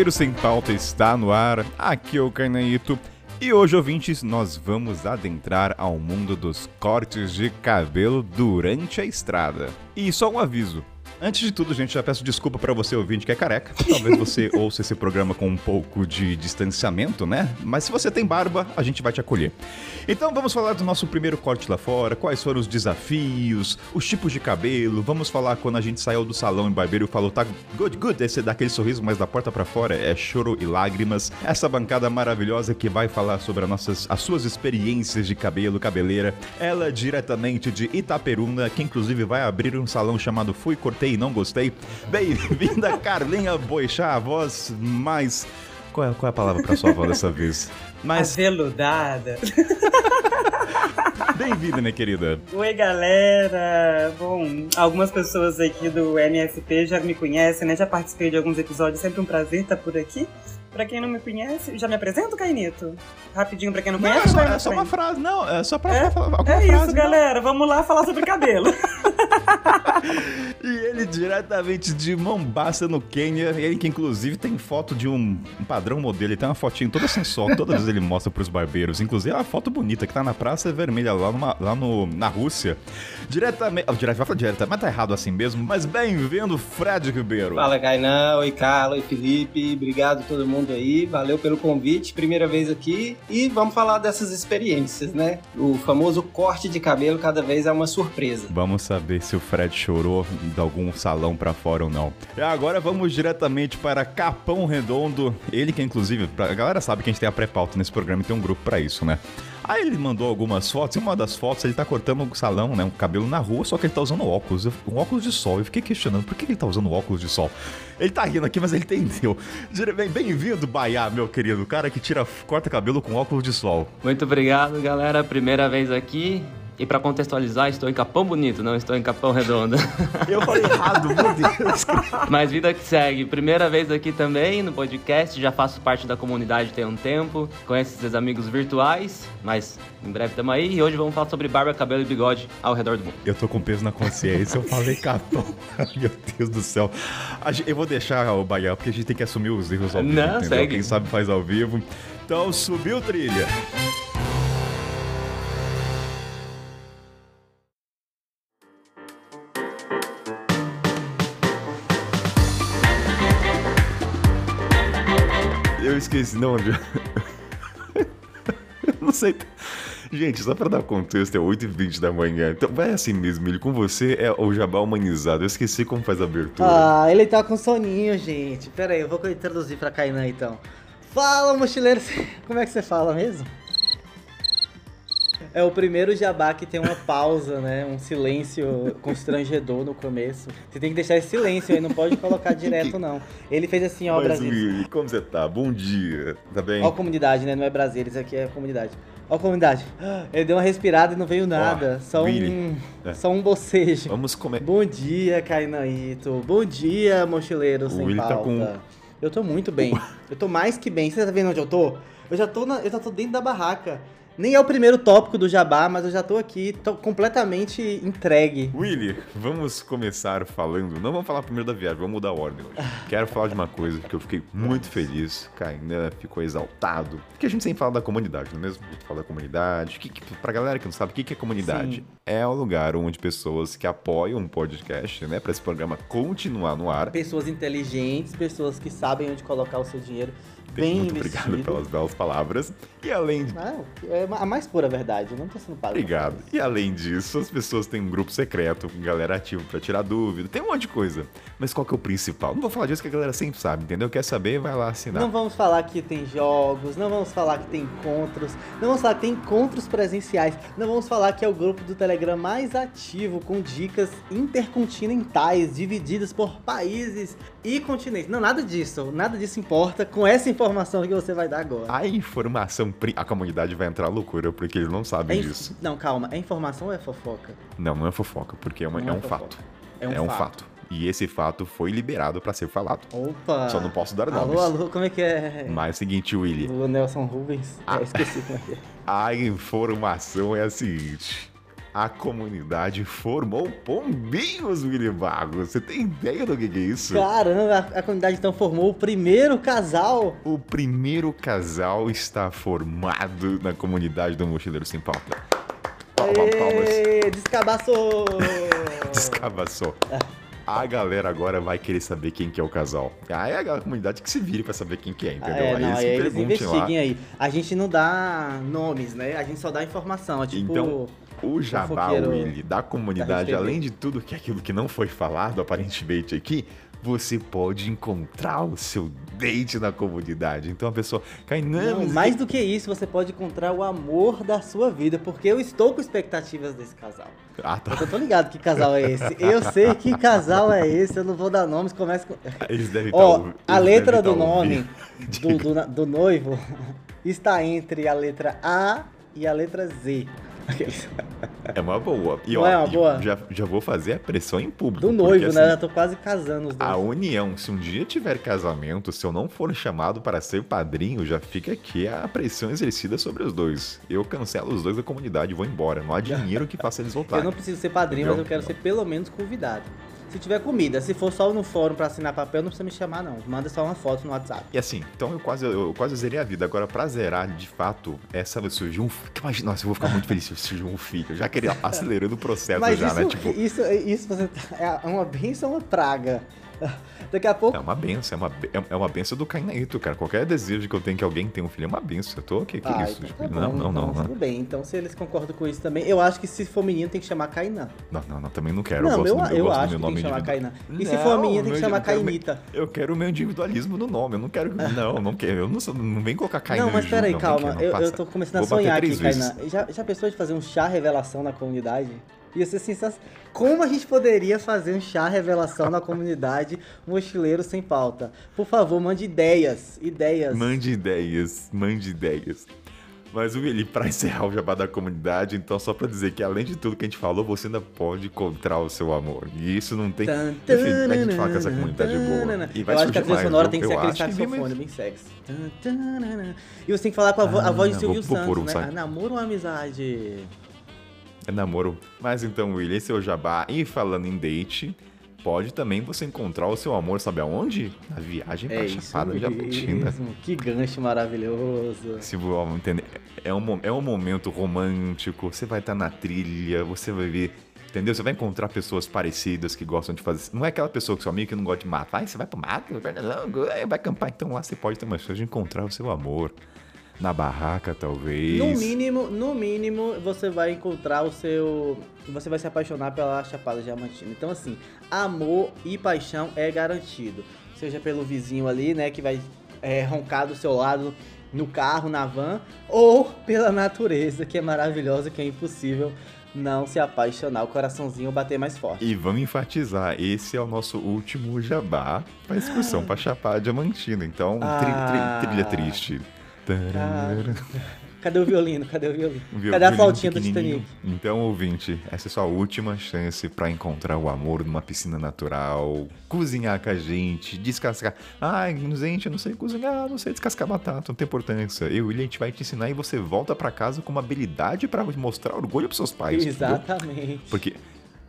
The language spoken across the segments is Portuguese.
Cabeleiro Sem Pauta está no ar, aqui é o Carnaíto. E hoje, ouvintes, nós vamos adentrar ao mundo dos cortes de cabelo durante a estrada. E só um aviso: Antes de tudo, gente, já peço desculpa para você ouvinte que é careca. Talvez você ouça esse programa com um pouco de distanciamento, né? Mas se você tem barba, a gente vai te acolher. Então vamos falar do nosso primeiro corte lá fora, quais foram os desafios, os tipos de cabelo. Vamos falar quando a gente saiu do salão em barbeiro e falou, tá good, good, esse dá aquele sorriso, mas da porta para fora é choro e lágrimas. Essa bancada maravilhosa que vai falar sobre as, nossas, as suas experiências de cabelo, cabeleira. Ela diretamente de Itaperuna, que inclusive vai abrir um salão chamado Fui Cortei e não gostei. Bem-vinda, Carlinha Boixá, a voz mais. Qual é, qual é a palavra para sua voz dessa vez? Mais. Aveludada. Bem-vinda, minha querida. Oi, galera. Bom, algumas pessoas aqui do MSP já me conhecem, né? Já participei de alguns episódios, sempre um prazer estar por aqui. Pra quem não me conhece, já me apresento, Cainito? Rapidinho pra quem não, não conhece. Não, é só, é só uma frase, não, é só pra é, falar alguma É frase, isso, galera, vamos lá falar sobre cabelo. e ele diretamente de Mombasa, no Quênia, ele que inclusive tem foto de um, um padrão modelo, ele tem uma fotinho toda sem sol, todas as vezes ele mostra pros barbeiros, inclusive é uma foto bonita que tá na Praça Vermelha, lá, numa, lá no, na Rússia. Diretamente, oh, direto, vai falar direto, mas tá errado assim mesmo, mas bem-vindo, Fred Ribeiro. Fala, Kainan, oi, Carlos, oi, Felipe, obrigado a todo mundo mundo aí, valeu pelo convite, primeira vez aqui. E vamos falar dessas experiências, né? O famoso corte de cabelo cada vez é uma surpresa. Vamos saber se o Fred chorou de algum salão para fora ou não. E agora vamos diretamente para Capão Redondo. Ele que, inclusive, a galera sabe que a gente tem a pré-pauta nesse programa e tem um grupo para isso, né? Aí ele mandou algumas fotos, e uma das fotos ele tá cortando um salão, né? Um cabelo na rua, só que ele tá usando óculos, um óculos de sol. Eu fiquei questionando por que ele tá usando óculos de sol. Ele tá rindo aqui, mas ele entendeu. Bem-vindo, Baiá, meu querido. O cara que tira, corta cabelo com óculos de sol. Muito obrigado, galera. Primeira vez aqui. E para contextualizar, estou em Capão Bonito, não estou em Capão Redondo. Eu falei errado, meu Deus. Mas vida que segue. Primeira vez aqui também no podcast, já faço parte da comunidade tem um tempo. Conheço esses amigos virtuais, mas em breve estamos aí. E hoje vamos falar sobre barba, cabelo e bigode ao redor do mundo. Eu tô com peso na consciência, eu falei Capão. meu Deus do céu. Eu vou deixar o Bahia, porque a gente tem que assumir os erros ao vivo, Não, entendeu? segue. Quem sabe faz ao vivo. Então, subiu trilha. Esqueci, não, não sei. Gente, só pra dar contexto, é 8h20 da manhã. Então vai assim mesmo, ele com você é o jabá humanizado. Eu esqueci como faz a abertura. Ah, ele tá com soninho, gente. Pera aí, eu vou introduzir pra Kainan então. Fala, mochileiro. Como é que você fala mesmo? É o primeiro jabá que tem uma pausa, né? Um silêncio constrangedor no começo. Você tem que deixar esse silêncio aí, não pode colocar direto, não. Ele fez assim, ó, Mas, Brasil. Como você tá? Bom dia, tá bem? Ó a comunidade, né? Não é Brasília, isso aqui é comunidade. Ó a comunidade. Ele deu uma respirada e não veio nada. Ó, só Willy. um. É. Só um bocejo. Vamos comer. Bom dia, Cainaíto. Bom dia, mochileiro O sem Willy tá pauta. com- Eu tô muito bem. Eu tô mais que bem. Você tá vendo onde eu tô? Eu já tô, na... eu já tô dentro da barraca. Nem é o primeiro tópico do Jabá, mas eu já tô aqui, tô completamente entregue. Willy, vamos começar falando. Não vamos falar primeiro da viagem, vamos mudar a ordem hoje. Quero falar de uma coisa que eu fiquei muito feliz. Kainan ficou exaltado. Porque a gente sempre fala da comunidade, não é mesmo? Fala da comunidade. Que, que, pra galera que não sabe, o que, que é comunidade? Sim. É o lugar onde pessoas que apoiam um podcast, né? Pra esse programa continuar no ar. Pessoas inteligentes, pessoas que sabem onde colocar o seu dinheiro bem Muito investido. obrigado pelas belas palavras. E além de Não, é a mais pura verdade, eu não tô sendo pago. Obrigado. E além disso, as pessoas têm um grupo secreto, com galera ativa pra tirar dúvida, tem um monte de coisa. Mas qual que é o principal? Não vou falar disso que a galera sempre sabe, entendeu? Quer saber, vai lá assinar. Não vamos falar que tem jogos, não vamos falar que tem encontros, não vamos falar que tem encontros presenciais, não vamos falar que é o grupo do Telegram mais ativo com dicas intercontinentais divididas por países e continentes. Não, nada disso, nada disso importa com essa informação que você vai dar agora. A informação, a comunidade vai entrar loucura porque eles não sabem É disso. Não, calma, é informação ou é fofoca? Não, não é fofoca, porque é, uma- é é um fofoca. fato. É um fato. E esse fato foi liberado pra ser falado. Opa! Só não posso dar Alô, nomes. alô, como é que é? Mas é o seguinte, Willy, O Nelson Rubens? Ah. É, esqueci como é que é. a informação é a seguinte. A comunidade formou pombinhos, Barros. Você tem ideia do que que é isso? Caramba, a, a comunidade então formou o primeiro casal. O primeiro casal está formado na comunidade do Mochileiro Sem Pauta. Palma, palmas. Descabaçou! Descabaçou. A galera agora vai querer saber quem que é o casal. Aí é a comunidade que se vire pra saber quem que é, Ah, entendeu? é, não, eles aí eles perguntem lá. investiguem aí. A gente não dá nomes, né? A gente só dá informação. É tipo. Então, O jabá, Willy, da comunidade, TV. além de tudo que aquilo que não foi falado aparentemente aqui, você pode encontrar o seu date na comunidade. Então a pessoa cai, não, Não, mais do que isso, você pode encontrar o amor da sua vida, porque eu estou com expectativas desse casal. Ah, tá. Eu tô ligado que casal é esse. Eu sei que casal é esse, eu não vou dar nomes, começa com. Eles devem Ó, tá a letra devem do tá nome do, do, do noivo está entre a letra A e a letra Z. É uma boa. E Não ó, é uma boa? Já, já vou fazer a pressão em público. Do porque, noivo, né? assim, Eu tô quase casando os dois. A união, se um dia tiver casamento, se eu não for chamado para ser padrinho, já fica aqui a pressão exercida sobre os dois. Eu cancelo os dois da comunidade e vou embora. Não há dinheiro que faça eles Eu voltarem. não preciso ser padrinho, mas eu quero ser pelo menos convidado. Se tiver comida, se for só no fórum pra assinar papel, não precisa me chamar, não. Manda só uma foto no WhatsApp. E assim, então eu quase, eu quase zerei a vida. Agora, pra zerar, de fato, essa surgiu um. Imagina, nossa, eu vou ficar muito feliz se surgiu um filho. Já queria acelerando o processo Mas já, isso, né? Tipo, isso, isso você tá- é uma benção ou uma praga? Daqui a pouco. é uma benção, é uma, be- é uma benção do Cainaito, cara. Qualquer desejo que eu tenho que alguém tenha um filho é uma benção. Eu tô, que, que Ah, isso? então tá bom, não, não, não, então não. Tudo bem, então se eles concordam com isso também, eu acho que se for menino tem que chamar Kainan. Não, não, não, também não quero. eu Não, gosto eu, do, eu eu acho que tem que chamar. Kainan. E se Não, for menina, tem que chamar eu Kainita. Eu quero o meu individualismo no nome. Eu não quero. Não, não quero. Eu não, sou, não vem colocar Kainan Não, mas peraí, não, calma. eu, não, eu tô começando a sonhar aqui. Já, já pensou de fazer um chá revelação na comunidade? Ia ser sensacional. Como a gente poderia fazer um chá revelação na comunidade mochileiro sem pauta? Por favor, mande ideias. Ideias. Mande ideias, mande ideias. Mas, Willy, pra encerrar o jabá da comunidade, então, só pra dizer que além de tudo que a gente falou, você ainda pode encontrar o seu amor. E isso não tem. Tan, Enfim, a gente fala que essa comunidade é boa. E vai eu acho que a trilha sonora tem que ser aquele saxofone bem sexy. Tan. E você tem que falar com a, vo- a Ah, voz de Silvio Santos, um né? Namoro ou amizade? É namoro. Mas então, Willy, esse é o jabá. E falando em date, pode também você encontrar o seu amor, sabe aonde? Na viagem pra É Chapada Diamantina. Que gancho maravilhoso. Se entender, é um, é um momento romântico, você vai estar na trilha, você vai ver, entendeu? Você vai encontrar pessoas parecidas que gostam de fazer. Não é aquela pessoa que seu amigo que não gosta de mato. Vai, você vai pro mato, vai vai- vai acampar. Então lá você pode ter uma chance de encontrar o seu amor. Na barraca, talvez. No mínimo, no mínimo, você vai encontrar o seu. Você vai se apaixonar pela Chapada Diamantina. Então, assim, amor e paixão é garantido. Seja pelo vizinho ali, né, que vai é, roncar do seu lado no carro, na van, ou pela natureza, que é maravilhosa, que é impossível não se apaixonar, o coraçãozinho bater mais forte. E vamos enfatizar, esse é o nosso último jabá pra excursão pra Chapada Diamantina. Então, tri- tri- Ah. trilha triste. Cadê o violino? Cadê o violino? Viu- Cadê a violino flautinha do. Titanic? Então, ouvinte, essa é sua última chance pra encontrar o amor numa piscina natural, cozinhar com a gente, descascar. Ai, gente, eu não sei cozinhar, não sei descascar batata, não tem importância. Eu e ele, a gente vai te ensinar e você volta pra casa com uma habilidade pra mostrar orgulho pros seus pais. entendeu? Exatamente. Porque,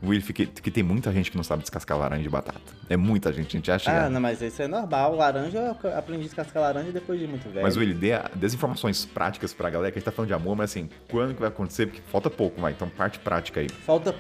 Will, que, que tem muita gente que não sabe descascar laranja de batata. É muita gente, a gente acha. Ah, não, mas isso é normal. Laranja, eu aprendi a descascar laranja depois de muito velho. Mas, Willy, dê, a- dê as informações práticas pra galera que a gente tá falando de amor, mas assim, quando que vai acontecer? Porque falta pouco, vai. Então, parte prática aí. Falta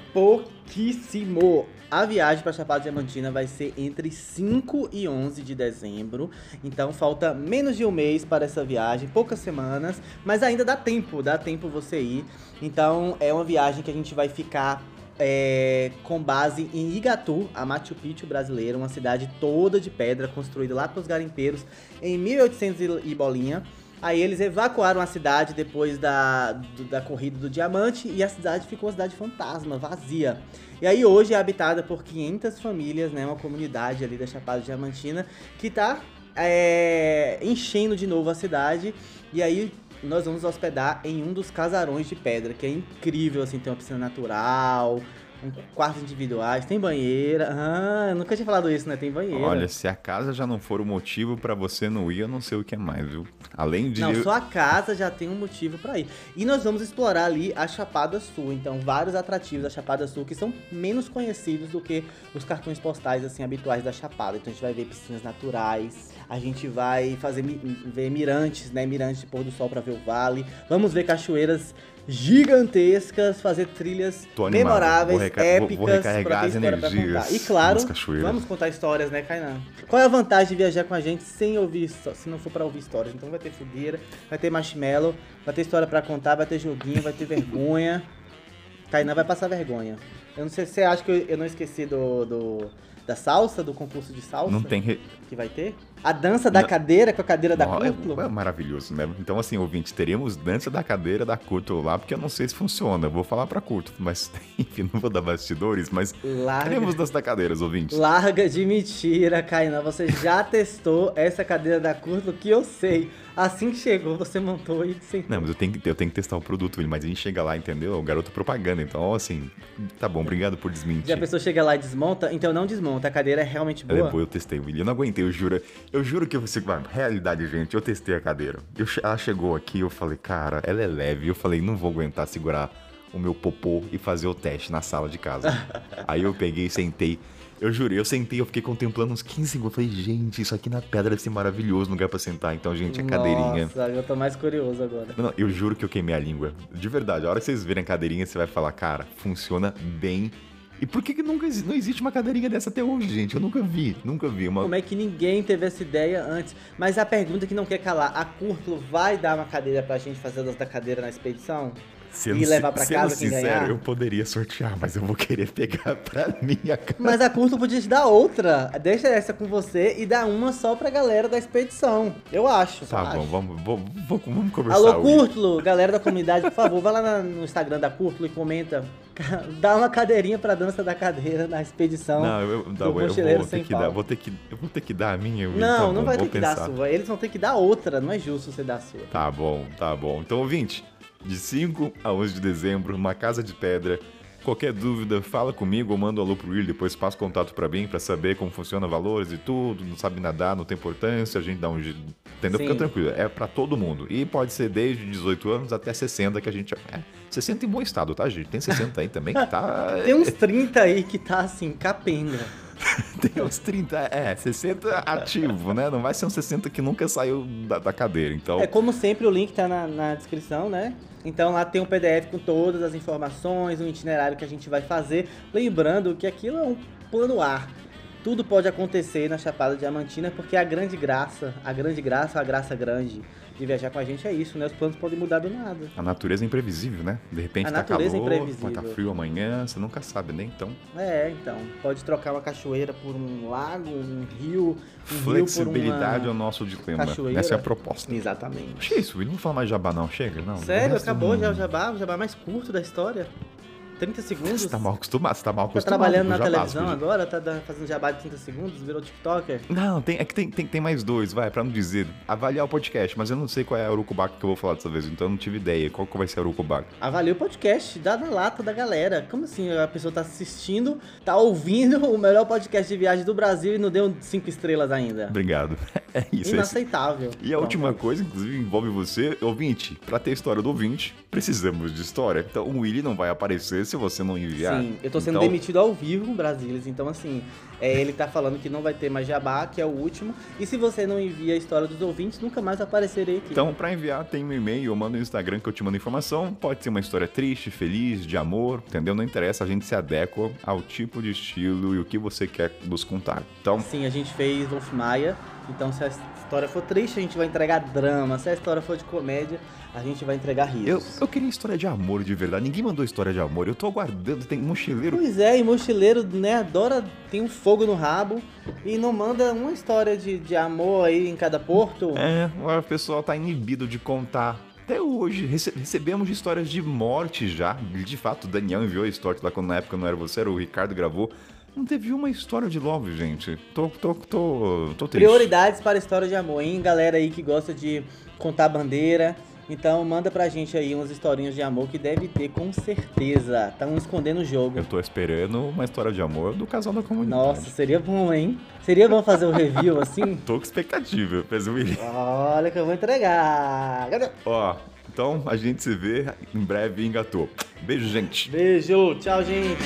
pouquíssimo. A viagem para Chapada Diamantina vai ser entre 5 e 11 de dezembro. Então falta menos de um mês para essa viagem, poucas semanas, mas ainda dá tempo, dá tempo você ir. Então é uma viagem que a gente vai ficar é, com base em Igatu, a Machu Picchu brasileira, uma cidade toda de pedra, construída lá pelos garimpeiros em 1800 e- bolinha. Aí eles evacuaram a cidade depois da, do- da corrida do diamante e a cidade ficou uma cidade fantasma, vazia. E aí hoje é habitada por 500 famílias, né, uma comunidade ali da Chapada Diamantina que tá é, enchendo de novo a cidade. E aí nós vamos hospedar em um dos casarões de pedra, que é incrível, assim, tem uma piscina natural, um quartos individuais, tem banheira. Ah, eu nunca tinha falado isso, né? Tem banheira. Olha, se a casa já não for o motivo pra você não ir, eu não sei o que é mais, viu? Além de. Não, só a casa já tem um motivo pra ir. E nós vamos explorar ali a Chapada Sul. Então, vários atrativos da Chapada Sul que são menos conhecidos do que os cartões postais assim habituais da Chapada. Então, a gente vai ver piscinas naturais, a gente vai fazer ver mirantes, né? Mirantes de pôr do sol pra ver o vale. Vamos ver cachoeiras gigantescas, fazer trilhas memoráveis, Vou reca- vou- épicas, vou recarregar as energias. E claro, vamos contar histórias, né, Kainan? Qual é a vantagem de viajar com a gente sem ouvir, se não for pra ouvir histórias? Então vai ter fogueira, vai ter marshmallow, vai ter história pra contar, vai ter joguinho, vai ter vergonha. Kainan vai passar vergonha. Eu não sei se você acha que eu, eu não esqueci do, do- da salsa, do concurso de salsa Não tem. Re... que vai ter. A dança da Não. cadeira com a cadeira da Curtlo. é, é maravilhoso, né? Então, assim, ouvinte, teremos dança da cadeira da Curto lá, porque eu não sei se funciona. Eu vou falar pra Curto, mas enfim, não vou dar bastidores, mas Larga, teremos dança da cadeira, ouvintes. larga de mentira, Kainan. Você já testou essa cadeira da Curtlo que eu sei. Assim que chegou, você montou e sentou. Não, mas eu tenho, que, eu tenho que testar o produto, mas a gente chega lá, entendeu? O garoto propaganda, então, assim, tá bom, obrigado por desmentir. Já a pessoa chega lá e desmonta, então não desmonta, a cadeira é realmente é boa. boa, eu testei, William. Eu não aguentei, eu juro. Eu juro que você. mano, Realidade, gente, eu testei a cadeira. Eu ela chegou aqui, eu falei, cara, ela é leve. Eu falei, não vou aguentar segurar o meu popô e fazer o teste na sala de casa. Aí eu peguei e sentei. Eu jurei, eu sentei, eu fiquei contemplando uns 15 segundos. Eu falei, gente, isso aqui na pedra deve ser maravilhoso, lugar pra sentar. Então, gente, a cadeirinha. Nossa, eu tô mais curioso agora. Não, eu juro que eu queimei a língua. De verdade, a hora que vocês verem a cadeirinha, você vai falar, cara, funciona bem. E por que, que nunca não existe uma cadeirinha dessa até hoje, gente? Eu nunca vi, nunca vi. Uma... Como é que ninguém teve essa ideia antes? Mas a pergunta que não quer calar, a Curtlo vai dar uma cadeira pra gente fazer das da cadeira na expedição? Sendo e levar sendo casa quem sincero, ganhar? eu poderia sortear, mas eu vou querer pegar pra minha casa. Mas a Curtlo podia te dar outra. Deixa essa com você e dá uma só pra galera da expedição. Eu acho. Tá acho. bom, vamos, vamos, vamos, vamos conversar. Alô, Will. Curtlo, galera da comunidade, por favor, vai lá no Instagram da Curtlo e comenta. Dá uma cadeirinha pra dança da cadeira na expedição. Não, eu, eu, do eu vou ter que dar, vou ter que, eu vou ter que dar a minha. Não, tá não vai ter que dar pensar. a sua. Eles vão ter que dar outra. Não é justo você dar a sua. Tá bom, tá bom. Então, ouvinte, de 5 a 11 de dezembro, uma casa de pedra. Qualquer dúvida, fala comigo ou manda um alô pro Will, depois passa contato pra mim pra saber como funciona valores e tudo. Não sabe nadar, não tem importância, a gente dá um jeito. Entendeu? Sim. Fica tranquilo, é pra todo mundo. E pode ser desde 18 anos até 60 que a gente. É, 60 em bom estado, tá, gente? Tem 60 aí também, tá? Tem uns 30 aí que tá assim, capenga. Tem uns 30, é, 60 ativo, né? Não vai ser um 60 que nunca saiu da, da cadeira. Então, É como sempre, o link tá na, na descrição, né? Então lá tem um PDF com todas as informações, um itinerário que a gente vai fazer. Lembrando que aquilo é um plano A. Tudo pode acontecer na Chapada Diamantina, porque a grande graça, a grande graça, a graça grande de viajar com a gente é isso, né? Os planos podem mudar do nada. a natureza é imprevisível, né? De repente A tá natureza é calor, imprevisível. vai tá frio amanhã, você nunca sabe, né? Então, É, então. Pode trocar uma cachoeira por um lago, um rio, um flexibilidade rio é o nosso dilema. cachoeira. Essa é a proposta. Exatamente. Achei isso, Will. Não vou falar mais jabá, não. Chega, não. Sério? Acabou já o jabá? O jabá mais curto da história? 30 segundos? Você tá mal acostumado, você tá mal Tá acostumado. trabalhando com na jabás, televisão agora? Tá fazendo jabá de 30 segundos? Virou TikToker? Não, tem, é que tem, tem, tem mais dois, vai, pra não dizer. Avaliar o podcast, mas eu não sei qual é a Urucubaca que eu vou falar dessa vez, então eu não tive ideia. Qual que vai ser a Urucubaca? Avalie o podcast, dá na lata da galera. Como assim a pessoa tá assistindo, tá ouvindo o melhor podcast de viagem do Brasil e não deu 5 estrelas ainda? Obrigado. É isso, é isso. Inaceitável. E a última coisa, inclusive, envolve você, ouvinte. Pra ter a história do ouvinte, precisamos de história. Então o Willy não vai aparecer se você não enviar. Sim, eu tô sendo Então, demitido ao vivo com Brasilis, então assim, é, ele tá falando que não vai ter mais jabá, que é o último. E se você não envia a história dos ouvintes, nunca mais aparecerei aqui. Então, pra enviar, tem um e-mail, eu mando no Instagram que eu te mando informação. Pode ser uma história triste, feliz, de amor, entendeu? Não interessa, a gente se adequa ao tipo de estilo e o que você quer nos contar. Então, Sim, a gente fez Wolf Maia, então se história for triste, a gente vai entregar drama. Se a história for de comédia, a gente vai entregar risos. eu, eu queria história de amor de verdade. Ninguém mandou história de amor. Eu tô aguardando, tem mochileiro. Pois é, e mochileiro, né, adora, tem um fogo no rabo e não manda uma história de, de amor aí em cada porto. É, o pessoal tá inibido de contar. Até hoje, rece- recebemos histórias de morte já. De fato, o Daniel enviou a história lá quando na época não era você, era o Ricardo gravou. Não teve uma história de love, gente. Tô, tô, tô, tô triste. Prioridades para a história de amor, hein? Galera aí que gosta de contar bandeira. Então manda pra gente aí umas historinhas de amor que deve ter com certeza. Estão escondendo o jogo. Eu tô esperando uma história de amor do casal da comunidade. Nossa, seria bom, hein? Seria bom fazer um review assim? Tô com expectativa, presumiria. Olha que eu vou entregar. Cadê? Ó, então a gente se vê em breve em Engatou. Beijo, gente. Beijo, tchau, gente.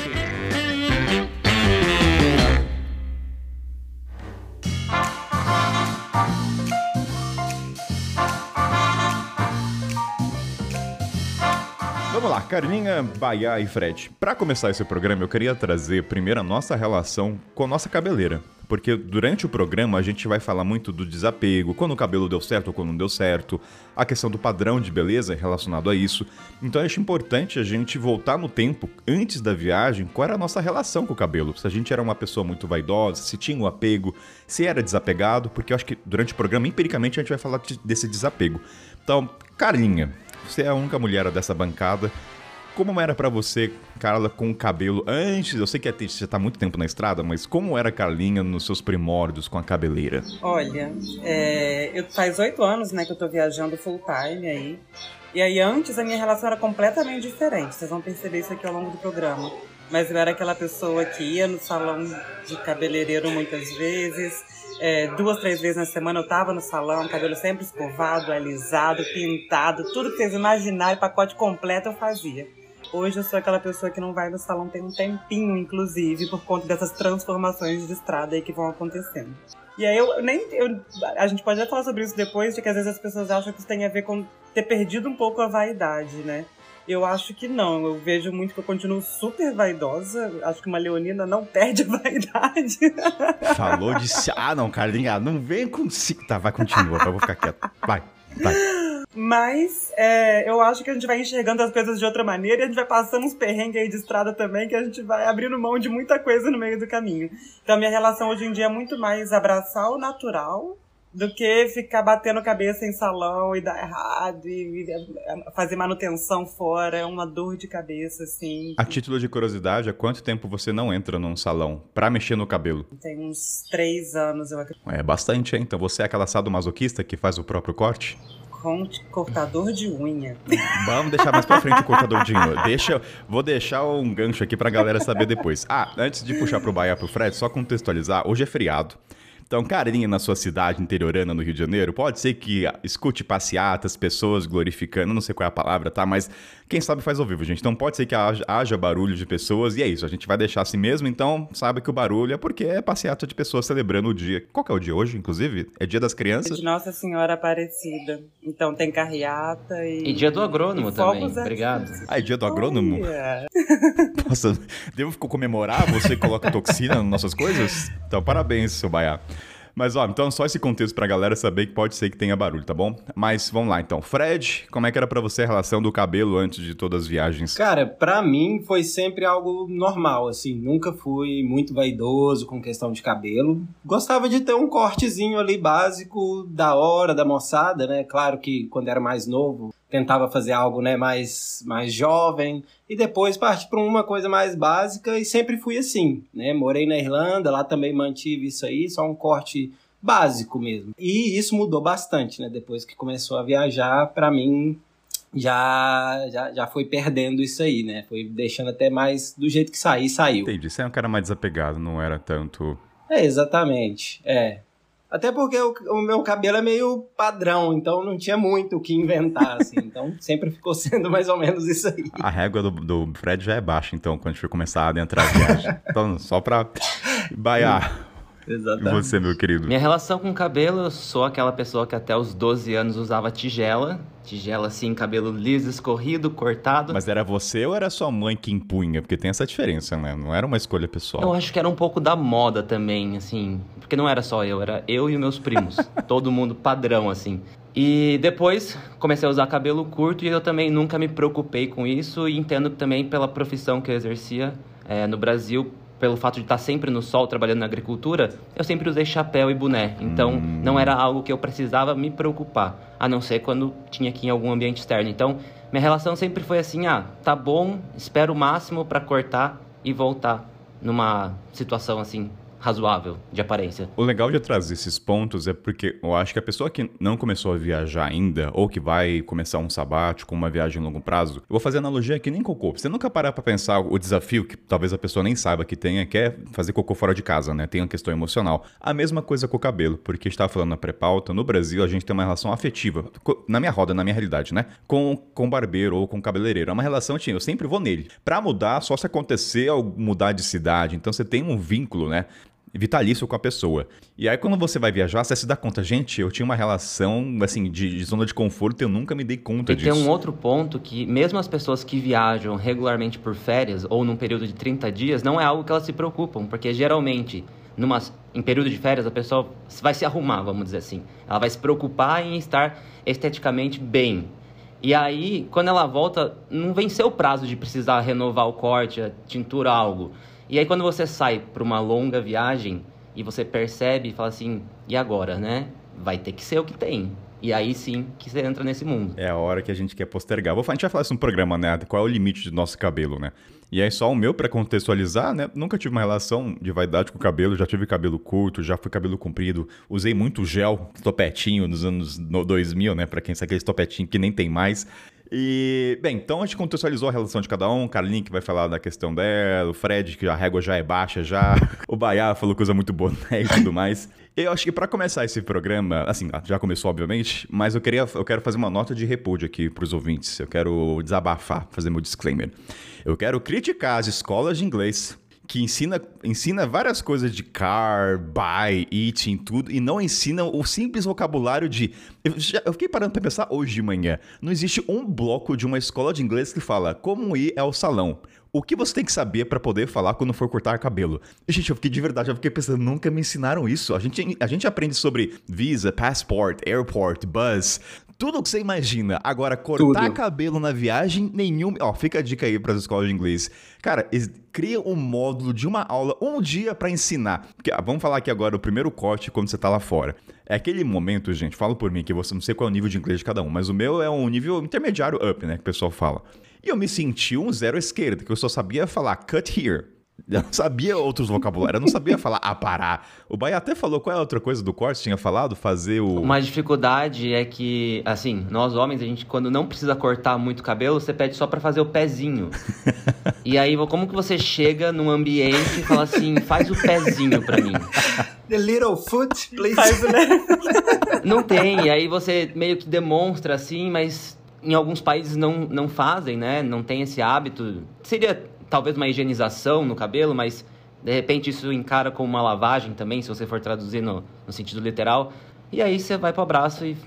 Vamos lá, Carlinha, Baiá e Fred. Pra começar esse programa, eu queria trazer primeiro a nossa relação com a nossa cabeleira. Porque durante o programa a gente vai falar muito do desapego, quando o cabelo deu certo ou quando não deu certo, a questão do padrão de beleza relacionado a isso. Então eu acho importante a gente voltar no tempo, antes da viagem, qual era a nossa relação com o cabelo. Se a gente era uma pessoa muito vaidosa, se tinha um apego, se era desapegado, porque eu acho que durante o programa, empiricamente, a gente vai falar de- desse desapego. Então, Carlinha, você é a única mulher dessa bancada. Como era pra você, Carla, com o cabelo antes? Eu sei que você tá há muito tempo na estrada, mas como era a Carlinha nos seus primórdios com a cabeleira? Olha, é, eu, faz oito anos né, que eu tô viajando full time aí. E aí antes a minha relação era completamente diferente. Vocês vão perceber isso aqui ao longo do programa. Mas eu era aquela pessoa que ia no salão de cabeleireiro muitas vezes. É, duas, três vezes na semana eu tava no salão, cabelo sempre escovado, alisado, pintado, tudo que vocês imaginarem, pacote completo eu fazia. Hoje eu sou aquela pessoa que não vai no salão tem um tempinho, inclusive, por conta dessas transformações de estrada aí que vão acontecendo. E aí eu nem. Eu, a gente pode até falar sobre isso depois, de que às vezes as pessoas acham que isso tem a ver com ter perdido um pouco a vaidade, né? Eu acho que não. Eu vejo muito que eu continuo super vaidosa. Acho que uma leonina não perde a vaidade. Falou de. Ah, não, Carlinha, não vem com. Tá, vai, continua, eu vou ficar quieto. Vai, vai. Mas é, eu acho que a gente vai enxergando as coisas de outra maneira e a gente vai passando uns perrengues aí de estrada também, que a gente vai abrindo mão de muita coisa no meio do caminho. Então a minha relação hoje em dia é muito mais abraçar o natural do que ficar batendo cabeça em salão e dar errado e, fazer manutenção fora. É uma dor de cabeça, assim. A título de curiosidade, há quanto tempo você não entra num salão pra mexer no cabelo? Tem uns três anos, eu acredito. É bastante, hein? Então você é aquela sadomasoquista que faz o próprio corte? Com cortador de unha. Vamos deixar mais pra frente o cortador de unha. Deixa, vou deixar um gancho aqui pra galera saber depois. Ah, antes de puxar pro Bahia pro Fred, só contextualizar, hoje é feriado. Então, carinha na sua cidade interiorana no Rio de Janeiro, pode ser que escute passeatas, pessoas glorificando, não sei qual é a palavra, tá? Mas quem sabe faz ao vivo, gente. Então pode ser que haja, haja barulho de pessoas e é isso. A gente vai deixar assim mesmo, então sabe que o barulho é porque é passeata de pessoas celebrando o dia. Qual que é o dia hoje, inclusive? É dia das crianças? De Nossa Senhora Aparecida. Então tem carreata e. E dia do agrônomo também. Obrigado. Ah, é dia do agrônomo? Olha. Nossa, devo comemorar? Você coloca toxina nas nossas coisas? Então, parabéns, seu Baiá. Mas, ó, então só esse contexto pra galera saber que pode ser que tenha barulho, tá bom? Mas vamos lá, então. Fred, como é que era pra você a relação do cabelo antes de todas as viagens? Cara, pra mim foi sempre algo normal, assim. Nunca fui muito vaidoso com questão de cabelo. Gostava de ter um cortezinho ali básico da hora, da moçada, né? Claro que quando era mais novo, tentava fazer algo, né, mais, mais jovem. E depois parti pra uma coisa mais básica e sempre fui assim, né? Morei na Irlanda, lá também mantive isso aí, só um corte básico mesmo. E isso mudou bastante, né? Depois que começou a viajar, pra mim já, já, já foi perdendo isso aí, né? Foi deixando até mais do jeito que sair, saiu. Entendi, você é um cara mais desapegado, não era tanto... É, exatamente. É. Até porque o, o meu cabelo é meio padrão, então não tinha muito o que inventar, assim. Então sempre ficou sendo mais ou menos isso aí. A régua do, do Fred já é baixa, então, quando a gente for começar a adentrar a viagem. Então, só pra... Baiá, e Exatamente. você, meu querido? Minha relação com o cabelo, eu sou aquela pessoa que até os 12 anos usava tigela. Tigela assim, cabelo liso, escorrido, cortado. Mas era você ou era sua mãe que impunha? Porque tem essa diferença, né? Não era uma escolha pessoal. Eu acho que era um pouco da moda também, assim. Porque não era só eu, era eu e meus primos. todo mundo padrão, assim. E depois comecei a usar cabelo curto e eu também nunca me preocupei com isso. E entendo que também pela profissão que eu exercia eh, no Brasil, pelo fato de estar sempre no sol trabalhando na agricultura, eu sempre usei chapéu e boné. Então não era algo que eu precisava me preocupar, a não ser quando tinha aqui em algum ambiente externo. Então minha relação sempre foi assim: ah, tá bom, espero o máximo para cortar e voltar numa situação assim razoável de aparência. O legal de trazer esses pontos é porque eu acho que a pessoa que não começou a viajar ainda, ou que vai começar um sabático, uma viagem a longo prazo, eu vou fazer analogia aqui nem cocô. Você nunca parar pra pensar o desafio que talvez a pessoa nem saiba que tenha, que é fazer cocô fora de casa, né? Tem uma questão emocional. A mesma coisa com o cabelo, porque a gente tava falando na pré-pauta, no Brasil a gente tem uma relação afetiva, na minha roda, na minha realidade, né? Com, com barbeiro ou com cabeleireiro. É uma relação, eu sempre vou nele. Pra mudar, só se acontecer mudar de cidade. Então você tem um vínculo, né? Vitalício com a pessoa. E aí, quando você vai viajar, você se dá conta, gente, eu tinha uma relação, assim, de, de zona de conforto e eu nunca me dei conta e disso. E tem um outro ponto que, mesmo as pessoas que viajam regularmente por férias ou num período de 30 dias, não é algo que elas se preocupam, porque geralmente, numa, em período de férias, a pessoa vai se arrumar, vamos dizer assim. Ela vai se preocupar em estar esteticamente bem. E aí, quando ela volta, não venceu o prazo de precisar renovar o corte, a tintura, algo. E aí, quando você sai para uma longa viagem e você percebe e fala assim: e agora, né? Vai ter que ser o que tem. E aí sim que você entra nesse mundo. É a hora que a gente quer postergar. Vou, a gente vai falar isso no programa, né? Qual é o limite do nosso cabelo, né? E aí, só o meu, para contextualizar, né? Nunca tive uma relação de vaidade com o cabelo, já tive cabelo curto, já fui cabelo comprido, usei muito gel, topetinho nos anos 2000, né? Pra quem sabe aquele topetinho que nem tem mais. E, bem, então a gente contextualizou a relação de cada um. O Carlinho que vai falar da questão dela, o Fred, que a régua já é baixa já. O Baiá falou coisa muito boné e tudo mais. Eu acho que para começar esse programa, assim, já começou obviamente, mas eu queria, eu quero fazer uma nota de repúdio aqui para os ouvintes. Eu quero desabafar, fazer meu disclaimer. Eu quero criticar as escolas de inglês que ensina, ensina várias coisas de car, buy, eating, tudo, e não ensina o simples vocabulário de. Eu, já, eu fiquei parando pra pensar hoje de manhã. Não existe um bloco de uma escola de inglês que fala como ir ao salão. O que você tem que saber para poder falar quando for cortar cabelo? Gente, eu fiquei de verdade, eu fiquei pensando, nunca me ensinaram isso. A gente, a gente aprende sobre visa, passport, airport, bus, tudo que você imagina. Agora, cortar Tudo. cabelo na viagem, nenhum. Ó, fica a dica aí para as escolas de inglês. Cara, cria um módulo de uma aula, um dia para ensinar. Porque, ah, vamos falar aqui agora o primeiro corte quando você tá lá fora. É aquele momento, gente, falo por mim, que você não sei qual é o nível de inglês de cada um, mas o meu é um nível intermediário up, né? Que o pessoal fala. E eu me senti um zero esquerda, que eu só sabia falar cut here. Eu não sabia outros vocabulários, eu não sabia falar aparar. O Bahia até falou qual é a outra coisa do corte, tinha falado, fazer o. Uma dificuldade é que, assim, nós homens, a gente, quando não precisa cortar muito cabelo, você pede só para fazer o pezinho. e aí, como que você chega num ambiente e fala assim, faz o pezinho pra mim? The little foot, please. Faz? Não tem, e aí você meio que demonstra assim, mas em alguns países não, não fazem, né? Não tem esse hábito. Seria talvez uma higienização no cabelo, mas de repente isso encara como uma lavagem também, se você for traduzir no, no sentido literal. E aí você vai pro abraço e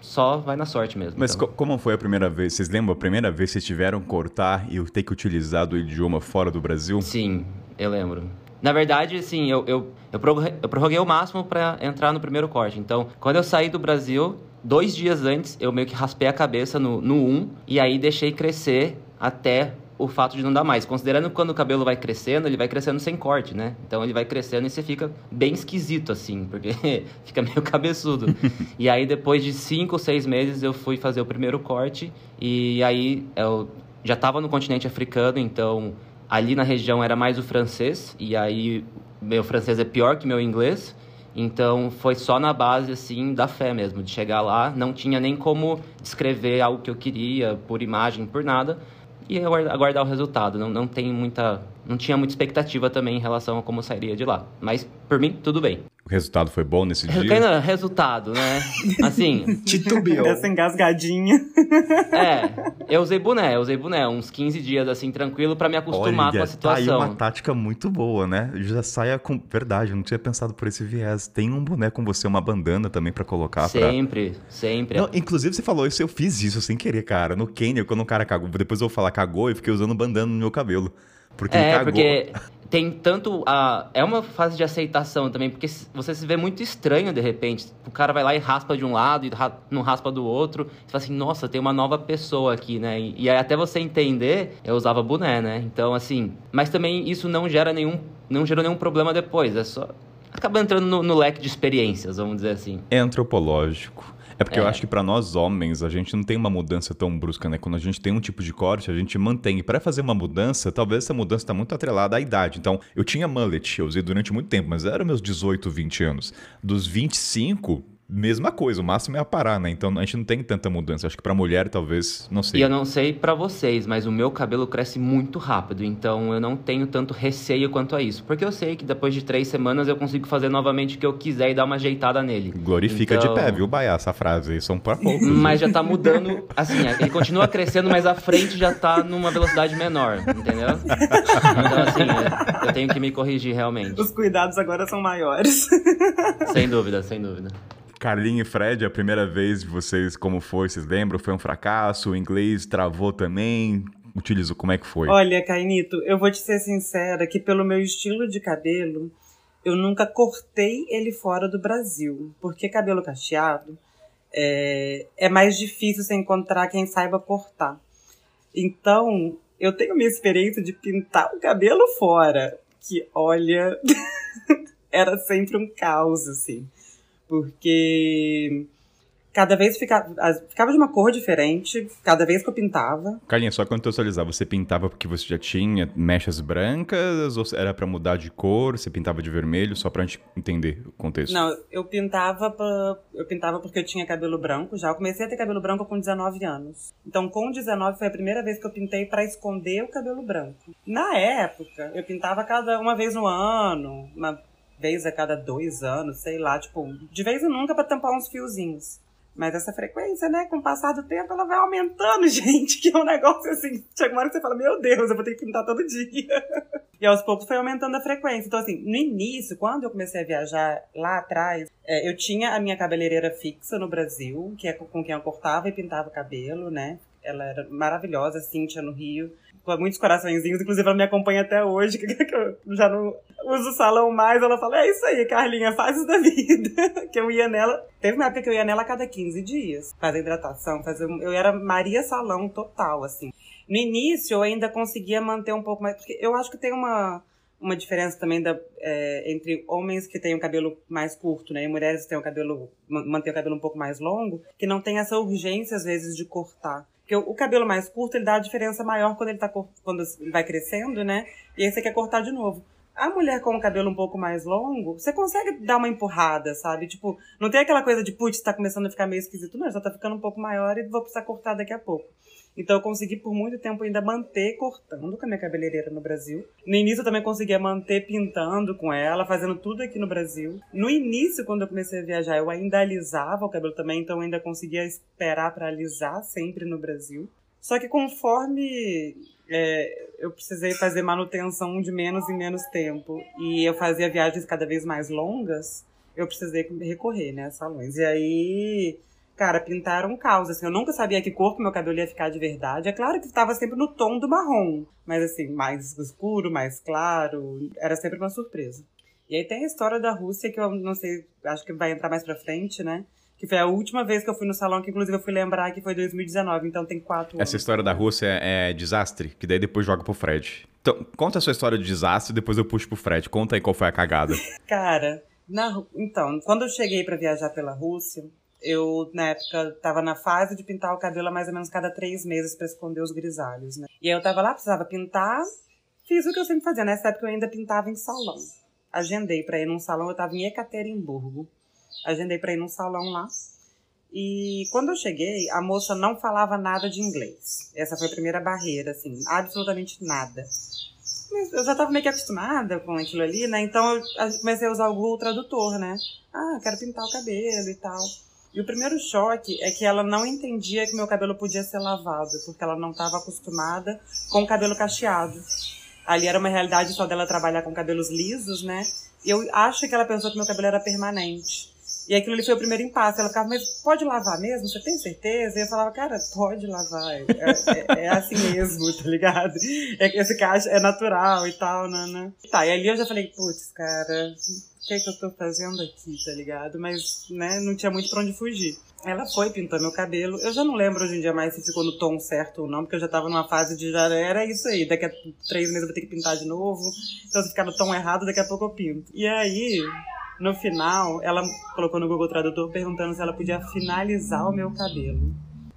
só vai na sorte mesmo. Mas então. co como foi a primeira vez? Vocês lembram a primeira vez que vocês tiveram que cortar e ter que utilizar o idioma fora do Brasil? Sim, eu lembro. Na verdade, assim, eu, eu, eu, prorroguei, o máximo para entrar no primeiro corte. Então, quando eu saí do Brasil, dois dias antes, eu meio que raspei a cabeça no, no 1 e aí deixei crescer até o fato de não dar mais. Considerando que quando o cabelo vai crescendo, ele vai crescendo sem corte, né? Então ele vai crescendo e você fica bem esquisito, assim, porque fica meio cabeçudo. e aí, depois de cinco ou seis meses, eu fui fazer o primeiro corte. E aí eu já estava no continente africano, então ali na região era mais o francês. E aí meu francês é pior que meu inglês. Então foi só na base assim da fé mesmo, de chegar lá, não tinha nem como descrever algo que eu queria por imagem, por nada e aguardar o resultado. Não, não tem muita. Não tinha muita expectativa também em relação a como sairia de lá. Mas, por mim, tudo bem. O resultado foi bom nesse dia? Resultado, né? Assim. Titubeou. Essa engasgadinha. É. Eu usei boné, eu usei boné uns 15 dias, assim, tranquilo, para me acostumar Olha, com a situação. Tá aí uma tática muito boa, né? Já saia com. Verdade, eu não tinha pensado por esse viés. Tem um boné com você, uma bandana também para colocar. Sempre, pra... sempre. Não, inclusive, você falou isso, eu fiz isso sem querer, cara. No Kenny, quando o cara cagou, depois eu vou falar cagou, eu fiquei usando bandana no meu cabelo. Porque é, cagou. porque tem tanto a. É uma fase de aceitação também, porque você se vê muito estranho de repente. O cara vai lá e raspa de um lado e não raspa do outro. Você fala assim, nossa, tem uma nova pessoa aqui, né? E, e aí até você entender, eu usava boné, né? Então, assim. Mas também isso não gera nenhum. Não gerou nenhum problema depois. É só. Acaba entrando no, no leque de experiências, vamos dizer assim. É antropológico. É porque eu É. acho que pra nós homens, a gente não tem uma mudança tão brusca, né? Quando a gente tem um tipo de corte, a gente mantém. E pra fazer uma mudança, talvez essa mudança tá muito atrelada à idade. Então, eu tinha mullet, eu usei durante muito tempo, mas era meus 18, 20 anos. Dos 25, mesma coisa, o máximo é a parar, né? Então, a gente não tem tanta mudança. Acho que pra mulher, talvez, não sei. E eu não sei pra vocês, mas o meu cabelo cresce muito rápido, então eu não tenho tanto receio quanto a isso. Porque eu sei que depois de três semanas eu consigo fazer novamente o que eu quiser e dar uma ajeitada nele. Glorifica Então- de pé, viu, Baia? Essa frase aí são pra poucos. Mas já tá mudando, assim, ele continua crescendo, mas a frente já tá numa velocidade menor, entendeu? Então, assim, eu tenho que me corrigir realmente. Os cuidados agora são maiores. Sem dúvida, sem dúvida. Carlinhos e Fred, a primeira vez de vocês, como foi? Vocês lembram? Foi um fracasso? O inglês travou também? Utilizou, como é que foi? Olha, Cainito, eu vou te ser sincera que pelo meu estilo de cabelo, eu nunca cortei ele fora do Brasil. Porque cabelo cacheado é, é mais difícil você encontrar quem saiba cortar. Então, eu tenho minha experiência de pintar o cabelo fora. Que, olha, era sempre um caos, assim. Porque cada vez ficava, as- ficava de uma cor diferente, cada vez que eu pintava. Carlinhos, só contextualizar, você pintava porque você já tinha mechas brancas ou era pra mudar de cor? Você pintava de vermelho, só pra gente entender o contexto? Não, eu pintava pra, eu pintava porque eu tinha cabelo branco já. Eu comecei a ter cabelo branco com 19 anos. Então, com 19 foi a primeira vez que eu pintei pra esconder o cabelo branco. Na época, eu pintava cada uma vez no ano, uma vez a cada dois anos, sei lá, tipo, de vez em nunca pra tampar uns fiozinhos. Mas essa frequência, né, com o passar do tempo, ela vai aumentando, gente, que é um negócio assim. Chega uma hora que você fala, meu Deus, eu vou ter que pintar todo dia. E aos poucos foi aumentando a frequência. Então, assim, no início, quando eu comecei a viajar lá atrás, é, eu tinha a minha cabeleireira fixa no Brasil, que é com quem eu cortava e pintava o cabelo, né? Ela era maravilhosa, Cíntia, no Rio. Muitos coraçõezinhos, inclusive ela me acompanha até hoje, que eu já não uso o salão mais. Ela fala: É isso aí, Carlinha, faz isso da vida. que eu ia nela. Teve uma época que eu ia nela a cada 15 dias, fazer hidratação, fazer. Eu era Maria Salão total, assim. No início eu ainda conseguia manter um pouco mais. Porque eu acho que tem uma, uma diferença também da, é, entre homens que têm o cabelo mais curto, né? E mulheres que têm o cabelo. ma- mantêm o cabelo um pouco mais longo, que não tem essa urgência, às vezes, de cortar. Porque o, cabelo mais curto, ele dá a diferença maior quando ele, tá, quando ele vai crescendo, né? E aí você quer cortar de novo. A mulher com o cabelo um pouco mais longo, você consegue dar uma empurrada, sabe? Tipo, não tem aquela coisa de, putz, tá começando a ficar meio esquisito. Não, já tá ficando um pouco maior e vou precisar cortar daqui a pouco. Então eu consegui por muito tempo ainda manter cortando com a minha cabeleireira no Brasil. No início eu também conseguia manter pintando com ela, fazendo tudo aqui no Brasil. No início, quando eu comecei a viajar, eu ainda alisava o cabelo também, então eu ainda conseguia esperar pra alisar sempre no Brasil. Só que conforme é, eu precisei fazer manutenção de menos em menos tempo e eu fazia viagens cada vez mais longas, eu precisei recorrer, né, a salões. E aí, cara, pintaram um caos, assim, eu nunca sabia que cor que meu cabelo ia ficar de verdade. É claro que estava sempre no tom do marrom, mas assim, mais escuro, mais claro, era sempre uma surpresa. E aí tem a história da Rússia, que eu não sei, acho que vai entrar mais pra frente, né? Que foi a última vez que eu fui no salão, que inclusive eu fui lembrar que foi 2019, então tem quatro Essa anos. história da Rússia é, é desastre, que daí depois joga pro Fred. Então, conta a sua história de desastre, depois eu puxo pro Fred. Conta aí qual foi a cagada. Cara, na, então, quando eu cheguei pra viajar pela Rússia, eu, na época, tava na fase de pintar o cabelo mais ou menos cada três meses pra esconder os grisalhos, né? E aí eu tava lá, precisava pintar, fiz o que eu sempre fazia. Nessa época eu ainda pintava em salão. Agendei pra ir num salão, eu tava em Ekaterimburgo. Agendei pra ir num salão lá. E quando eu cheguei, a moça não falava nada de inglês. Essa foi a primeira barreira, assim, absolutamente nada. Mas eu já tava meio que acostumada com aquilo ali, né? Então eu comecei a usar o Google Tradutor, né? Ah, quero pintar o cabelo e tal. E o primeiro choque é que ela não entendia que meu cabelo podia ser lavado, porque ela não estava acostumada com o cabelo cacheado. Ali era uma realidade só dela trabalhar com cabelos lisos, né? E eu acho que ela pensou que meu cabelo era permanente. E aquilo ali foi o primeiro impasse. Ela ficava, mas pode lavar mesmo? Você tem certeza? E eu falava, cara, pode lavar. É, é- é assim mesmo, tá ligado? É esse cacho é natural e tal, né? né? Tá, e ali eu já falei, putz, cara, que é que eu tô fazendo aqui, tá ligado? Mas, né, não tinha muito pra onde fugir. Ela foi, pintou meu cabelo. Eu já não lembro hoje em dia mais se ficou no tom certo ou não, porque eu já tava numa fase de já era isso aí. Daqui a três meses eu vou ter que pintar de novo. Então se ficar no tom errado, daqui a pouco eu pinto. E aí, no final, ela colocou no Google Tradutor perguntando se ela podia finalizar o meu cabelo.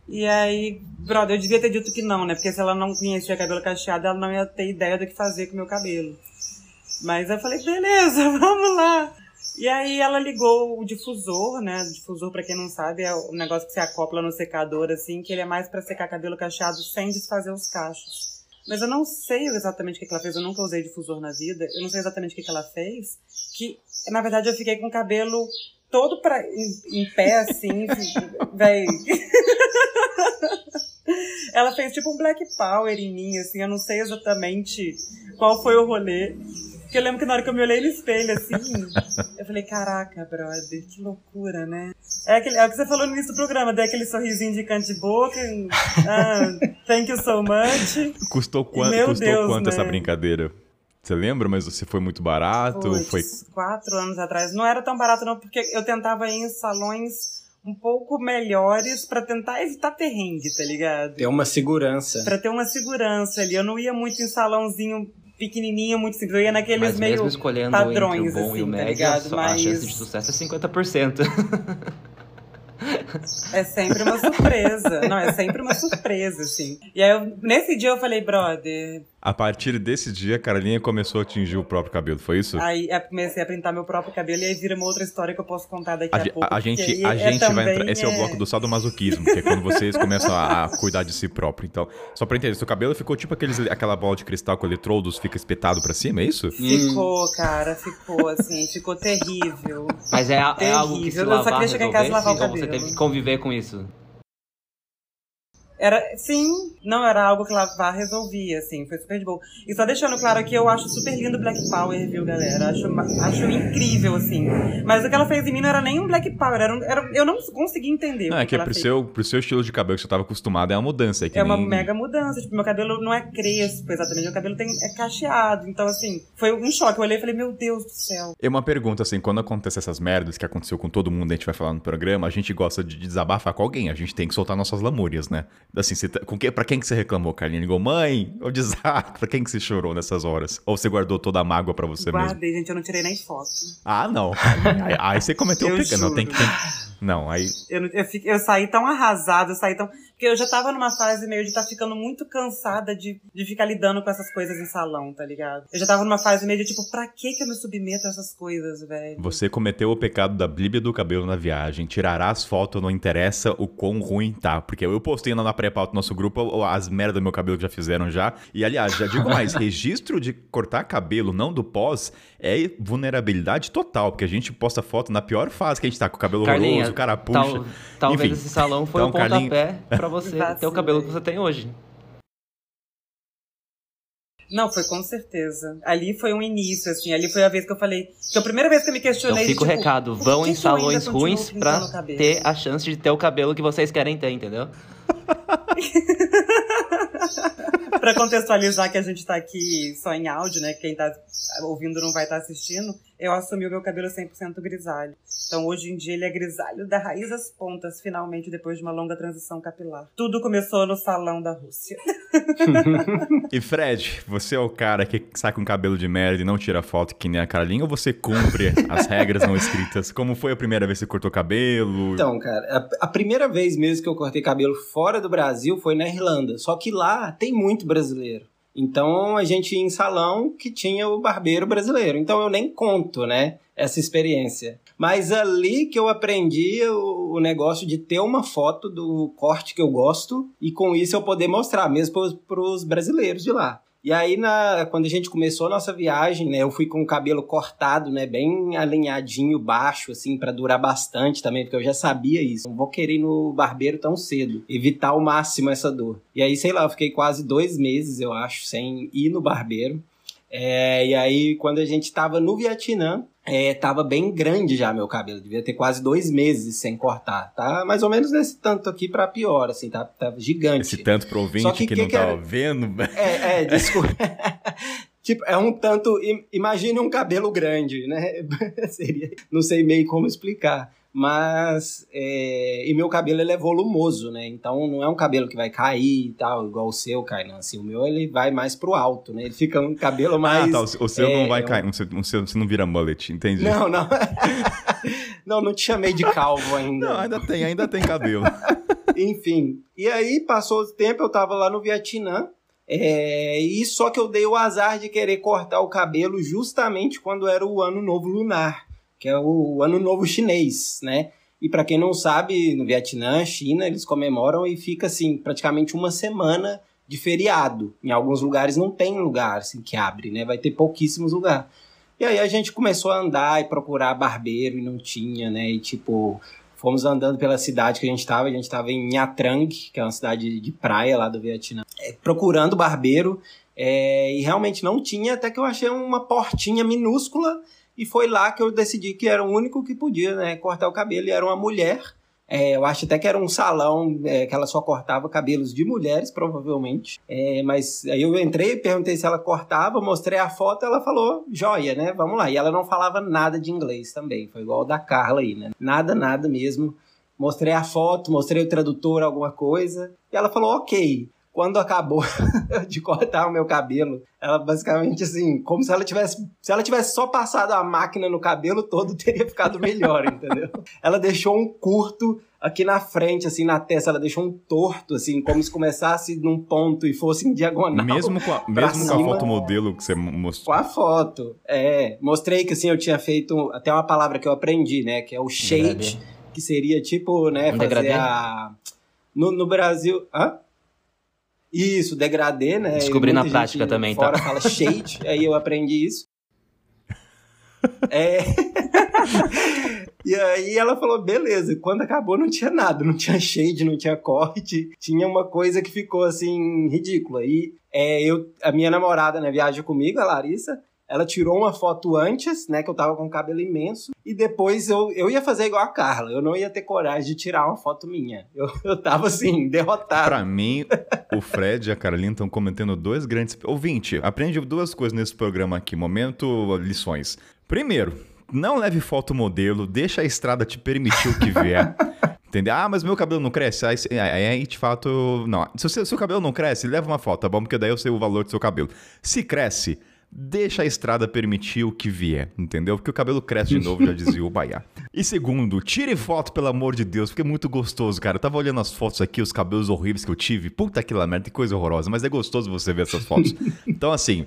E aí, brother, eu devia ter dito que não, né? Porque se ela não conhecia cabelo cacheado, ela não ia ter ideia do que fazer com o meu cabelo. Mas eu falei, beleza, vamos lá. E aí ela ligou o difusor, né? O difusor, pra quem não sabe, é o negócio que você acopla no secador, assim, que ele é mais para secar cabelo cacheado sem desfazer os cachos. Mas eu não sei exatamente o que ela fez, eu nunca usei difusor na vida, eu não sei exatamente o que ela fez, que, na verdade, eu fiquei com o cabelo todo pra, em, em pé, assim, véi. ela fez tipo um black power em mim, assim, eu não sei exatamente qual foi o rolê. Porque eu lembro que na hora que eu me olhei no espelho, assim, eu falei, caraca, brother, que loucura, né? É, aquele, é o que você falou no início do programa, deu aquele sorrisinho de canto de boca. Ah, thank you so much. Custou, quant, Meu custou Deus, quanto né? essa brincadeira? Você lembra? Mas você foi muito barato? Puts, foi quatro anos atrás. Não era tão barato, não, porque eu tentava ir em salões um pouco melhores pra tentar evitar perrengue, tá ligado? Ter uma segurança. Pra ter uma segurança ali. Eu não ia muito em salãozinho pequenininho, muito simples. Eu ia naqueles Mas meio mesmo escolhendo padrões, entre o bom assim, e o tá médio, ligado? só- Mas a chance de sucesso é 50%. é sempre uma surpresa. Não, é sempre uma surpresa, assim. E aí, eu- nesse dia eu falei, brother, A partir desse dia, a Carolinha começou a atingir o próprio cabelo, foi isso? Aí eu comecei a pintar meu próprio cabelo e aí vira uma outra história que eu posso contar daqui A, a, pouco. a gente, a é gente vai entrar. Esse é o bloco do sadomasoquismo, que é quando vocês começam a, a cuidar de si próprio. Então, só pra entender, seu cabelo ficou tipo aqueles, aquela bola de cristal com eletrodos, fica espetado pra cima, é isso? Ficou, cara, ficou assim, ficou terrível. Mas é, é algo que se Terrível. Eu só lavar queria chegar em casa e lavar o ou você cabelo. teve conviver com isso? Era, sim, não era algo que lavar resolvia, assim, foi super de boa. E só deixando claro aqui, eu acho super lindo Black Power, viu, galera? Acho, acho incrível, assim. Mas o que ela fez em mim não era nem um Black Power, era, um- era eu não consegui entender. Não, é que ela pro fez. seu, pro seu estilo de cabelo que você tava acostumado é uma mudança. É, que É uma nem- mega mudança. Tipo, meu cabelo não é crespo, exatamente. Meu cabelo tem, é cacheado. Então, assim, foi um choque. Eu olhei e falei, meu Deus do céu. É uma pergunta, assim, quando acontece essas merdas que aconteceu com todo mundo, a gente vai falar no programa, a gente gosta de desabafar com alguém, a gente tem que soltar nossas lamúrias, né? Assim, você tá- com que, pra quem que você reclamou, Carlinha? Ligou, mãe, o desastre, pra quem que você chorou nessas horas? Ou você guardou toda a mágoa pra você mesmo? Guardei, gente, eu não tirei nem foto. Ah, não. Aí, aí você cometeu o pecado. Não, tem que. tem- Não, aí. Eu, eu, fiquei- eu saí tão arrasada, eu saí tão. Porque eu já tava numa fase meio de estar ficando muito cansada de, de ficar lidando com essas coisas em salão, tá ligado? Eu já tava numa fase meio de tipo, pra que que eu me submeto a essas coisas, velho? Você cometeu o pecado da bíblia do cabelo na viagem. Tirará as fotos, não interessa o quão ruim tá. Porque eu postei lá na pré-pauta do nosso grupo as merdas do meu cabelo que já fizeram já. E aliás, já digo mais: registro de cortar cabelo, não do pós, é vulnerabilidade total. Porque a gente posta foto na pior fase que a gente tá, com o cabelo Carlinha, horroroso, cara puxa. tal- talvez Enfim. esse salão foi Então, o pontapé Carlinhos- pra você ter o cabelo que você tem hoje. Não, foi com certeza. Ali foi um início, assim. Ali foi a vez que eu falei. Que a primeira vez que eu me Então questionei. fica o tipo, recado, vão em salões ruins pra ter a chance de ter o cabelo que vocês querem ter, entendeu? Pra contextualizar que a gente tá aqui só em áudio, né? Quem tá ouvindo não vai estar assistindo. Eu assumi o meu cabelo 100% grisalho. Então hoje em dia ele é grisalho da raiz às pontas, finalmente, depois de uma longa transição capilar. Tudo começou no salão da Rússia. E Fred, você é o cara que sai com cabelo de merda e não tira foto que nem a Carlinha ou você cumpre as regras não escritas? Como foi a primeira vez que você cortou cabelo? Então, cara, a, a primeira vez mesmo que eu cortei cabelo fora do Brasil foi na Irlanda. Só que lá tem muito brasileiro. Então a gente ia em salão que tinha o barbeiro brasileiro. Então eu nem conto, né, essa experiência. Mas ali que eu aprendi o negócio de ter uma foto do corte que eu gosto e com isso eu poder mostrar mesmo para os brasileiros de lá. E aí, na, quando a gente começou a nossa viagem, né, eu fui com o cabelo cortado, né, bem alinhadinho, baixo, assim, para durar bastante também, porque eu já sabia isso. Não vou querer ir no barbeiro tão cedo, evitar ao máximo essa dor. E aí, sei lá, eu fiquei quase dois meses, eu acho, sem ir no barbeiro. É, e aí, quando a gente tava no Vietnã, é, tava bem grande já meu cabelo, devia ter quase dois meses sem cortar, tá? Mais ou menos nesse tanto aqui pra pior, assim, tá? Tava gigante. Esse tanto pro ouvinte Só que, que não que que tava era? vendo. É, é, desculpa. tipo, é um tanto. im- Imagine um cabelo grande, né? Seria. Não sei meio como explicar. Mas, é, e meu cabelo ele é volumoso, né? Então não é um cabelo que vai cair e tal, igual o seu, Kainan. Assim, o meu ele vai mais pro alto, né? Ele fica um cabelo mais. Ah, tá. O seu é, não vai é um- cair. O o seu- você não vira mullet, entendi. Não, não. não, não te chamei de calvo ainda. Não, ainda tem, ainda tem cabelo. Enfim. E aí, passou o tempo, eu tava lá no Vietnã. é, e só que eu dei o azar de querer cortar o cabelo justamente quando era o ano novo lunar, que é o ano novo chinês, né? E para quem não sabe, no Vietnã, China, eles comemoram e fica assim, praticamente uma semana de feriado. Em alguns lugares não tem lugar assim que abre, né? Vai ter pouquíssimos lugares. E aí a gente começou a andar e procurar barbeiro e não tinha, né? E tipo, fomos andando pela cidade que a gente estava. A gente estava em Nha Trang, que é uma cidade de praia lá do Vietnã, é, procurando barbeiro. é, e realmente não tinha, até que eu achei uma portinha minúscula. E foi lá que eu decidi que era o único que podia né, cortar o cabelo. E era uma mulher. É, eu acho até que era um salão é, que ela só cortava cabelos de mulheres, provavelmente. É, mas aí eu entrei, perguntei se ela cortava, mostrei a foto, ela falou, joia, né? Vamos lá. E ela não falava nada de inglês também. Foi igual o da Carla aí, né? Nada, nada mesmo. Mostrei a foto, mostrei o tradutor, alguma coisa. E ela falou, ok. Quando acabou de cortar o meu cabelo, ela basicamente assim, como se ela tivesse, se ela tivesse só passado a máquina no cabelo todo, teria ficado melhor, entendeu? Ela deixou um curto aqui na frente, assim, na testa, ela deixou um torto, assim, como se começasse num ponto e fosse em diagonal. Mesmo com a, mesmo com a cima. foto modelo que você Com mostrou. a foto. É, mostrei que assim eu tinha feito até uma palavra que eu aprendi, né, que é o shade, que seria tipo, né, Um fazer degradê? a no, no Brasil, hã? Isso, degradê, né? Descobri na prática também, fora tá? fala shade, aí eu aprendi isso. É. e aí ela falou, beleza. Quando acabou não tinha nada, não tinha shade, não tinha corte, tinha uma coisa que ficou assim ridícula. E é, eu, a minha namorada, né, viaja comigo, a Larissa. Ela tirou uma foto antes, né, que eu tava com o cabelo imenso, e depois eu, eu ia fazer igual a Carla, eu não ia ter coragem de tirar uma foto minha. Eu, eu tava assim, derrotado. Pra mim, o Fred e a Carolina estão cometendo dois grandes. Ouvinte, aprende duas coisas nesse programa aqui. Momento lições. Primeiro, não leve foto modelo, deixa a estrada te permitir o que vier. Entendeu? Ah, mas meu cabelo não cresce. Aí, aí, aí, de fato, não. Se o seu, seu cabelo não cresce, leva uma foto, tá bom? Porque daí eu sei o valor do seu cabelo. Se cresce, deixa a estrada permitir o que vier, entendeu? Porque o cabelo cresce de novo, já dizia o Baiá. E segundo, tire foto, pelo amor de Deus, porque é muito gostoso, cara. Eu tava olhando as fotos aqui, os cabelos horríveis que eu tive. Puta que lá merda, que coisa horrorosa. Mas é gostoso você ver essas fotos. Então, assim,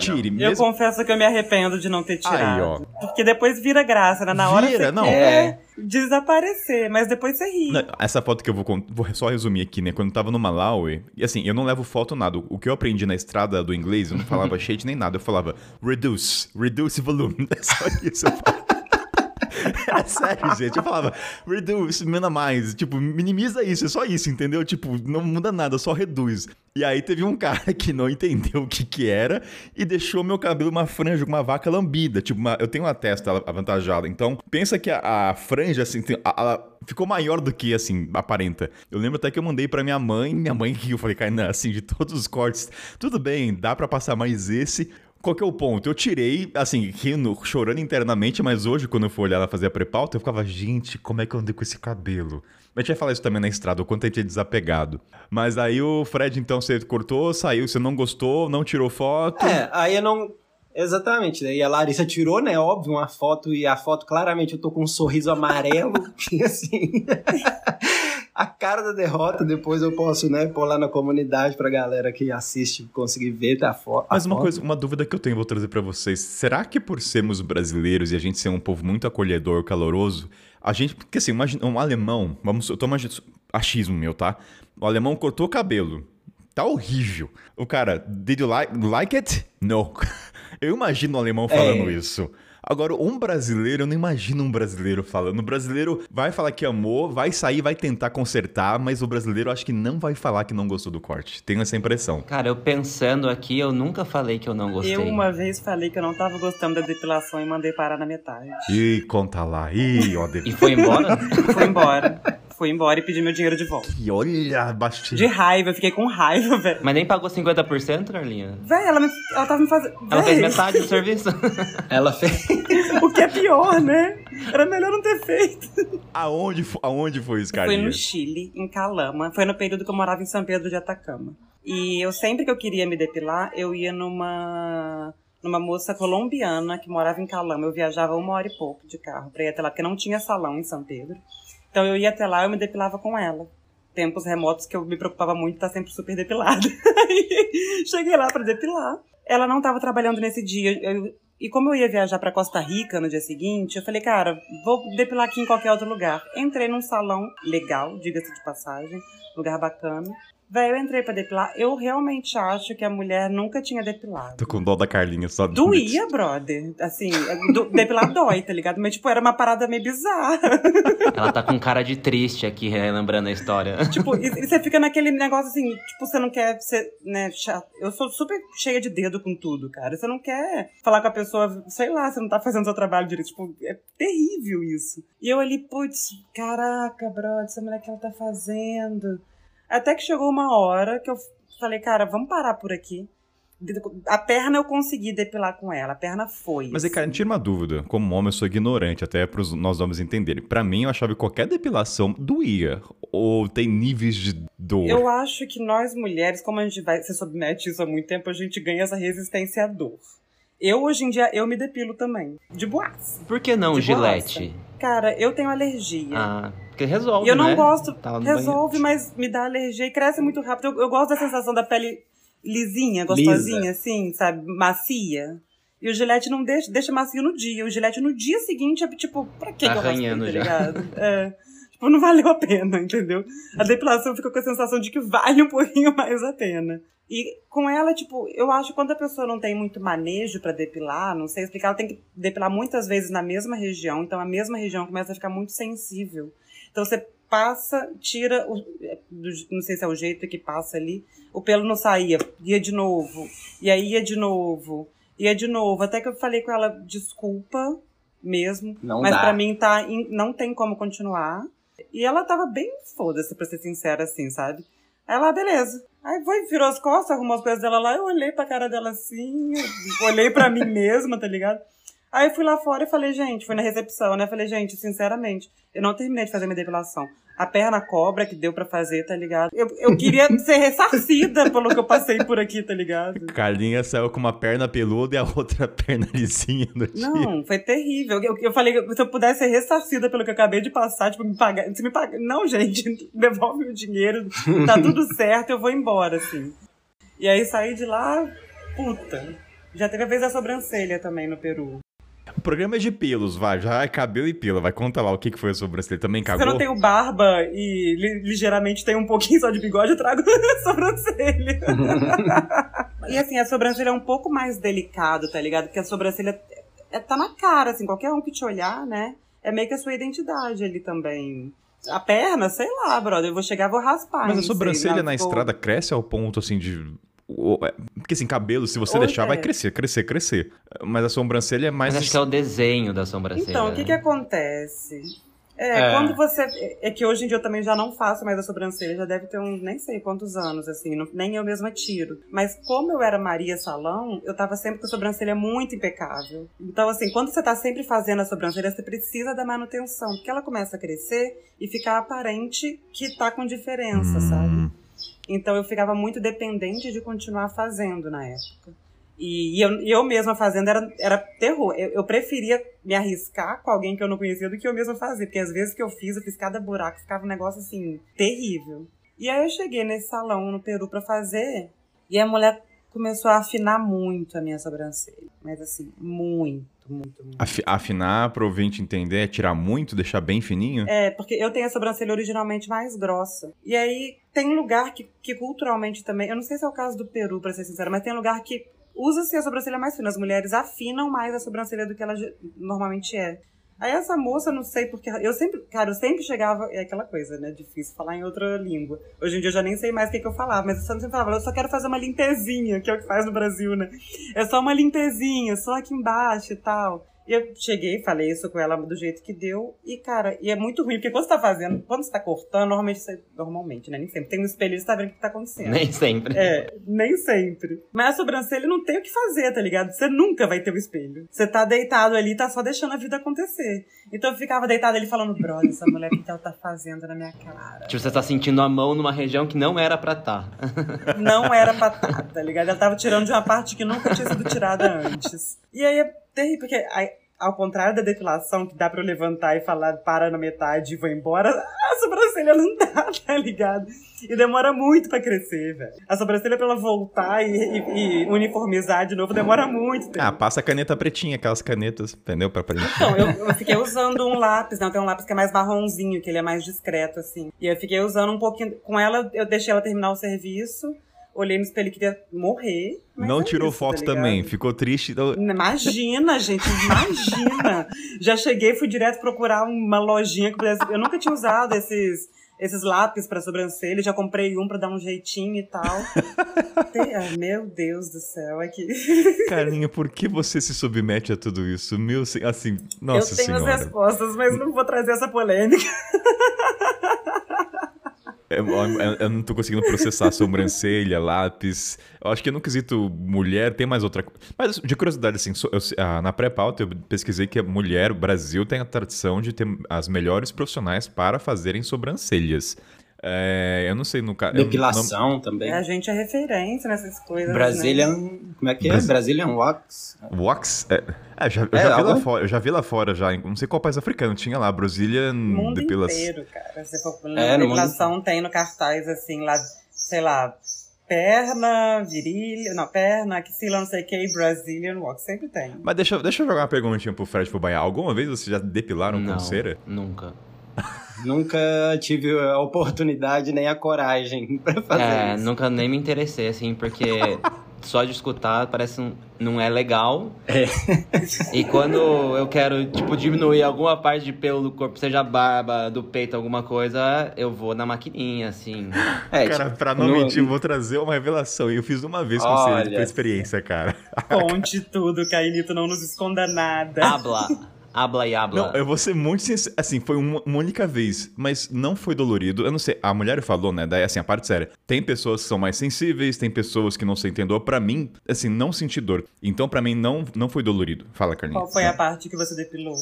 tire Eu mesmo. confesso que eu me arrependo de não ter tirado. Aí, ó. Porque depois vira graça, né? Na hora Vira, você não. quer desaparecer, mas depois você ri. Não, Essa foto que eu vou, vou só resumir aqui, né? Quando eu tava no Malawi, e assim, eu não levo foto nada. O que eu aprendi na estrada do inglês, eu não falava shade nem nada. Eu falava reduce, reduce volume. É só isso. Eu falava. É sério, gente. Eu falava, reduce, minimize. Tipo, minimiza isso, é só isso, entendeu? Tipo, não muda nada, só reduz. E aí teve um cara que não entendeu o que que era e deixou meu cabelo uma franja com uma vaca lambida. Tipo, uma- eu tenho uma testa avantajada. Então, pensa que a, a franja, assim, ela ficou maior do que, assim, aparenta. Eu lembro até que eu mandei pra minha mãe, minha mãe que eu falei, cara, assim, de todos os cortes, tudo bem, dá pra passar mais esse. Qual que é o ponto? Eu tirei, assim, rindo, chorando internamente, mas hoje, quando eu fui olhar ela fazer a pré-pauta, eu ficava, gente, como é que eu andei com esse cabelo? A gente vai falar isso também na estrada, o quanto a gente é desapegado. Mas aí o Fred, então, você cortou, saiu, você não gostou, não tirou foto. É, aí eu não. Exatamente. Daí a Larissa tirou, né? Óbvio, uma foto, e a foto, claramente, eu tô com um sorriso amarelo. e assim. a cara da derrota, depois eu posso, né, pôr lá na comunidade pra galera que assiste conseguir ver a, fo a Mas uma foto. coisa, uma dúvida que eu tenho, vou trazer pra vocês. Será que por sermos brasileiros e a gente ser um povo muito acolhedor, caloroso, a gente, porque assim, imagina, um alemão, vamos, eu tô imaginando, achismo meu, tá? O alemão cortou o cabelo. Tá horrível. O cara, did you like, like it? No. Eu imagino um alemão falando É. isso. Agora, um brasileiro, eu não imagino um brasileiro falando. O brasileiro vai falar que amou, vai sair, vai tentar consertar, mas o brasileiro acho que não vai falar que não gostou do corte. Tenho essa impressão. Cara, eu pensando aqui, eu nunca falei que eu não gostei. Eu uma vez falei que eu não tava gostando da depilação e mandei parar na metade. Ih, conta lá. Ih, ó, E foi embora? Fui embora. Fui embora e pedi meu dinheiro de volta. E olha, baixinho. De raiva, eu fiquei com raiva, velho. Mas nem pagou 50%, Carlinha? Véi, ela, me, ela tava me fazendo. Ela fez metade do serviço? Ela fez. o que é pior, né? Era melhor não ter feito. Aonde, aonde foi isso, Foi Carlinha? no Chile, em Calama. Foi no período que eu morava em São Pedro de Atacama. E eu sempre que eu queria me depilar, eu ia numa numa moça colombiana que morava em Calama. Eu viajava uma hora e pouco de carro pra ir até lá, porque não tinha salão em São Pedro. Então eu ia até lá eu me depilava com ela. Tempos remotos que eu me preocupava muito estar sempre super depilada. Cheguei lá pra depilar. Ela não tava trabalhando nesse dia. Eu- e como eu ia viajar pra Costa Rica no dia seguinte, eu falei, cara, vou depilar aqui em qualquer outro lugar. Entrei num salão legal, diga-se de passagem, lugar bacana. Véi, eu entrei pra depilar. Eu realmente acho que a mulher nunca tinha depilado. Tô com dó da Carlinha só. Doía, brother. Assim, do- depilar dói, tá ligado? Mas, tipo, era uma parada meio bizarra. Ela tá com cara de triste aqui, relembrando a história. tipo, e, e você fica naquele negócio assim, tipo, você não quer ser, né, chato. Eu sou super cheia de dedo com tudo, cara. Você não quer falar com a pessoa, sei lá, você não tá fazendo seu trabalho direito. Tipo, é terrível isso. E eu ali, putz, caraca, brother, essa mulher que ela tá fazendo. Até que chegou uma hora que eu falei, cara, vamos parar por aqui. A perna eu consegui depilar com ela, a perna foi. Mas aí, assim. cara, tira uma dúvida. Como homem, eu sou ignorante, até pros nós homens entenderem. Pra mim, eu achava que qualquer depilação doía. Ou tem níveis de dor. Eu acho que nós mulheres, como a gente vai se submete isso há muito tempo, a gente ganha essa resistência à dor. Eu, hoje em dia, eu me depilo também. De boas. Por que não De gilete? Cara, eu tenho alergia. Ah, porque resolve, e eu não né? gosto. Tá resolve, mas me dá alergia e cresce muito rápido. Eu, eu gosto da sensação da pele lisinha, gostosinha, assim, sabe? Macia. E o gilete não deixa, deixa macio no dia. O gilete no dia seguinte é tipo, pra que, que eu Arranhando tá já. ligado? É. Tipo, não valeu a pena, entendeu? A depilação fica com a sensação de que vale um pouquinho mais a pena. E com ela, tipo, eu acho que quando a pessoa não tem muito manejo pra depilar, não sei explicar, ela tem que depilar muitas vezes na mesma região, então a mesma região começa a ficar muito sensível. Então você passa, tira, o, do- não sei se é o jeito que passa ali, o pelo não saía, ia de novo, e aí ia de novo, ia de novo, até que eu falei com ela, desculpa mesmo, Não mas pra mim tá, não tem como continuar. E ela tava bem foda-se, pra ser sincera, assim, sabe? Aí ela, ah, beleza. Aí foi, virou as costas, arrumou as coisas dela lá, eu olhei pra cara dela assim, olhei pra mim mesma, tá ligado? Aí eu fui lá fora e falei, gente, fui na recepção, né? Falei, gente, sinceramente, eu não terminei de fazer minha depilação. A perna cobra que deu pra fazer, tá ligado? Eu, eu queria ser ressarcida pelo que eu passei por aqui, tá ligado? Carlinha saiu com uma perna peluda e a outra perna lisinha no dia. Não, foi terrível. Eu, eu falei que se eu pudesse ser ressarcida pelo que eu acabei de passar, tipo, me pagar. Se me pagar. Não, gente, devolve o dinheiro, tá tudo certo, eu vou embora, assim. E aí saí de lá, puta. Já teve a vez da sobrancelha também no Peru. O programa é de pelos, vai. Já é cabelo e pelo. Vai, conta lá o que que foi a sobrancelha. Também Se cagou? eu não tenho barba e li- ligeiramente tenho um pouquinho só de bigode, eu trago sobrancelha. e assim, a sobrancelha é um pouco mais delicado, tá ligado? Porque a sobrancelha é, tá na cara, assim, qualquer um que te olhar, né? É meio que a sua identidade ali também. A perna, sei lá, brother, eu vou chegar, vou raspar. Mas a não sei, sobrancelha não, na tipo, estrada cresce ao ponto assim de. É, Porque assim, cabelo, se você Ou deixar, é. vai crescer, crescer, crescer. Mas a sobrancelha é mais. Mas acho que é o desenho da sobrancelha. Então, o que né? que acontece? É, É. quando você. É que hoje em dia eu também já não faço mais a sobrancelha, já deve ter uns nem sei quantos anos, assim, não- nem eu mesma tiro. Mas como eu era Maria Salão, eu tava sempre com a sobrancelha muito impecável. Então, assim, quando você tá sempre fazendo a sobrancelha, você precisa da manutenção, porque ela começa a crescer e ficar aparente que tá com diferença, Hum. sabe? Então eu ficava muito dependente de continuar fazendo na época. E, e eu, eu mesma fazendo era, era terror. Eu, eu preferia me arriscar com alguém que eu não conhecia do que eu mesma fazer. Porque às vezes que eu fiz, eu fiz cada buraco, ficava um negócio assim, terrível. E aí eu cheguei nesse salão no Peru pra fazer, e a mulher começou a afinar muito a minha sobrancelha. Mas assim, muito, muito, muito. Afi- afinar pro ouvinte entender é tirar muito, deixar bem fininho? É, porque eu tenho a sobrancelha originalmente mais grossa. E aí tem lugar que, que culturalmente também. Eu não sei se é o caso do Peru, pra ser sincera, mas tem lugar que usa-se a sobrancelha mais fina. As mulheres afinam mais a sobrancelha do que ela normalmente é. Aí essa moça, não sei porque. Eu sempre, cara, eu sempre chegava. É aquela coisa, né? Difícil falar em outra língua. Hoje em dia eu já nem sei mais o que, que eu falava, mas eu sempre falava, eu só quero fazer uma limpezinha, que é o que faz no Brasil, né? É só uma limpezinha, só aqui embaixo e tal. E eu cheguei, falei isso com ela do jeito que deu. E, cara, e é muito ruim, porque quando você tá fazendo, quando você tá cortando, normalmente você. Normalmente, né? Nem sempre. Tem no espelho e você tá vendo o que tá acontecendo. Nem sempre. É, nem sempre. Mas a sobrancelha não tem o que fazer, tá ligado? Você nunca vai ter o espelho. Você tá deitado ali, tá só deixando a vida acontecer. Então eu ficava deitado ali falando, brother, essa mulher que ela tá fazendo na minha cara. Tipo, você tá sentindo a mão numa região que não era pra tá. Não era pra tá, tá ligado? Ela tava tirando de uma parte que nunca tinha sido tirada antes. E aí é terrível, porque ao contrário da depilação, que dá pra eu levantar e falar para na metade e vou embora, a sobrancelha não dá, tá ligado? E demora muito pra crescer, velho. A sobrancelha pra ela voltar e, e- e uniformizar de novo demora muito. Ah, passa a caneta pretinha, aquelas canetas, entendeu? Pra preencher. Então, eu, eu fiquei usando um lápis, não, tem um lápis que é mais marronzinho, que ele é mais discreto, assim. E eu fiquei usando um pouquinho. Com ela, eu deixei ela terminar o serviço, olhei no espelho e queria morrer. Não é tirou isso, foto tá também, ficou triste. então- Imagina, gente, imagina. Já cheguei, fui direto procurar uma lojinha que pudesse. Eu nunca tinha usado esses, esses lápis pra sobrancelha, já comprei um pra dar um jeitinho e tal. Ai, meu Deus do céu, é que Carinha, por que você se submete a tudo isso? Meu, assim, nossa eu tenho senhora. as respostas, mas não vou trazer essa polêmica. Eu, eu- eu não tô conseguindo processar sobrancelha, lápis. Eu acho que no quesito mulher tem mais outra coisa. Mas de curiosidade, assim, eu- ah, na pré-pauta eu pesquisei que a mulher, o Brasil tem a tradição de ter as melhores profissionais para fazerem sobrancelhas. É, eu não sei no caso. Depilação também. A gente é referência nessas coisas. Né? Brazilian. Como é que é? Bras- Brazilian Wax. Wax? É, é, já, eu, É, já vi lá fora, eu já vi lá fora já. Não sei qual país africano tinha lá, Brazilian No mundo Depilação. inteiro, cara. Se for É, no mundo- depilação tem no cartaz, assim, lá, sei lá, perna, virilha, não, perna, axila, não sei o que, Brazilian Walk, sempre tem. Mas deixa, eu- deixa eu jogar uma perguntinha pro Fred pro Baiá. Alguma vez vocês já depilaram não, com cera? nunca. Nunca tive a oportunidade nem a coragem pra fazer É, isso. nunca nem me interessei, assim, porque só de escutar parece um, não é legal. É. E quando eu quero, tipo, diminuir alguma parte de pelo do corpo, seja barba, do peito, alguma coisa, eu vou na maquininha, assim. É, Cara, tipo, pra não no- mentir, eu vou trazer uma revelação. Eu fiz uma vez com Olha por experiência, cara. Conte tudo, Cainito, não nos esconda nada. Habla. Habla e habla. Não, eu vou ser muito sincero. Assim, foi uma, uma única vez, mas não foi dolorido. Eu não sei, a mulher falou, né? Daí, assim, a parte séria. Tem pessoas que são mais sensíveis, tem pessoas que não sentem dor. Pra mim, assim, não senti dor. Então, pra mim, não, não foi dolorido. Fala, Carlinhos. Qual foi a parte que você depilou?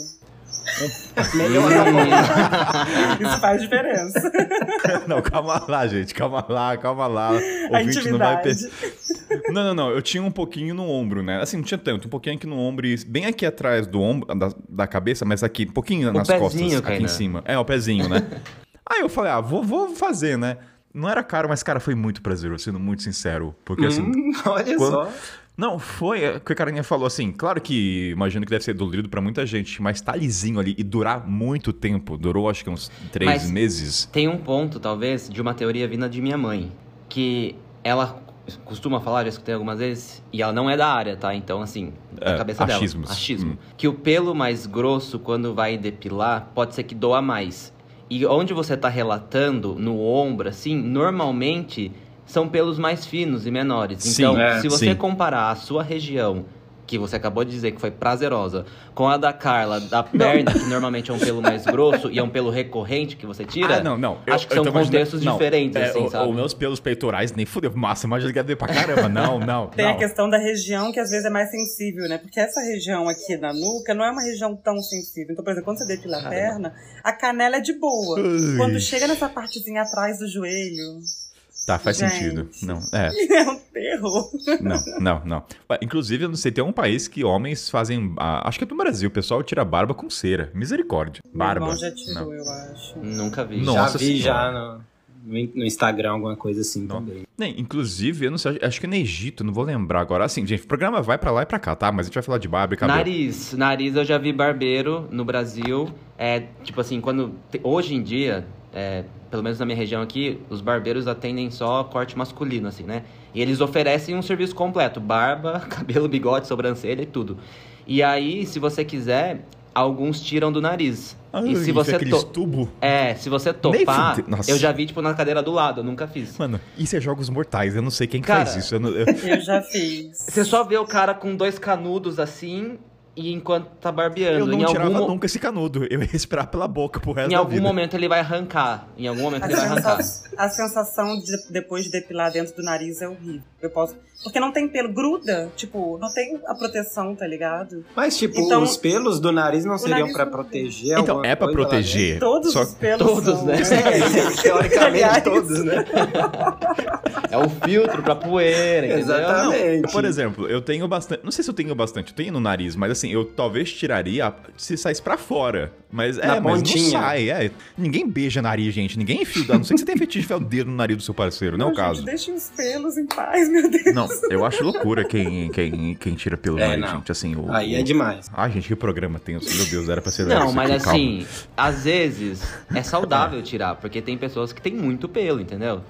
Melhor Isso faz diferença. Não, calma lá, gente. Calma lá, calma lá. O ouvinte não vai perceber. Não, não, não. Eu tinha um pouquinho no ombro, né? Assim, não tinha tanto. Um pouquinho aqui no ombro, e bem aqui atrás do ombro, da, da cabeça, mas aqui, um pouquinho nas pezinho, costas, aqui em cima. É, o pezinho, né? Aí eu falei, ah, vou, vou fazer, né? Não era caro, mas, cara, foi muito prazeroso, sendo muito sincero. Porque, assim, Hum, olha Quando- só. não, foi é, o que a Carinha falou assim. Claro que imagino que deve ser dolorido pra muita gente, mas tá lisinho ali e durar muito tempo. Durou acho que uns três Mas- meses. Tem um ponto, talvez, de uma teoria vinda de minha mãe, que ela costuma falar, já escutei algumas vezes, e ela não é da área, tá? Então, assim, É, cabeça achismos. dela. Achismo. Hum. Que o pelo mais grosso, quando vai depilar, pode ser que doa mais. E onde você tá relatando, no ombro, assim, normalmente são pelos mais finos e menores. Sim, Então, é, se você sim. comparar a sua região, que você acabou de dizer que foi prazerosa, com a da Carla, da perna, que normalmente é um pelo mais grosso e é um pelo recorrente que você tira, ah, não, não. acho que são tô imaginando- contextos não, diferentes, é, assim, o- sabe? Os meus pelos peitorais nem fudeu. Massa, mas ligado pra caramba. Não, não. Tem não. a questão da região que às vezes é mais sensível, né? Porque essa região aqui na nuca não é uma região tão sensível. Então, por exemplo, quando você depila a perna, a canela é de boa. Ui. Quando chega nessa partezinha atrás do joelho, Tá, faz Gente. sentido. Não, é. é um terror. Não, não, não. Inclusive, eu não sei, tem um país que homens fazem. ah, acho que é no Brasil, o pessoal tira barba com cera. Misericórdia. Barba. Meu irmão já tirou, Não. eu acho. Nunca vi. Não. já Nossa vi Senhora. já no, no Instagram alguma coisa assim Não. também. Nem, inclusive, eu não sei, acho que é no Egito, não vou lembrar agora. Assim, gente, o programa vai pra lá e pra cá, tá? Mas a gente vai falar de barba e cabelo. Nariz. Nariz eu já vi barbeiro no Brasil. É, tipo assim, quando. Hoje em dia, é, pelo menos na minha região aqui, os barbeiros atendem só corte masculino, assim, né? E eles oferecem um serviço completo: barba, cabelo, bigode, sobrancelha e tudo. E aí, se você quiser, alguns tiram do nariz. Ai, e se você aqueles to... tubo. É, se você topar, eu já vi, tipo, na cadeira do lado, eu nunca fiz. Mano, isso é jogos mortais, eu não sei quem que Cara, faz isso. Eu não- eu- Eu já fiz. Você só vê o cara com dois canudos assim e enquanto tá barbeando. Eu não em tirava algum, nunca esse canudo. Eu ia respirar pela boca pro resto Em da algum vida. momento ele vai arrancar. Em algum momento A, ele vai arrancar. a sensação de depois de depilar dentro do nariz é horrível. Eu posso. Porque não tem pelo, gruda. Tipo, não tem a proteção, tá ligado? Mas, tipo, Então, os pelos do nariz não seriam nariz pra não- proteger Então, é pra proteger. Todos Só- os pelos. Todos, são- né? É, teoricamente Aliás. todos, né? É o filtro pra poeira? Exatamente. Por exemplo, eu tenho bastante. Não sei se eu tenho bastante, eu tenho no nariz, mas assim, eu talvez tiraria se saísse pra fora. Mas é, Na mas pontinha. não sai, é. Ninguém beija nariz, gente. Ninguém enfia. A não ser que você tenha fetiche de enfiar o dedo no nariz do seu parceiro, não é o gente, caso. Deixem os pelos em paz, meu Deus. Não, eu acho loucura quem, quem, quem tira pelo É, nariz, não. gente. Assim, o, Aí é o- demais. Ai, gente, que programa tem. Meu Deus, era pra ser Não, mas aqui, calma. assim, às vezes é saudável tirar, porque tem pessoas que têm muito pelo, entendeu?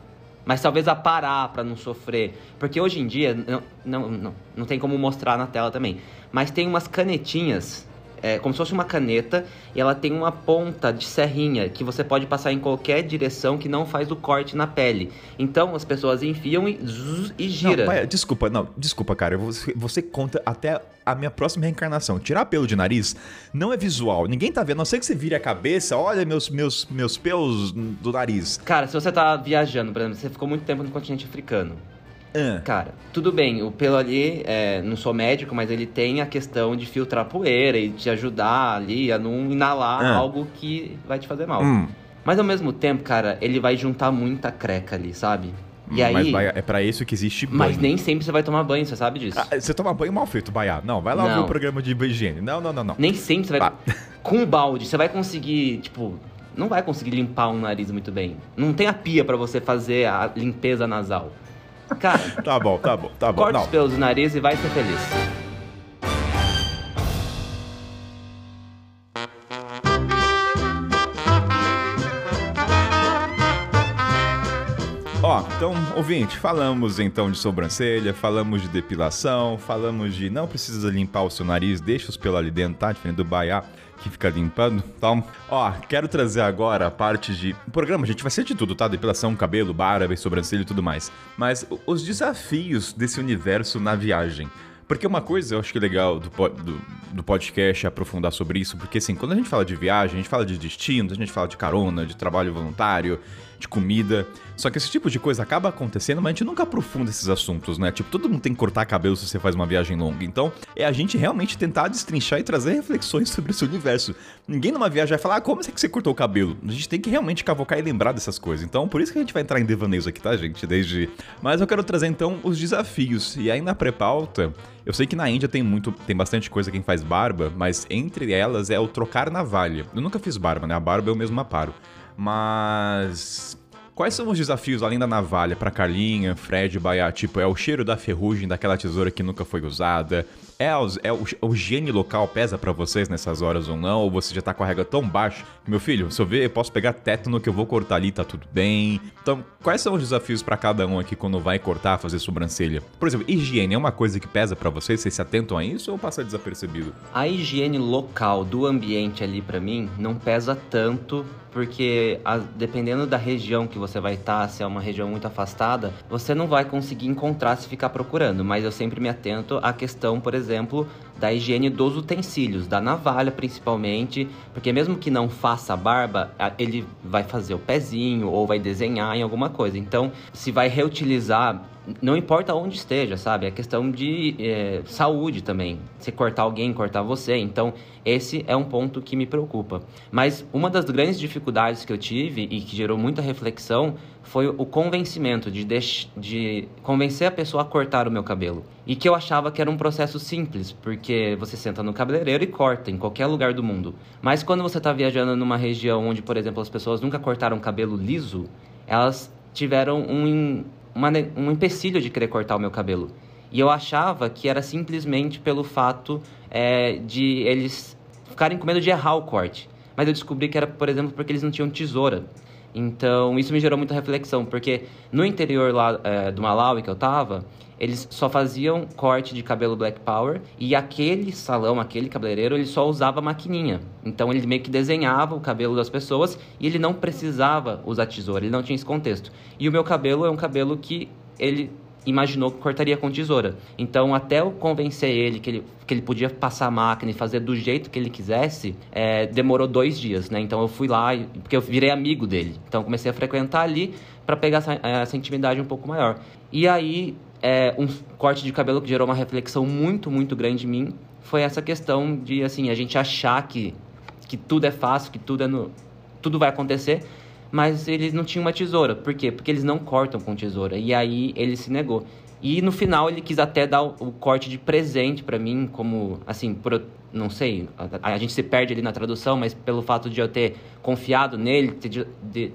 Mas talvez aparar pra não sofrer. Porque hoje em dia, não, não, não, não tem como mostrar na tela também. Mas tem umas canetinhas, é, como se fosse uma caneta, e ela tem uma ponta de serrinha que você pode passar em qualquer direção que não faz o corte na pele. Então as pessoas enfiam e, zzz, e gira. Não, pai, desculpa, não, desculpa, cara. Você, você conta até a minha próxima reencarnação. Tirar pelo de nariz não é visual. Ninguém tá vendo. A não ser que você vire a cabeça, olha meus, meus, meus pelos do nariz. Cara, se você tá viajando, por exemplo, você ficou muito tempo no continente africano. Ah, Cara, tudo bem, o pelo ali, é, não sou médico, mas ele tem a questão de filtrar poeira e te ajudar ali a não inalar Ah. algo que vai te fazer mal. hum, Mas ao mesmo tempo, cara, ele vai juntar muita creca ali, sabe? E mas aí. vai- é pra isso que existe banho. Mas nem sempre você vai tomar banho, você sabe disso. Ah, você toma banho mal feito, Baiá. Não, vai lá Não. ver o programa de higiene. Não, não, não, não. Nem sempre você vai. Tá. Com um balde, você vai conseguir, tipo. Não vai conseguir limpar um nariz muito bem. Não tem a pia pra você fazer a limpeza nasal. Cara, Tá bom, tá bom, tá bom. corta os pelos do nariz e vai ser feliz. Ó, então, ouvinte, falamos então de sobrancelha, falamos de depilação, falamos de não precisa limpar o seu nariz, deixa os pelos ali dentro, tá? Diferente do baiá que fica limpando. Então, ó, quero trazer agora a parte de. O programa, gente, vai ser de tudo, tá? Depilação, cabelo, barba, sobrancelha e tudo mais. Mas os desafios desse universo na viagem. Porque uma coisa eu acho que é legal do, do, do podcast é aprofundar sobre isso, porque assim, quando a gente fala de viagem, a gente fala de destinos, a gente fala de carona, de trabalho voluntário, de comida. Só que esse tipo de coisa acaba acontecendo, mas a gente nunca aprofunda esses assuntos, né? Tipo, todo mundo tem que cortar cabelo se você faz uma viagem longa. Então, é a gente realmente tentar destrinchar e trazer reflexões sobre esse universo. Ninguém numa viagem vai falar, ah, como é que você cortou o cabelo? A gente tem que realmente cavocar e lembrar dessas coisas. Então, por isso que a gente vai entrar em devaneios aqui, tá, gente? Desde. Mas eu quero trazer então os desafios. E aí na pré-pauta, eu sei que na Índia tem muito, tem bastante coisa quem faz barba, mas entre elas é o trocar navalha. Eu nunca fiz barba, né? A barba eu mesmo aparo. Mas Quais são os desafios além da navalha pra Carlinha, Fred, Baiá? Tipo, é o cheiro da ferrugem daquela tesoura que nunca foi usada? É, é o, o higiene local pesa pra vocês nessas horas ou não? Ou você já tá com a régua tão baixa meu filho, se eu ver, eu posso pegar tétano que eu vou cortar ali, tá tudo bem? Então, quais são os desafios pra cada um aqui quando vai cortar, fazer sobrancelha? Por exemplo, higiene é uma coisa que pesa pra vocês? Vocês se atentam a isso ou passa desapercebido? A higiene local do ambiente ali pra mim não pesa tanto, porque a- dependendo da região que você vai estar, se é uma região muito afastada, você não vai conseguir encontrar se ficar procurando. Mas eu sempre me atento à questão, por exemplo, da higiene dos utensílios, da navalha principalmente, porque mesmo que não faça barba, ele vai fazer o pezinho ou vai desenhar em alguma coisa. Então, se vai reutilizar não importa onde esteja, sabe? É questão de é, saúde também. Se cortar alguém, cortar você. Então, esse é um ponto que me preocupa. Mas uma das grandes dificuldades que eu tive e que gerou muita reflexão foi o convencimento de, deix- de convencer a pessoa a cortar o meu cabelo. E que eu achava que era um processo simples, porque você senta no cabeleireiro e corta em qualquer lugar do mundo. Mas quando você está viajando numa região onde, por exemplo, as pessoas nunca cortaram cabelo liso, elas tiveram um, uma um empecilho de querer cortar o meu cabelo. E eu achava que era simplesmente pelo fato é, de eles ficarem com medo de errar o corte. Mas eu descobri que era, por exemplo, porque eles não tinham tesoura. Então, isso me gerou muita reflexão, porque no interior lá é, do Malawi que eu tava, eles só faziam corte de cabelo Black Power e aquele salão, aquele cabeleireiro, ele só usava maquininha. Então, ele meio que desenhava o cabelo das pessoas e ele não precisava usar tesoura, ele não tinha esse contexto. E o meu cabelo é um cabelo que ele imaginou que cortaria com tesoura. Então, até eu convencer ele que ele, que ele podia passar a máquina e fazer do jeito que ele quisesse, é, demorou dois dias, né? Então, eu fui lá, porque eu virei amigo dele. Então, comecei a frequentar ali para pegar essa, essa, intimidade um pouco maior. E aí, é, um corte de cabelo que gerou uma reflexão muito, muito grande em mim foi essa questão de, assim, a gente achar que, que tudo é fácil, que tudo, é no, tudo vai acontecer, mas eles não tinham uma tesoura. Por quê? Porque eles não cortam com tesoura. E aí ele se negou. E no final ele quis até dar o, corte de presente para mim, como, assim, não sei, a, a, gente se perde ali na tradução, mas pelo fato de eu ter confiado nele, de, de,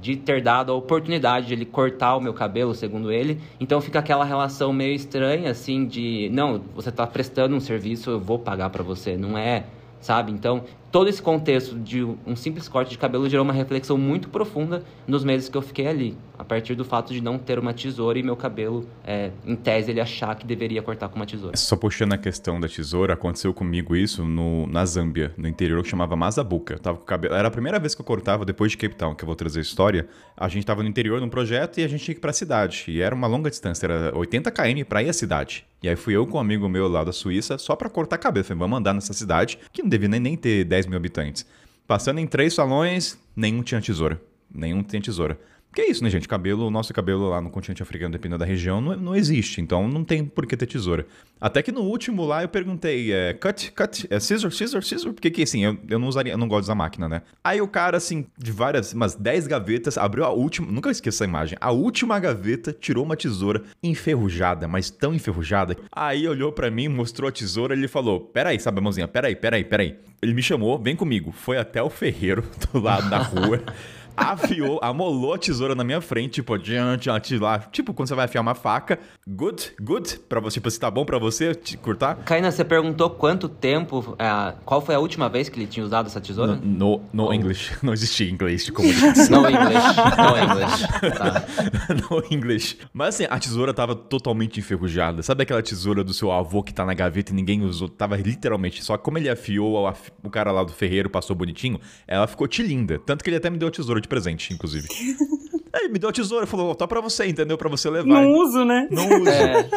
de, ter dado a oportunidade de ele cortar o meu cabelo, segundo ele. Então fica aquela relação meio estranha, assim, de, não, você tá prestando um serviço, eu vou pagar para você. Não é sabe? Então, todo esse contexto de um simples corte de cabelo gerou uma reflexão muito profunda nos meses que eu fiquei ali, a partir do fato de não ter uma tesoura e meu cabelo, é, em tese, ele achar que deveria cortar com uma tesoura. Só puxando a questão da tesoura, aconteceu comigo isso no, na Zâmbia, no interior, que chamava Mazabuca. tava com cabelo, era a primeira vez que eu cortava depois de Cape Town, que eu vou trazer a história. A gente tava no interior num projeto e a gente tinha que ir pra cidade. E era uma longa distância, era 80 km pra ir à cidade. E aí fui eu com um amigo meu lá da Suíça só para cortar cabelo. Falei, vamos andar nessa cidade, que não devia nem, nem ter 10 mil habitantes. Passando em três salões, nenhum tinha tesoura. Nenhum tinha tesoura. Porque é isso, né, gente? Cabelo, o nosso cabelo lá no continente africano, dependendo da região, não, não existe. Então não tem por que ter tesoura. Até que no último lá eu perguntei, é, cut, cut, é scissor, scissor, scissor? Porque que assim, eu, eu não usaria, eu não gosto usar máquina, né? Aí o cara, assim, de várias, umas 10 gavetas, abriu a última, nunca esqueço essa imagem, a última gaveta, tirou uma tesoura enferrujada, mas tão enferrujada. Aí olhou para mim, mostrou a tesoura, ele falou, peraí, sabe a mãozinha, peraí, peraí, peraí. Ele me chamou, vem comigo. Foi até o ferreiro do lado da rua afiou, amolou a tesoura na minha frente, tipo, adiante, lá. Tipo, quando você vai afiar uma faca, good, good, pra você, tipo, se tá bom pra você te cortar. Kaina, você perguntou quanto tempo, é, qual foi a última vez que ele tinha usado essa tesoura? No, no, no oh. English, não existia inglês de comunicação. no English, no English, tá. no English. Mas assim, a tesoura tava totalmente enferrujada. Sabe aquela tesoura do seu avô que tá na gaveta e ninguém usou? Tava literalmente, só como ele afiou, o cara lá do ferreiro passou bonitinho, ela ficou tilinda. Tanto que ele até me deu a tesoura de presente, inclusive. Aí me deu a tesoura, falou, tá pra você, entendeu? Pra você levar. Não uso, né? Não uso. É.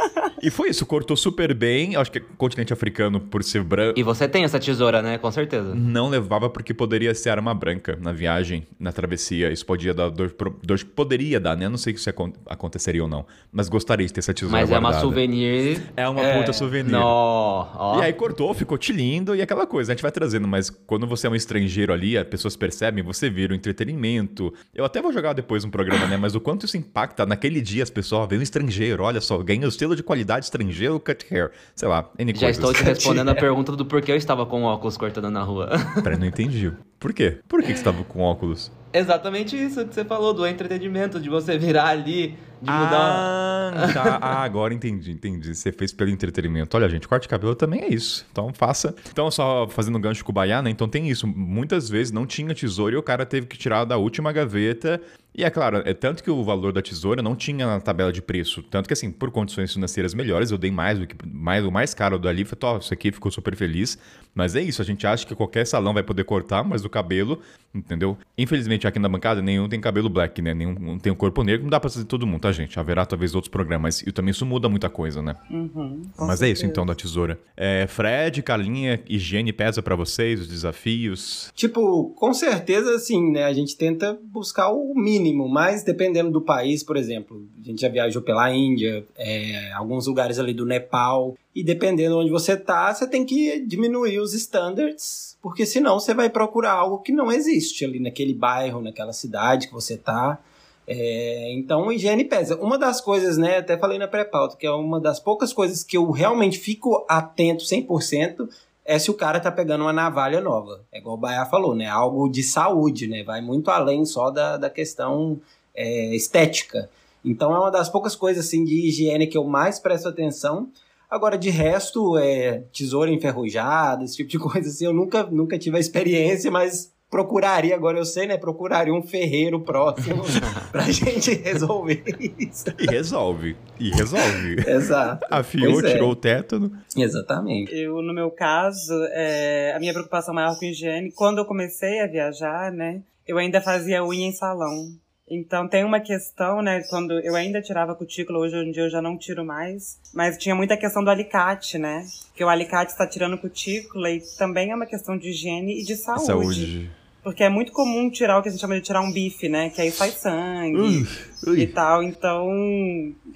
E foi isso, cortou super bem. Acho que é continente africano, por ser branco. E você tem essa tesoura, né? Com certeza. Não levava porque poderia ser arma branca na viagem, na travessia. Isso podia dar dor. dor poderia dar, né? Eu não sei se aconteceria ou não. Mas gostaria de ter essa tesoura. Mas guardada. é uma souvenir. É uma é... puta souvenir. Não. E aí cortou, ficou te lindo e aquela coisa. A gente vai trazendo, mas quando você é um estrangeiro ali, as pessoas percebem, você vira o entretenimento. Eu até vou jogar depois um programa, né? Mas o quanto isso impacta naquele dia as pessoas, vem um estrangeiro, olha só, ganha o selo de qualidade estrangeiro, cut hair. Sei lá, N Já estou te respondendo a pergunta do porquê eu estava com óculos cortando na rua. Peraí, não entendi. Por quê? Por que, que você estava com óculos? Exatamente isso que você falou, do entretenimento, de você virar ali, de mudar. Ah, tá. ah, agora entendi, entendi. Você fez pelo entretenimento. Olha, gente, corte de cabelo também é isso. Então faça. Então, só fazendo gancho com o Baiá, né? Então tem isso. Muitas vezes não tinha tesouro e o cara teve que tirar da última gaveta e é claro, é tanto que o valor da tesoura não tinha na tabela de preço. Tanto que, assim, por condições financeiras melhores, eu dei mais do que mais, o mais caro do ali. Falei, isso aqui ficou super feliz. Mas é isso, a gente acha que qualquer salão vai poder cortar, mas o cabelo, entendeu? Infelizmente, aqui na bancada, nenhum tem cabelo black, né? Nenhum tem um corpo negro. Não dá pra fazer todo mundo, tá, gente? Haverá talvez outros programas. E também isso muda muita coisa, né? Uhum, mas certeza. é isso, então, da tesoura. É, Fred, Carlinha, higiene pesa para vocês, os desafios? Tipo, com certeza, sim, né? A gente tenta buscar o mínimo mínimo, mas dependendo do país, por exemplo, a gente já viajou pela Índia, é, alguns lugares ali do Nepal, e dependendo onde você tá, você tem que diminuir os standards, porque senão você vai procurar algo que não existe ali naquele bairro, naquela cidade que você tá. É, então, higiene pesa. Uma das coisas, né, até falei na pré-pauta, que é uma das poucas coisas que eu realmente fico atento 100%, é se o cara tá pegando uma navalha nova. É igual o Baia falou, né? Algo de saúde, né? Vai muito além só da, da questão é, estética. Então é uma das poucas coisas assim de higiene que eu mais presto atenção. Agora, de resto, é tesoura enferrujada, esse tipo de coisa assim, eu nunca, nunca tive a experiência, mas procuraria, agora eu sei, né? Procuraria um ferreiro próximo pra gente resolver isso. E resolve. E resolve. Exato. Afiou, é. tirou o tétano. Exatamente. Eu, no meu caso, é, a minha preocupação maior com higiene, quando eu comecei a viajar, né? Eu ainda fazia unha em salão. Então tem uma questão, né? Quando eu ainda tirava cutícula, hoje em dia eu já não tiro mais. Mas tinha muita questão do alicate, né? Que o alicate está tirando cutícula e também é uma questão de higiene e de saúde. Saúde. Porque é muito comum tirar o que a gente chama de tirar um bife, né? Que aí sai sangue Ui, ui. e tal. Então.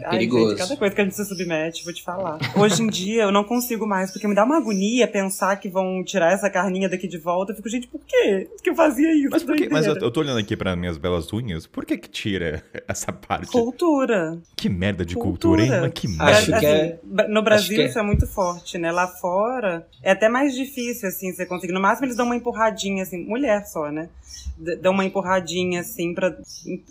Ai, perigoso. gente, cada coisa que a gente se submete, vou te falar. Hoje em dia eu não consigo mais, porque me dá uma agonia pensar que vão tirar essa carninha daqui de volta. Eu fico, gente, por quê? Por que eu fazia isso? Mas por que? Mas eu, eu tô olhando aqui para minhas belas unhas. Por que que tira essa parte? Cultura. Que merda de cultura, hein? Cultura. Mas que Acho merda. que é- ba- No Brasil que é- isso é muito forte, né? Lá fora é até mais difícil, assim, você conseguir. No máximo eles dão uma empurradinha, assim, mulher só, né? D- Dão uma empurradinha, assim, pra.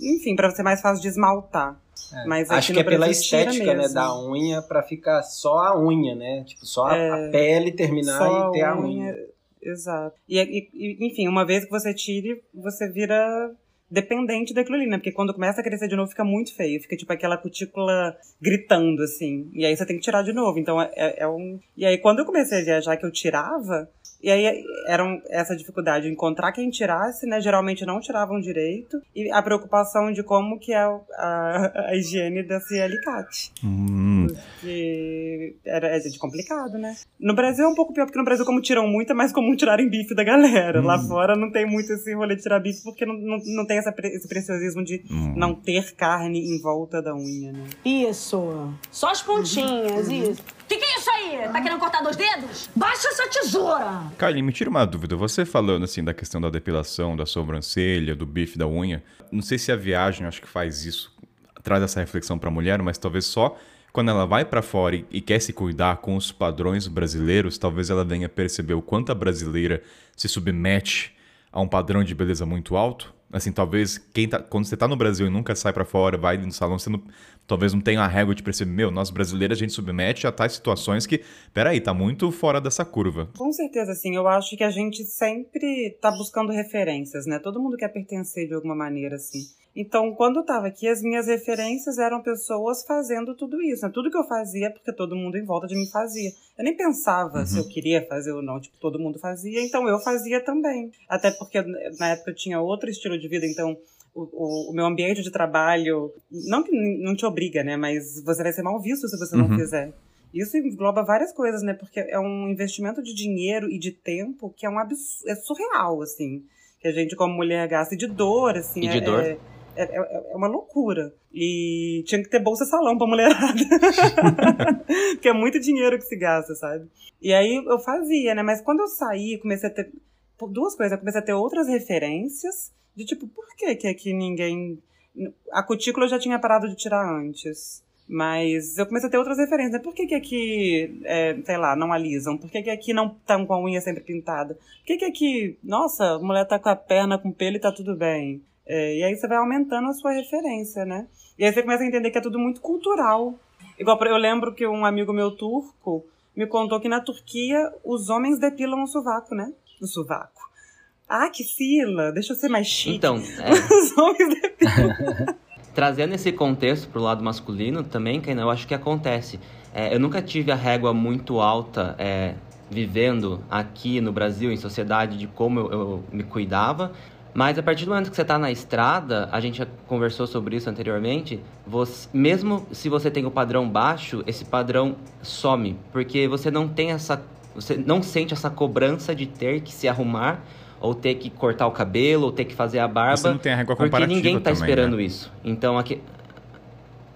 Enfim, pra ser mais fácil de esmaltar. Mas aqui Acho que é pela estética, né, da unha pra ficar só a unha, né? Tipo, só a- a pele terminar Só e ter a a unha. unha. Exato. E, e- e, enfim, uma vez que você tire, você vira dependente daquilo ali, né? Porque quando começa a crescer de novo, fica muito feio. Fica tipo aquela cutícula gritando, assim. E aí você tem que tirar de novo. Então é, é- é um. E aí quando eu comecei a viajar, que eu tirava. E aí era essa dificuldade de encontrar quem tirasse, né? Geralmente não tiravam direito. E a preocupação de como que é o- a, a higiene desse alicate. Hum, Que era é de complicado, né? No Brasil é um pouco pior, porque no Brasil, como tiram muito, é mais comum tirarem bife da galera. Lá fora não tem muito esse rolê de tirar bife, porque não, não, não tem essa, esse preciosismo de hum. não ter carne em volta da unha, né? Isso. Só as pontinhas, isso. Que que é isso aí? Tá querendo cortar dois dedos? Baixa essa tesoura! Kylie, me tira uma dúvida. Você falando assim da questão da depilação, da sobrancelha, do bife da unha, não sei se a viagem acho que faz isso, traz essa reflexão pra mulher, mas talvez só quando ela vai pra fora e, e quer se cuidar com os padrões brasileiros, talvez ela venha perceber o quanto a brasileira se submete a um padrão de beleza muito alto. Assim, talvez quem tá, quando você tá no Brasil e nunca sai pra fora, vai no salão, você não, talvez não tenha a régua de perceber, meu, nós brasileiros a gente submete a tais situações que, peraí, tá muito fora dessa curva. Com certeza, assim, eu acho que a gente sempre tá buscando referências, né? Todo mundo quer pertencer de alguma maneira, assim. Então, quando eu tava aqui, as minhas referências eram pessoas fazendo tudo isso. Né? Tudo que eu fazia, é porque todo mundo em volta de mim fazia. Eu nem pensava se eu queria fazer ou não. Tipo, todo mundo fazia, então eu fazia também. Até porque na época eu tinha outro estilo de vida, então o, o- o meu ambiente de trabalho, não que não te obriga, né? Mas você vai ser mal visto se você não Uhum. fizer. Isso engloba várias coisas, né? Porque é um investimento de dinheiro e de tempo que é um absurdo, é surreal, assim. Que a gente, como mulher, gasta e de dor, assim. E de é, dor. É, é, é- é uma loucura. E tinha que ter bolsa salão pra mulherada. Porque é muito dinheiro que se gasta, sabe? E aí eu fazia, né? Mas quando eu saí, comecei a ter duas coisas. Eu comecei a ter outras referências de tipo, por que que aqui ninguém. A cutícula eu já tinha parado de tirar antes. Mas eu comecei a ter outras referências. né? Por que, que aqui, é, sei lá, não alisam? Por que, que aqui não estão com a unha sempre pintada? Por que, que aqui, nossa, a mulher tá com a perna com pelo e tá tudo bem? É, e aí você vai aumentando a sua referência, né? E aí você começa a entender que é tudo muito cultural. Igual, eu lembro que um amigo meu turco me contou que na Turquia os homens depilam o sovaco, né? O sovaco. Ah, que fila! Deixa eu ser mais chique. Então, é, Os homens depilam. trazendo esse contexto pro lado masculino também, Kainan, eu acho que acontece. É, eu nunca tive a régua muito alta é, vivendo aqui no Brasil, em sociedade, de como eu, eu me cuidava. Mas a partir do momento que você está na estrada, a gente já conversou sobre isso anteriormente, você- mesmo se você tem o padrão baixo, esse padrão some, porque você não tem essa. Você não sente essa cobrança de ter que se arrumar, ou ter que cortar o cabelo, ou ter que fazer a barba. Você não tem a régua Porque comparativa ninguém tá também, esperando né? isso. Então aqui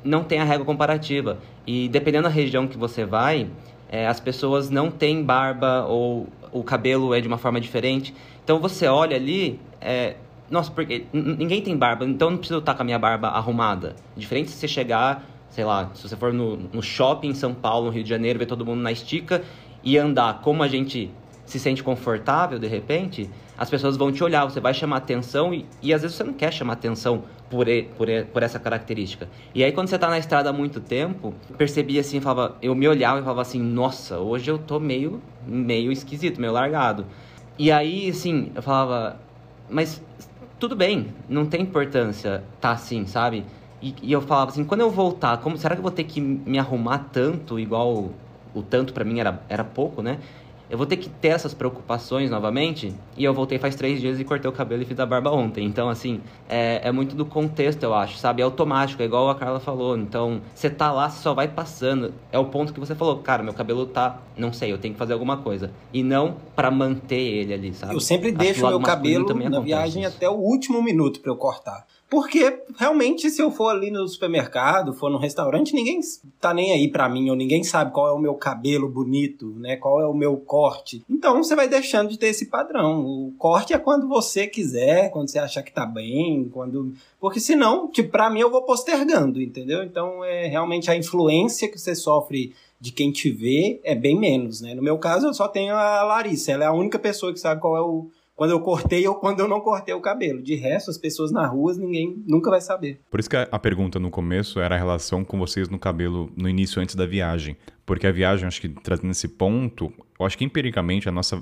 não tem a régua comparativa. E dependendo da região que você vai, é, as pessoas não têm barba ou o cabelo é de uma forma diferente. Então você olha ali, é, nossa, porque ninguém tem barba, então não preciso estar com a minha barba arrumada. Diferente se você chegar, sei lá, se você for no, no shopping em São Paulo, no Rio de Janeiro, ver todo mundo na estica e andar como a gente se sente confortável de repente, as pessoas vão te olhar, você vai chamar atenção e, e às vezes você não quer chamar atenção por, e- por, e- por essa característica. E aí quando você tá na estrada há muito tempo, eu percebi assim, falava, eu me olhava e falava assim, nossa, hoje eu tô meio, meio esquisito, meio largado. E aí, assim, eu falava, mas tudo bem, não tem importância tá assim, sabe? E, e eu falava assim, quando eu voltar, como será que eu vou ter que me arrumar tanto, igual o tanto pra mim era, era pouco, né? Eu vou ter que ter essas preocupações novamente. E eu voltei faz três dias e cortei o cabelo e fiz a barba ontem. Então, assim, é, é muito do contexto, eu acho, sabe? É automático, é igual a Carla falou. Então, você tá lá, você só vai passando. É o ponto que você falou, cara, meu cabelo tá, não sei, eu tenho que fazer alguma coisa. E não para manter ele ali, sabe? Eu sempre deixo meu cabelo na viagem isso. até o último minuto para eu cortar. Porque realmente, se eu for ali no supermercado, for no restaurante, ninguém tá nem aí para mim, ou ninguém sabe qual é o meu cabelo bonito, né? Qual é o meu corte. Então você vai deixando de ter esse padrão. O corte é quando você quiser, quando você achar que tá bem, quando. Porque senão, tipo, pra mim eu vou postergando, entendeu? Então é realmente a influência que você sofre de quem te vê é bem menos, né? No meu caso, eu só tenho a Larissa, ela é a única pessoa que sabe qual é o quando eu cortei ou quando eu não cortei o cabelo. De resto, as pessoas na rua, ninguém nunca vai saber. Por isso que a pergunta no começo era a relação com vocês no cabelo no início, antes da viagem. Porque a viagem, acho que trazendo esse ponto, eu acho que empiricamente a nossa.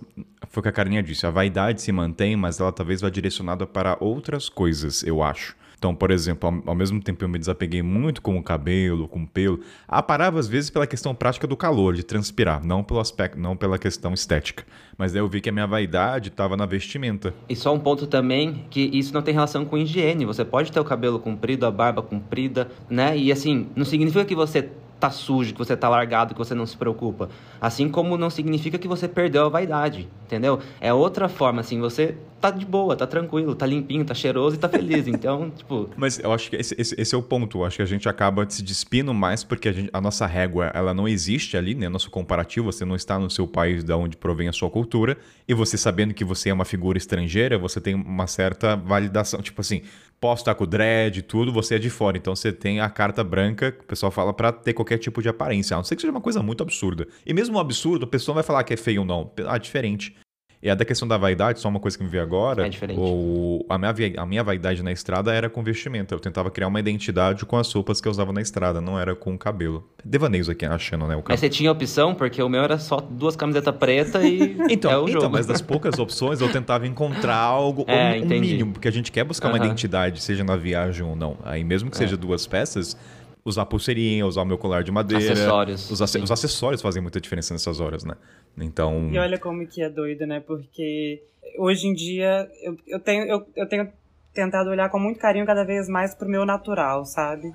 Foi o que a Carinha disse, a vaidade se mantém, mas ela talvez vá direcionada para outras coisas, eu acho. Então, por exemplo, ao, ao, mesmo tempo eu me desapeguei muito com o cabelo, com o pelo. Ah, parava às vezes pela questão prática do calor, de transpirar, não pelo aspecto, não pela questão estética. Mas daí eu vi que a minha vaidade estava na vestimenta. E só um ponto também, que isso não tem relação com higiene. Você pode ter o cabelo comprido, a barba comprida, né? E assim, não significa que você tá sujo, que você tá largado, que você não se preocupa. Assim como não significa que você perdeu a vaidade, entendeu? É outra forma, assim, você tá de boa, tá tranquilo, tá limpinho, tá cheiroso e tá feliz. Então, tipo. Mas eu acho que esse, esse, esse, é o ponto. Eu acho que a gente acaba se despindo mais porque a, gente, a, nossa régua, ela não existe ali, né? Nosso comparativo, você não está no seu país da onde provém a sua cultura. E você sabendo que você é uma figura estrangeira, você tem uma certa validação. Tipo assim, posso estar com o dread e tudo, você é de fora. Então você tem a carta branca, que o pessoal fala, para ter qualquer tipo de aparência. A não ser que seja uma coisa muito absurda. E mesmo um absurdo, a pessoa vai falar que é feio ou não. Ah, diferente. E a da questão da vaidade, só uma coisa que me veio agora. É diferente. O, a, minha, a minha vaidade na estrada era com vestimenta. Eu tentava criar uma identidade com as roupas que eu usava na estrada, não era com o cabelo. Devaneios aqui achando, né? O Mas você tinha opção, porque o meu era só duas camisetas pretas e. então, é o então, jogo. mas das poucas opções eu tentava encontrar algo, é, um, um mínimo, porque a gente quer buscar uma identidade, seja na viagem ou não. Aí mesmo que é. seja duas peças, usar pulseirinha, usar o meu colar de madeira. Acessórios. Os, ac os, acessórios fazem muita diferença nessas horas, né? Então. E olha como que é doido, né? Porque hoje em dia eu, eu, tenho, eu, eu tenho tentado olhar com muito carinho cada vez mais pro meu natural, sabe?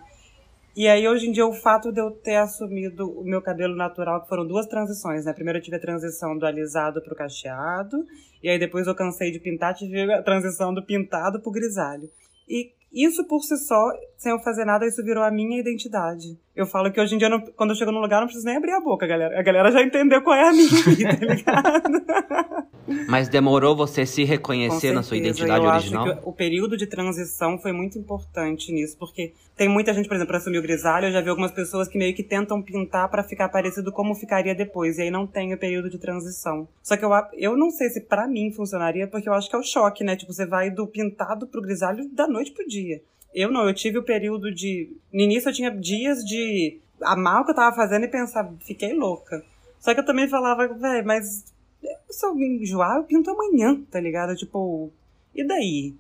E aí, hoje em dia, o fato de eu ter assumido o meu cabelo natural, que foram duas transições, né? Primeiro eu tive a transição do alisado pro cacheado, e aí depois eu cansei de pintar, tive a transição do pintado pro grisalho. E isso por si só, sem eu fazer nada, isso virou a minha identidade. Eu falo que hoje em dia, não, quando eu chego num lugar, não preciso nem abrir a boca, galera. A galera já entendeu qual é a minha vida, tá ligado? Mas demorou você se reconhecer na sua identidade eu original? Acho que o período de transição foi muito importante nisso, porque tem muita gente, por exemplo, para assumir o grisalho, eu já vi algumas pessoas que meio que tentam pintar para ficar parecido como ficaria depois, e aí não tem o período de transição. Só que eu, eu não sei se para mim funcionaria, porque eu acho que é o choque, né? Tipo, você vai do pintado pro grisalho da noite pro dia. Eu não, eu tive o período de. No início eu tinha dias de amar o que eu tava fazendo e pensar, fiquei louca. Só que eu também falava, velho, mas se eu me enjoar, eu pinto amanhã, tá ligado? Tipo, e daí?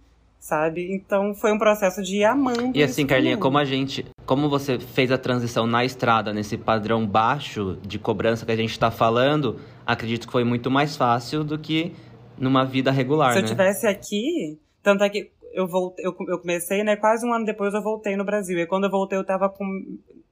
Sabe? Então foi um processo de ir amando. E assim, Carlinha, como a gente. Como você fez a transição na estrada, nesse padrão baixo de cobrança que a gente tá falando, acredito que foi muito mais fácil do que numa vida regular. Se né? eu tivesse aqui, tanto é que eu, voltei, eu, eu comecei, né? Quase um ano depois eu voltei no Brasil. E quando eu voltei, eu tava com.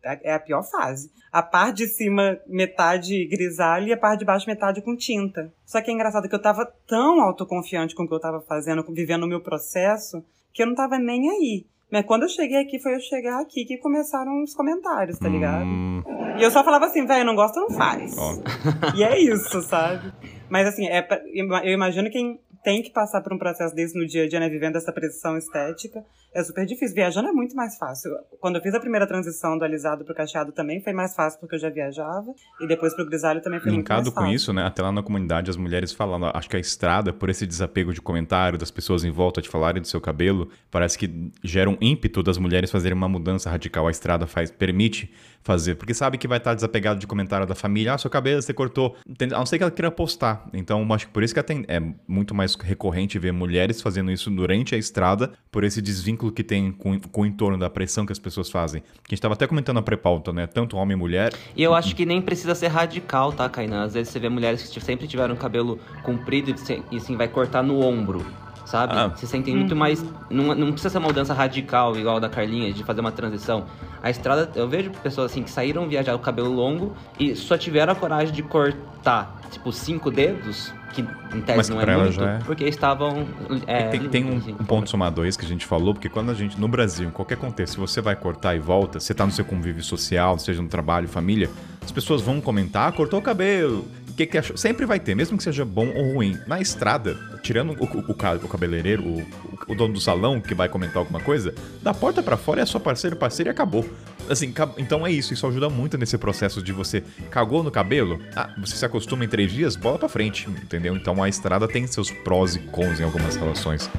É a pior fase. A parte de cima, metade grisalha, e a parte de baixo, metade com tinta. Só que é engraçado que eu tava tão autoconfiante com o que eu tava fazendo, vivendo o meu processo, que eu não tava nem aí. Mas quando eu cheguei aqui, foi eu chegar aqui que começaram os comentários, tá ligado? Hum. E eu só falava assim, velho, não gosta, não faz. Oh. E é isso, sabe? Mas assim, é eu imagino quem tem que passar por um processo desse no dia a dia, né? Vivendo essa pressão estética. É super difícil. Viajando é muito mais fácil. Quando eu fiz a primeira transição do alisado pro cacheado também foi mais fácil porque eu já viajava. E depois pro grisalho também foi Linkado muito mais fácil. com isso, né? Até lá na comunidade as mulheres falando, acho que a estrada, por esse desapego de comentário das pessoas em volta de falarem do seu cabelo, parece que gera um ímpeto das mulheres fazerem uma mudança radical. A estrada faz, permite fazer, porque sabe que vai estar desapegado de comentário da família, ah, seu cabelo você cortou, a não ser que ela queira postar. Então, acho que por isso que é muito mais recorrente ver mulheres fazendo isso durante a estrada, por esse desvínculo que tem com, com o entorno da pressão que as pessoas fazem. Que a gente tava até comentando na pré-pauta, né? Tanto homem e mulher. E eu acho que nem precisa ser radical, tá, Kainan? Às vezes você vê mulheres que sempre tiveram cabelo comprido e assim vai cortar no ombro sabe? Ah. Se sentem muito mais. Não, não precisa ser uma mudança radical, igual a da Carlinha, de fazer uma transição. A estrada, eu vejo pessoas assim que saíram viajar com cabelo longo e só tiveram a coragem de cortar, tipo, cinco dedos, que em tese Mas não pra é ela muito, já é. porque estavam. É, tem tem um, assim. um ponto somador esse que a gente falou, porque quando a gente, no Brasil, em qualquer contexto, se você vai cortar e volta, você tá no seu convívio social, seja no trabalho, família, as pessoas vão comentar, ah, cortou o cabelo. O que, que? Sempre vai ter, mesmo que seja bom ou ruim. Na estrada, tirando o, o, o ca- o cabeleireiro, o, o dono do salão que vai comentar alguma coisa, da porta pra fora é só parceiro, parceiro e acabou. Assim, então é isso, isso ajuda muito nesse processo de você cagou no cabelo, ah, você se acostuma em três dias, bola pra frente, entendeu? Então a estrada tem seus prós e cons em algumas relações.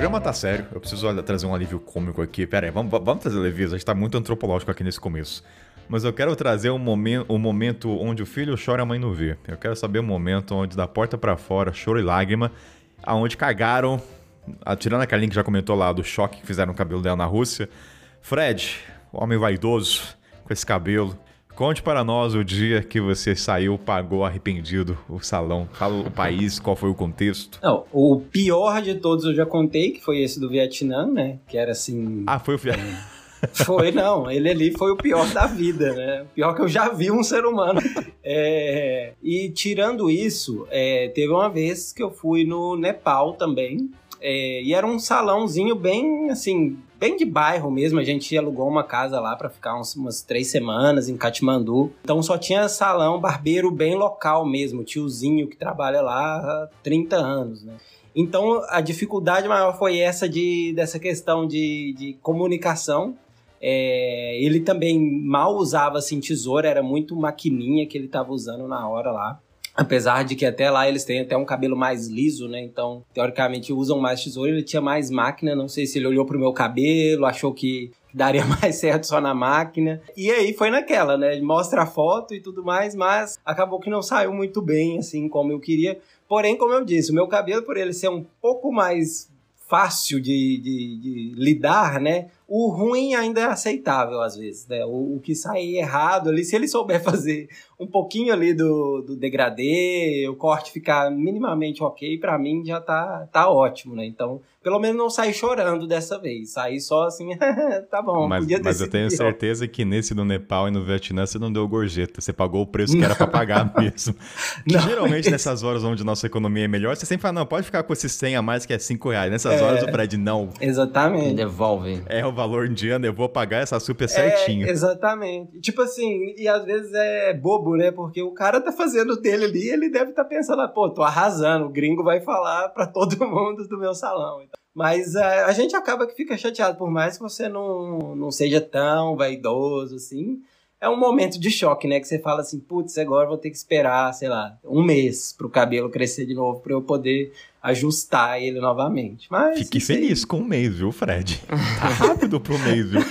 Programa tá sério, eu preciso trazer um alívio cômico aqui. Pera aí, vamos, vamos trazer leveza, a gente tá muito antropológico aqui nesse começo. Mas eu quero trazer um momento, um momento onde o filho chora e a mãe não vê. Eu quero saber o momento onde da porta pra fora, choro e lágrima, aonde cagaram, a- tirando a Carlinha que já comentou lá do choque que fizeram no cabelo dela na Rússia. Fred, o homem vaidoso, com esse cabelo, conte para nós o dia que você saiu, pagou arrependido o salão. Fala o país, qual foi o contexto. Não, o pior de todos eu já contei, que foi esse do Vietnã, né? Que era assim. Ah, foi o fi- Foi, não. Ele ali foi o pior da vida, né? O pior que eu já vi um ser humano. É, e tirando isso, é, teve uma vez que eu fui no Nepal também. é, e era um salãozinho bem, assim, bem de bairro mesmo. A gente alugou uma casa lá pra ficar uns- umas três semanas em Katmandu. Então só tinha salão, barbeiro bem local mesmo. Tiozinho que trabalha lá há 30 anos, né? Então a dificuldade maior foi essa de, dessa questão de, de comunicação. É, ele também mal usava assim, tesoura, era muito maquininha que ele estava usando na hora lá. Apesar de que até lá eles têm até um cabelo mais liso, né? Então, teoricamente, usam mais tesoura. Ele tinha mais máquina. Não sei se ele olhou pro meu cabelo, achou que daria mais certo só na máquina. E aí foi naquela, né? Mostra a foto e tudo mais, mas acabou que não saiu muito bem, assim, como eu queria. Porém, como eu disse, o meu cabelo, por ele ser um pouco mais fácil de, de, de lidar, né? O ruim ainda é aceitável às vezes, né? O, o que sai errado ali, se ele souber fazer um pouquinho ali do, do degradê, o corte ficar minimamente ok, pra mim já tá, tá ótimo, né? Então, pelo menos não sair chorando dessa vez. Sair só assim, tá bom, Mas, mas eu tenho pior. certeza que nesse do Nepal e no Vietnã você não deu gorjeta. Você pagou o preço que era pra pagar mesmo. Não, geralmente mas- nessas horas onde nossa economia é melhor, você sempre fala, não, pode ficar com esse 100 a mais que é 5 reais. Nessas É. horas o Fred, não, Exatamente. Devolve. é o valor indiano, eu vou pagar essa super certinho. É, exatamente. Tipo assim, e às vezes é bobo, né? Porque o cara tá fazendo o dele ali, ele deve estar pensando, ah, pô, tô arrasando, o gringo vai falar pra todo mundo do meu salão. Mas é, a gente acaba que fica chateado, por mais que você não, não seja tão vaidoso assim. É um momento de choque, né? Que você fala assim, putz, agora vou ter que esperar, sei lá, um mês pro cabelo crescer de novo pra eu poder ajustar ele novamente. Mas Fique feliz com o mês, viu, Fred? Tá rápido pro mês, viu?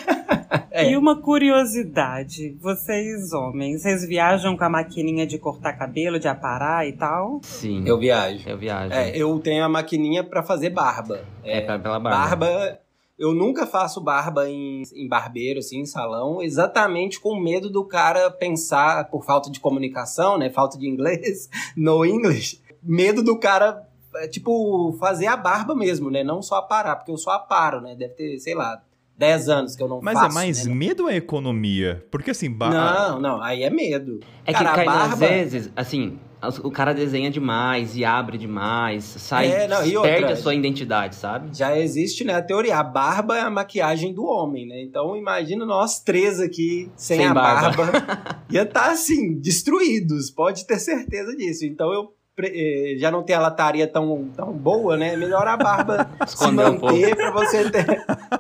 É. E uma curiosidade, vocês homens, vocês viajam com a maquininha de cortar cabelo, de aparar e tal? Sim. Eu viajo. Eu viajo. É, eu tenho a maquininha pra fazer barba. É, pra- pela barba. Barba, eu nunca faço barba em, em barbeiro, assim, em salão, exatamente com medo do cara pensar, por falta de comunicação, né? Falta de inglês, no English. Medo do cara, é, tipo, fazer a barba mesmo, né? Não só aparar, porque eu só aparo, né? Deve ter, sei lá, 10 anos que eu não Mas faço. é mais né? medo ou é economia? Porque assim, ba- Não, não, aí é medo. É Cara, a que cai às barba- vezes, assim, as- o cara desenha demais e abre demais, sai, É, não, e outra? perde a sua identidade, sabe? Já existe, né, a teoria. A barba é a maquiagem do homem, né? Então imagina nós três aqui sem, Sem a barba. barba. Ia estar assim, destruídos, pode ter certeza disso. Então eu já não ter a lataria tão, tão boa, né? Melhor a barba se Esconder um manter pra você ter,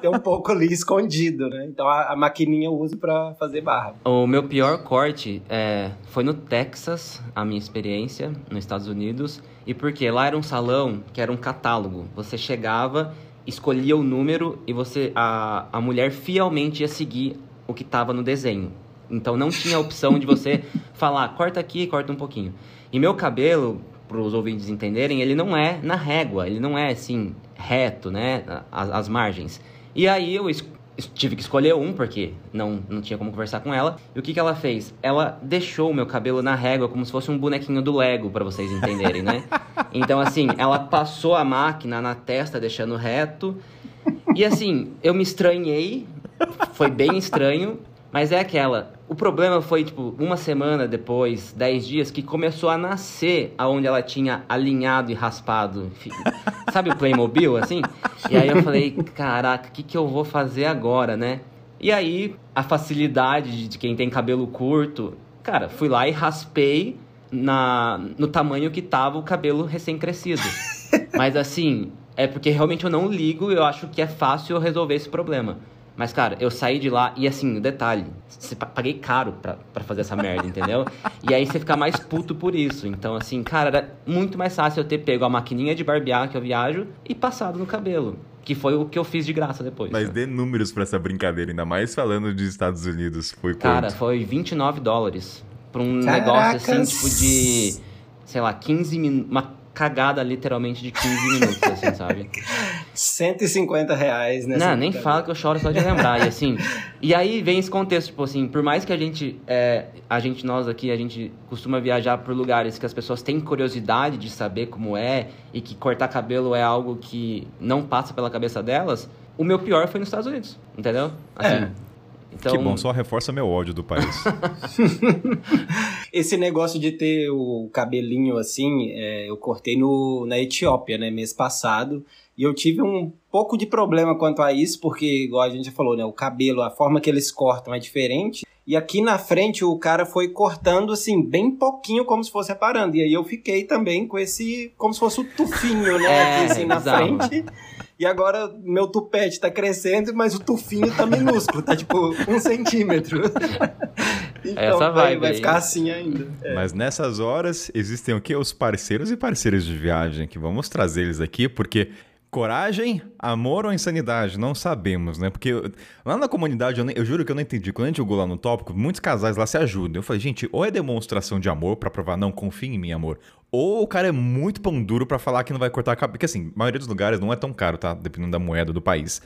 ter um pouco ali escondido, né? Então a, a maquininha eu uso pra fazer barba. O meu pior corte é, foi no Texas, a minha experiência, nos Estados Unidos. E porque lá era um salão que era um catálogo. Você chegava escolhia o número e você a, a mulher fielmente ia seguir o que estava no desenho. Então não tinha a opção de você falar, corta aqui, corta um pouquinho. E meu cabelo, para os ouvintes entenderem, ele não é na régua, ele não é assim, reto, né? As, as margens. E aí eu tive que escolher um, porque não, não tinha como conversar com ela. E o que, que ela fez? Ela deixou o meu cabelo na régua como se fosse um bonequinho do Lego, para vocês entenderem, né? Então, assim, ela passou a máquina na testa, deixando reto. E assim, eu me estranhei, foi bem estranho, mas é aquela. O problema foi, tipo, uma semana depois, dez dias, que começou a nascer aonde ela tinha alinhado e raspado. Sabe o Playmobil, assim? E aí eu falei, caraca, o que, que eu vou fazer agora, né? E aí, a facilidade de quem tem cabelo curto, cara, fui lá e raspei na, no tamanho que tava o cabelo recém-crescido. Mas assim, é porque realmente eu não ligo, eu acho que é fácil eu resolver esse problema. Mas, cara, eu saí de lá e assim, detalhe, você pa- paguei caro pra, pra fazer essa merda, entendeu? E aí você fica mais puto por isso. Então, assim, cara, era muito mais fácil eu ter pego a maquininha de barbear que eu viajo e passado no cabelo. Que foi o que eu fiz de graça depois. Mas né? dê números pra essa brincadeira, ainda mais falando de Estados Unidos. Foi Cara, quanto? foi 29 dólares. Pra um Caracas! negócio assim, tipo de. Sei lá, 15 minutos. Cagada literalmente de 15 minutos, assim, sabe? 150 reais, né? Não, nem fala que eu choro só de lembrar. E assim. E aí vem esse contexto, tipo assim, por mais que a gente. É, a gente, nós aqui, a gente costuma viajar por lugares que as pessoas têm curiosidade de saber como é e que cortar cabelo é algo que não passa pela cabeça delas. O meu pior foi nos Estados Unidos, entendeu? Assim. É. Então, Que bom, só reforça meu ódio do país. Esse negócio de ter o cabelinho assim, é, eu cortei no, na Etiópia, né, mês passado. E eu tive um pouco de problema quanto a isso, porque, igual a gente já falou, né, o cabelo, a forma que eles cortam é diferente. E aqui na frente o cara foi cortando assim, bem pouquinho, como se fosse reparando. E aí eu fiquei também com esse, como se fosse o tufinho, né, É, aqui assim na bizarro. frente. E agora meu tupete tá crescendo, mas o tufinho tá minúsculo, tá tipo um centímetro. então Essa vai, vai ficar assim ainda. Mas nessas horas existem o quê? Os parceiros e parceiras de viagem, que vamos trazer eles aqui, porque coragem, amor ou insanidade? Não sabemos, né? Porque eu- lá na comunidade, eu, nem- eu juro que eu não entendi. Quando a gente jogou lá no tópico, muitos casais lá se ajudam. Eu falei, gente, ou é demonstração de amor pra provar, não, confia em mim, amor. Ou o cara é muito pão duro pra falar que não vai cortar a cabeça. Porque assim, a maioria dos lugares não é tão caro, tá? Dependendo da moeda do país.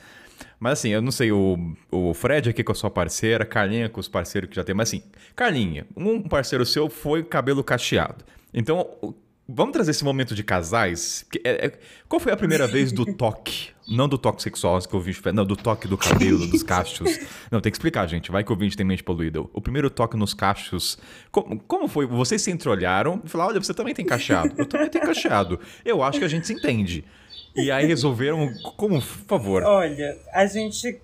Mas assim, eu não sei, o, o Fred aqui com a sua parceira, Carlinha com os parceiros que já tem, mas assim, Carlinha, um parceiro seu foi cabelo cacheado. Então, vamos trazer esse momento de casais. é- é- qual foi a primeira vez do toque? Não do toque sexual, que eu vi, não, do toque do cabelo, dos cachos. Não, tem que explicar, gente. Vai que o ouvinte tem mente poluída. O primeiro toque nos cachos. Como, como foi? Vocês se entreolharam e falaram: olha, você também tem cacheado. Eu também tenho cacheado. Eu acho que a gente se entende. E aí resolveram. Como, por favor. Olha, a gente.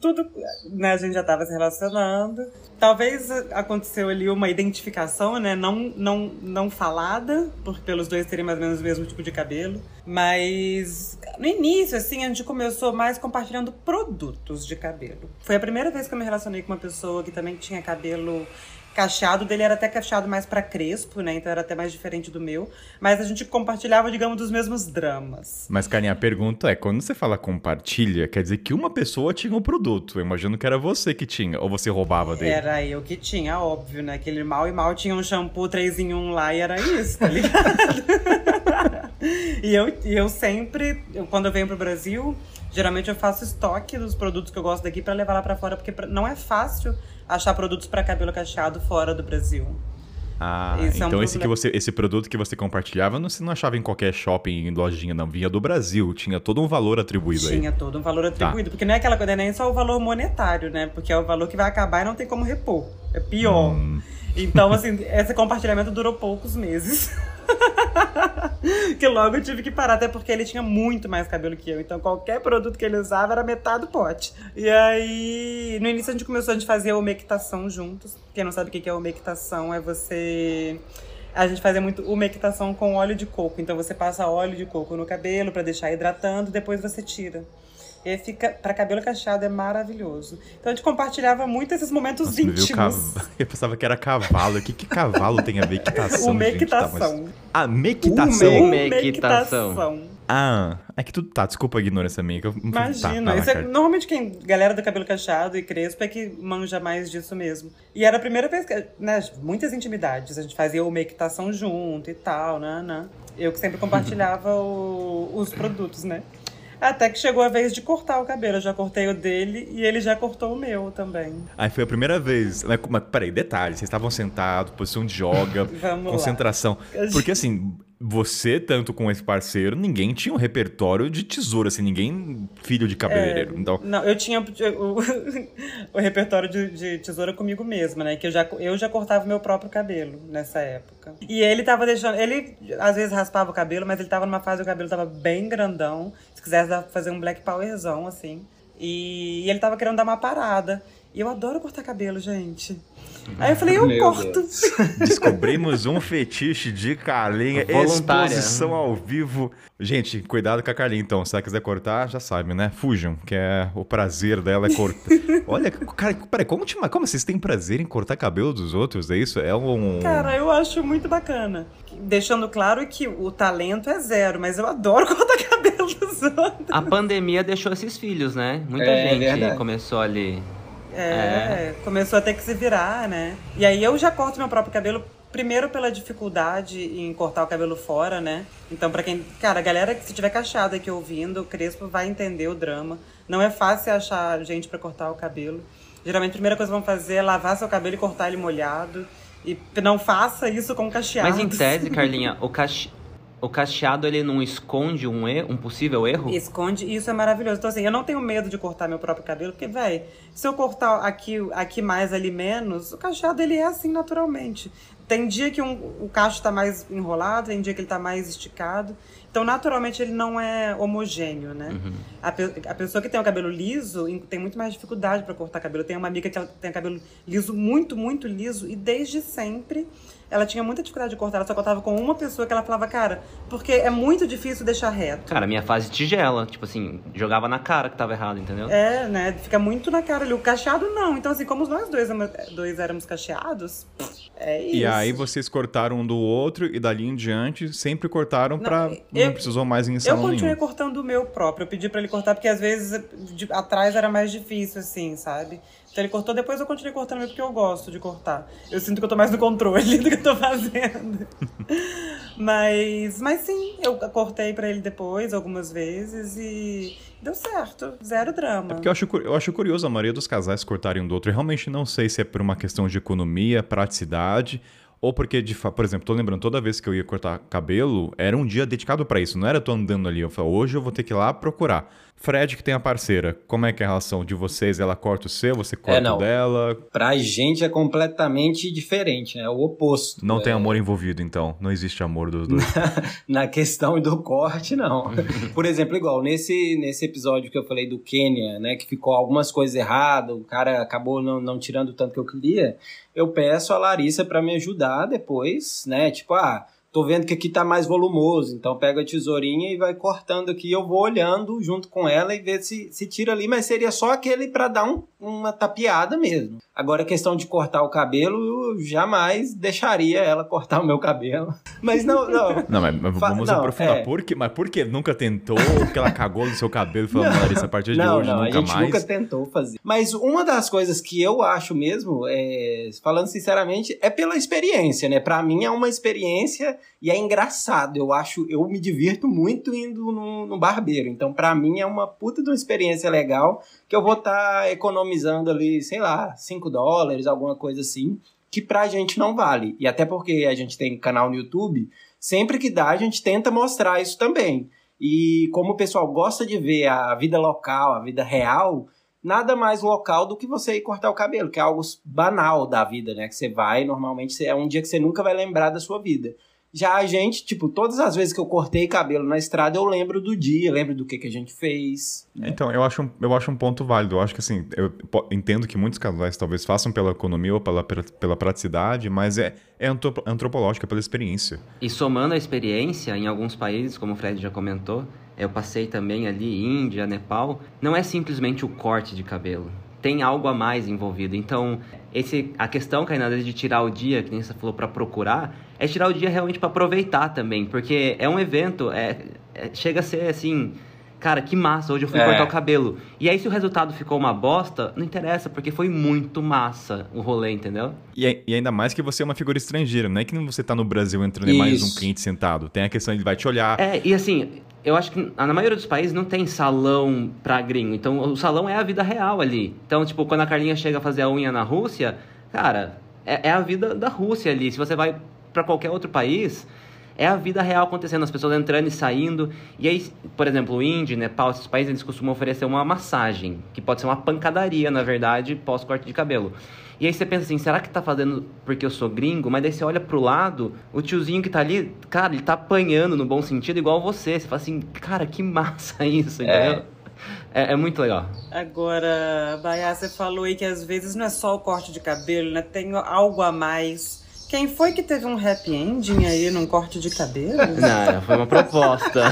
Tudo. Né, a gente já tava se relacionando. Talvez aconteceu ali uma identificação, né? Não, não, não falada, por, pelos dois terem mais ou menos o mesmo tipo de cabelo. Mas no início, assim, a gente começou mais compartilhando produtos de cabelo. Foi a primeira vez que eu me relacionei com uma pessoa que também tinha cabelo cacheado. Dele era até cacheado mais pra crespo, né? Então era até mais diferente do meu. Mas a gente compartilhava, digamos, dos mesmos dramas. Mas, Carinha, a pergunta é: quando você fala compartilha, quer dizer que uma pessoa tinha o produto. Eu imagino que era você que tinha, ou você roubava dele. Era eu que tinha, óbvio, né? Aquele mal e mal tinha um shampoo 3 em 1 lá e era isso, tá ligado? e, eu, eu sempre, eu- quando eu venho pro Brasil, geralmente eu faço estoque dos produtos que eu gosto daqui pra levar lá pra fora, porque não é fácil achar produtos pra cabelo cacheado fora do Brasil. Ah, Esse é um então esse, que você, esse produto que você compartilhava, não- você não achava em qualquer shopping, em lojinha, não. Vinha do Brasil, tinha todo um valor atribuído aí. Tinha todo um valor atribuído. Porque não é aquela coisa, nem só o valor monetário, né? Porque é o valor que vai acabar e não tem como repor. É pior. Hum. Então, assim, esse compartilhamento durou poucos meses. que logo eu tive que parar, até porque ele tinha muito mais cabelo que eu. Então, qualquer produto que ele usava era metade do pote. E aí, no início a gente começou, a gente fazia umectação juntos. Quem não sabe o que é umectação, é você. A gente fazia muito umectação com óleo de coco. Então você passa óleo de coco no cabelo pra deixar hidratando, depois você tira. E fica, pra cabelo cacheado é maravilhoso. Então a gente compartilhava muito esses momentos Nossa, íntimos. cav- Eu pensava que era cavalo. O que, que cavalo tem a ver equitação? Uma gente? Tá, equitação. mas- Ah, mequitação? Uma Uma equitação. equitação. Ah, é que tudo. Tá, desculpa a ignorância minha. que eu- Imagina. Tá, tá, Isso é- normalmente quem. Galera do cabelo cacheado e crespo é que manja mais disso mesmo. E era a primeira vez que. Né, muitas intimidades. A gente fazia uma equitação junto e tal, né? né. Eu que sempre compartilhava o- os produtos, né? Até que chegou a vez de cortar o cabelo. Eu já cortei o dele e ele já cortou o meu também. Aí foi a primeira vez. Mas, mas peraí, detalhe. Vocês estavam sentados, posição de joga, Vamos lá. concentração. Porque assim, você, tanto com esse parceiro, ninguém tinha um repertório de tesoura, assim, ninguém filho de cabeleireiro. É, Então, Não, eu tinha o, o repertório de, de tesoura comigo mesma, né? Que eu já, eu já cortava meu próprio cabelo nessa época. E ele tava deixando. Ele às vezes raspava o cabelo, mas ele tava numa fase que o cabelo tava bem grandão. Se quisesse fazer um black powerzão, assim. E, e ele tava querendo dar uma parada. E eu adoro cortar cabelo, gente. Aí eu falei, eu Meu corto. descobrimos um fetiche de Carlinha, Voluntária. exposição ao vivo. Gente, cuidado com a Carlinha, então. Se ela quiser cortar, já sabe, né? Fujam, que é o prazer dela é cortar. Olha, cara, peraí, conte mais. Como vocês têm prazer em cortar cabelo dos outros? É isso? É um. Cara, eu acho muito bacana. Deixando claro que o talento é zero, mas eu adoro cortar cabelo dos outros. A pandemia deixou esses filhos, né? Muita É, gente verdade. começou ali. É, começou a ter que se virar, né? E aí eu já corto meu próprio cabelo, primeiro pela dificuldade em cortar o cabelo fora, né? Então, pra quem. Cara, a galera que se tiver cacheada aqui ouvindo, o Crespo vai entender o drama. Não é fácil achar gente pra cortar o cabelo. Geralmente a primeira coisa que vão fazer é lavar seu cabelo e cortar ele molhado. E não faça isso com cacheado. Mas em tese, Carlinha, o, cache... o cacheado ele não esconde um, erro, um possível erro? Esconde, e isso é maravilhoso. Então, assim, eu não tenho medo de cortar meu próprio cabelo, porque, véi, se eu cortar aqui, aqui mais, ali menos, o cacheado ele é assim naturalmente. Tem dia que um- o cacho tá mais enrolado, tem dia que ele tá mais esticado. Então, naturalmente, ele não é homogêneo, né? A, pe- a pessoa que tem o cabelo liso em- tem muito mais dificuldade para cortar cabelo. Tenho uma amiga que tem cabelo liso, muito, muito liso, e desde sempre ela tinha muita dificuldade de cortar. Ela só cortava com uma pessoa que ela falava, cara, porque é muito difícil deixar reto. Cara, minha fase tigela, tipo assim, jogava na cara que tava errado, entendeu? É, né? Fica muito na cara ali. O cacheado não. Então, assim, como nós dois, dois éramos cacheados, é isso. E aí vocês cortaram um do outro e dali em diante sempre cortaram pra. eu- não precisou mais em Eu salão continuei nenhum. cortando o meu próprio. Eu pedi pra ele cortar porque às vezes de- atrás era mais difícil, assim, sabe? Então ele cortou, depois eu continuei cortando porque eu gosto de cortar. Eu sinto que eu tô mais no controle do que eu tô fazendo. mas, mas sim, eu cortei pra ele depois algumas vezes e deu certo. Zero drama. É porque eu acho, eu acho curioso a maioria dos casais cortarem um do outro. Eu realmente não sei se é por uma questão de economia, praticidade, ou porque, de fa... por exemplo, tô lembrando, toda vez que eu ia cortar cabelo, era um dia dedicado pra isso. Não era tô andando ali. Eu falei, hoje eu vou ter que ir lá procurar. Fred, que tem a parceira, como é que é a relação de vocês? Ela corta o seu, você corta não. o dela? Pra gente é completamente diferente, né? É o oposto. Não É, tem amor envolvido, então. Não existe amor dos dois. Na questão do corte, não. Por exemplo, igual nesse, nesse episódio que eu falei do Quênia, né? Que ficou algumas coisas erradas, o cara acabou não, não tirando o tanto que eu queria. Eu peço a Larissa pra me ajudar depois, né? Tipo, ah, tô vendo que aqui tá mais volumoso, então pega a tesourinha e vai cortando aqui. Eu vou olhando junto com ela e ver se, se tira ali, mas seria só aquele pra dar um, uma tapeada mesmo. Agora, a questão de cortar o cabelo, eu jamais deixaria ela cortar o meu cabelo. Mas não, não. Não, mas, mas vamos não, aprofundar. é. Por quê? Mas por que nunca tentou? Porque ela cagou no seu cabelo e falou, Larissa, a partir de não, hoje não, nunca a gente mais. nunca tentou fazer. Mas uma das coisas que eu acho mesmo, é, falando sinceramente, é pela experiência, né? Pra mim é uma experiência e é engraçado. Eu acho, eu me divirto muito indo no, no barbeiro. Então, pra mim é uma puta de uma experiência legal que eu vou estar economizando ali, sei lá, 5 dólares, alguma coisa assim, que pra gente não vale. E até porque a gente tem canal no YouTube, sempre que dá a gente tenta mostrar isso também. E como o pessoal gosta de ver a vida local, a vida real, nada mais local do que você ir cortar o cabelo, que é algo banal da vida, né? Que você vai, normalmente é um dia que você nunca vai lembrar da sua vida. Já a gente, tipo, todas as vezes que eu cortei cabelo na estrada, eu lembro do dia, lembro do que, que a gente fez. né? Então, eu acho, um, eu acho um ponto válido. Eu acho que, assim, eu entendo que muitos casais talvez façam pela economia ou pela, pela, praticidade, mas é, é antropo- antropológica, pela experiência. E somando a experiência, em alguns países, como o Fred já comentou, eu passei também ali, Índia, Nepal, não é simplesmente o corte de cabelo. Tem algo a mais envolvido. Então, esse, a questão, Kainá, de tirar o dia, que nem você falou, para procurar, é tirar o dia realmente para aproveitar também. Porque é um evento, é, é, chega a ser assim cara, que massa, hoje eu fui é. cortar o cabelo. E aí, se o resultado ficou uma bosta, não interessa, porque foi muito massa o rolê, entendeu? E, e ainda mais que você é uma figura estrangeira, não é que você tá no Brasil entrando em mais um cliente sentado. Tem a questão, ele vai te olhar. É, e assim, eu acho que na maioria dos países não tem salão pra gringo. Então, o salão é a vida real ali. Então, tipo, quando a Carlinha chega a fazer a unha na Rússia, cara, é, é a vida da Rússia ali. Se você vai para qualquer outro país é a vida real acontecendo, as pessoas entrando e saindo. E aí, por exemplo, o Índia, Nepal, esses países, eles costumam oferecer uma massagem, que pode ser uma pancadaria, na verdade, pós-corte de cabelo. E aí você pensa assim, será que tá fazendo porque eu sou gringo? Mas daí você olha pro lado, o tiozinho que tá ali, cara, ele tá apanhando no bom sentido igual você. Você fala assim, cara, que massa isso, é. entendeu? É, é, muito legal. Agora, Baia, você falou aí que às vezes não é só o corte de cabelo, né? Tem algo a mais quem foi que teve um happy ending aí num corte de cabelo? Não, foi uma proposta.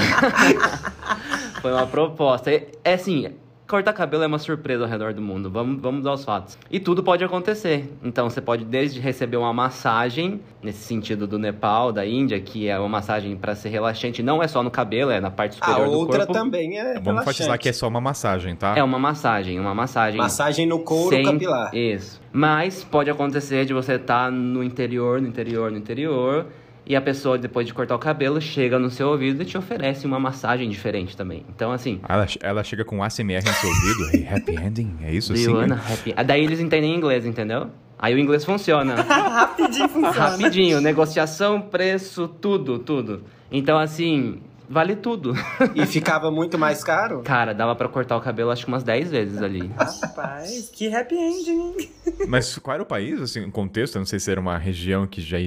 foi uma proposta. É, é assim, cortar cabelo é uma surpresa ao redor do mundo. Vamos, vamos aos fatos. E tudo pode acontecer. Então você pode desde receber uma massagem, nesse sentido do Nepal, da Índia, que é uma massagem para ser relaxante, não é só no cabelo, é na parte superior do corpo. A outra também é Vamos enfatizar que é só uma massagem, tá? É uma massagem, uma massagem. Massagem no couro sem... capilar. Isso. Mas pode acontecer de você estar tá no interior, no interior, no interior e a pessoa, depois de cortar o cabelo, chega no seu ouvido e te oferece uma massagem diferente também. Então, assim. Ela, ela chega com ASMR no seu ouvido. Hey, happy ending? É isso assim? Né? Happy... Daí eles entendem inglês, entendeu? Aí o inglês funciona. Rapidinho funciona. Rapidinho. Negociação, preço, tudo, tudo. Então, assim. Vale tudo. E ficava muito mais caro? Cara, dava para cortar o cabelo acho que umas 10 vezes ali. Rapaz, que happy ending. Mas qual era o país, assim, o contexto? Eu não sei se era uma região que já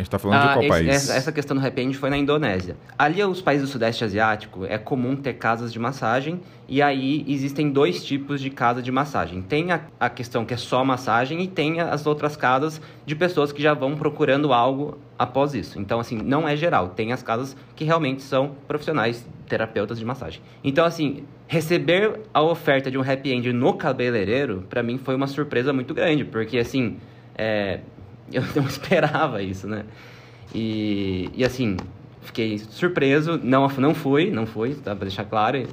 a gente está falando ah, de qual esse, país? Essa, essa questão do happy end foi na Indonésia. Ali, os países do Sudeste Asiático, é comum ter casas de massagem. E aí, existem dois tipos de casa de massagem. Tem a, a questão que é só massagem e tem as outras casas de pessoas que já vão procurando algo após isso. Então, assim, não é geral. Tem as casas que realmente são profissionais, terapeutas de massagem. Então, assim, receber a oferta de um happy end no cabeleireiro, para mim, foi uma surpresa muito grande. Porque, assim... É, eu não esperava isso, né? E, e assim, fiquei surpreso. Não, não fui, não fui, tá? Pra deixar claro.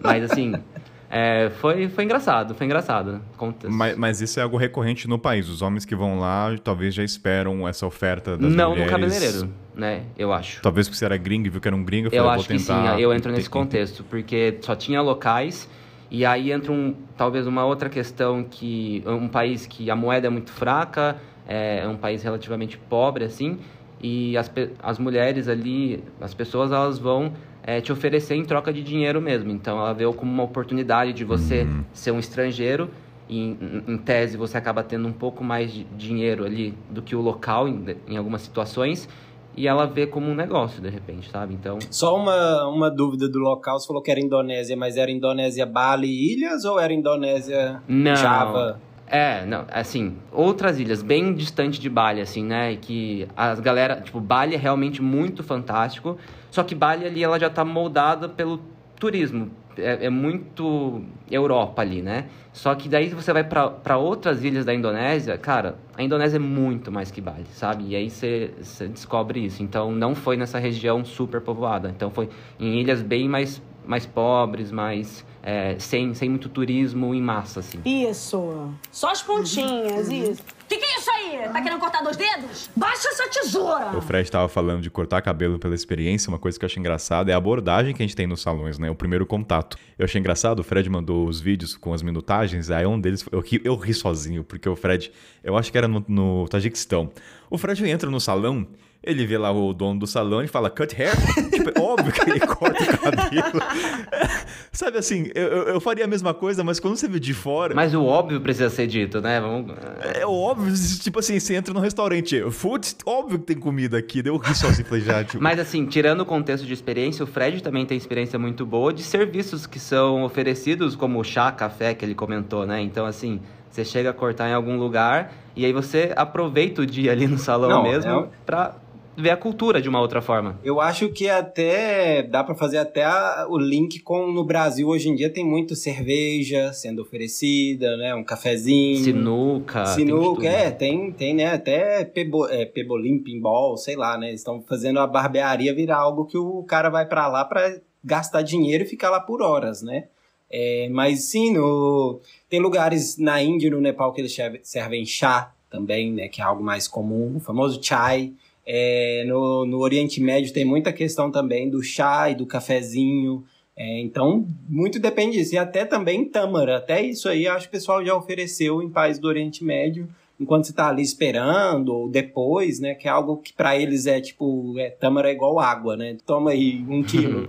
Mas assim, é, foi, foi engraçado, foi engraçado. Mas, mas, isso é algo recorrente no país. Os homens que vão lá talvez já esperam essa oferta das não mulheres. Não no cabeleireiro, né? Eu acho. Talvez porque você era gringo e viu que era um gringo. Eu, eu acho que sim, eu entro nesse contexto. Porque só tinha locais... E aí entra um, talvez uma outra questão que um país que a moeda é muito fraca, é um país relativamente pobre, assim, e as, as mulheres ali, as pessoas, elas vão é, te oferecer em troca de dinheiro mesmo. Então, ela vê como uma oportunidade de você uhum. ser um estrangeiro e, em, em, tese, você acaba tendo um pouco mais de dinheiro ali do que o local em, em algumas situações e ela vê como um negócio, de repente, sabe? Então. Só uma, uma dúvida do local. Você falou que era Indonésia, mas era Indonésia Bali Ilhas ou era Indonésia Não. Java? É, não, assim, outras ilhas bem distante de Bali, assim, né? Que as galera, tipo, Bali é realmente muito fantástico, só que Bali ali ela já tá moldada pelo turismo, é, é muito Europa ali, né? Só que daí você vai para outras ilhas da Indonésia, cara, a Indonésia é muito mais que Bali, sabe? E aí você descobre isso. Então não foi nessa região super povoada, então foi em ilhas bem mais, mais pobres, mais é, sem, sem muito turismo em massa, assim. Isso. Só as pontinhas, uhum. isso. O que, que é isso aí? Tá querendo cortar dois dedos? Baixa essa tesoura! O Fred estava falando de cortar cabelo pela experiência. Uma coisa que eu achei engraçada é a abordagem que a gente tem nos salões, né? O primeiro contato. Eu achei engraçado, o Fred mandou os vídeos com as minutagens, aí um deles, eu ri, eu ri sozinho, porque o Fred, eu acho que era no, no Tajiquistão. O Fred entra no salão ele vê lá o dono do salão e fala, cut hair? tipo, é óbvio que ele corta o cabelo. Sabe assim, eu, eu, faria a mesma coisa, mas quando você vê de fora. Mas o óbvio precisa ser dito, né? Vamos... É óbvio, tipo assim, você entra num restaurante, food, óbvio que tem comida aqui, deu ri sozinho, falei já, tipo... Mas assim, tirando o contexto de experiência, o Fred também tem experiência muito boa de serviços que são oferecidos, como chá, café, que ele comentou, né? Então, assim, você chega a cortar em algum lugar e aí você aproveita o dia ali no salão Não, mesmo é... pra ver a cultura de uma outra forma. Eu acho que até dá pra fazer até a- o link com no Brasil hoje em dia tem muito cerveja sendo oferecida, né? Um cafezinho. Sinuca. tem Sinuca, tudo. é, tem, tem, né? Até pebo, é, pebolim, pinball, sei lá, né? Estão fazendo a barbearia virar algo que o cara vai pra lá pra gastar dinheiro e ficar lá por horas, né? É, mas sim, no, tem lugares na Índia e no Nepal que eles servem- servem chá também, né? Que é algo mais comum, o famoso chai. É, no, no Oriente Médio tem muita questão também do chá e do cafezinho. É, então, muito depende disso. E até também tâmara. Até isso aí, acho que o pessoal já ofereceu em países do Oriente Médio, enquanto você tá ali esperando, ou depois, né? Que é algo que para eles é tipo, é, tâmara é igual água, né? Toma aí um quilo.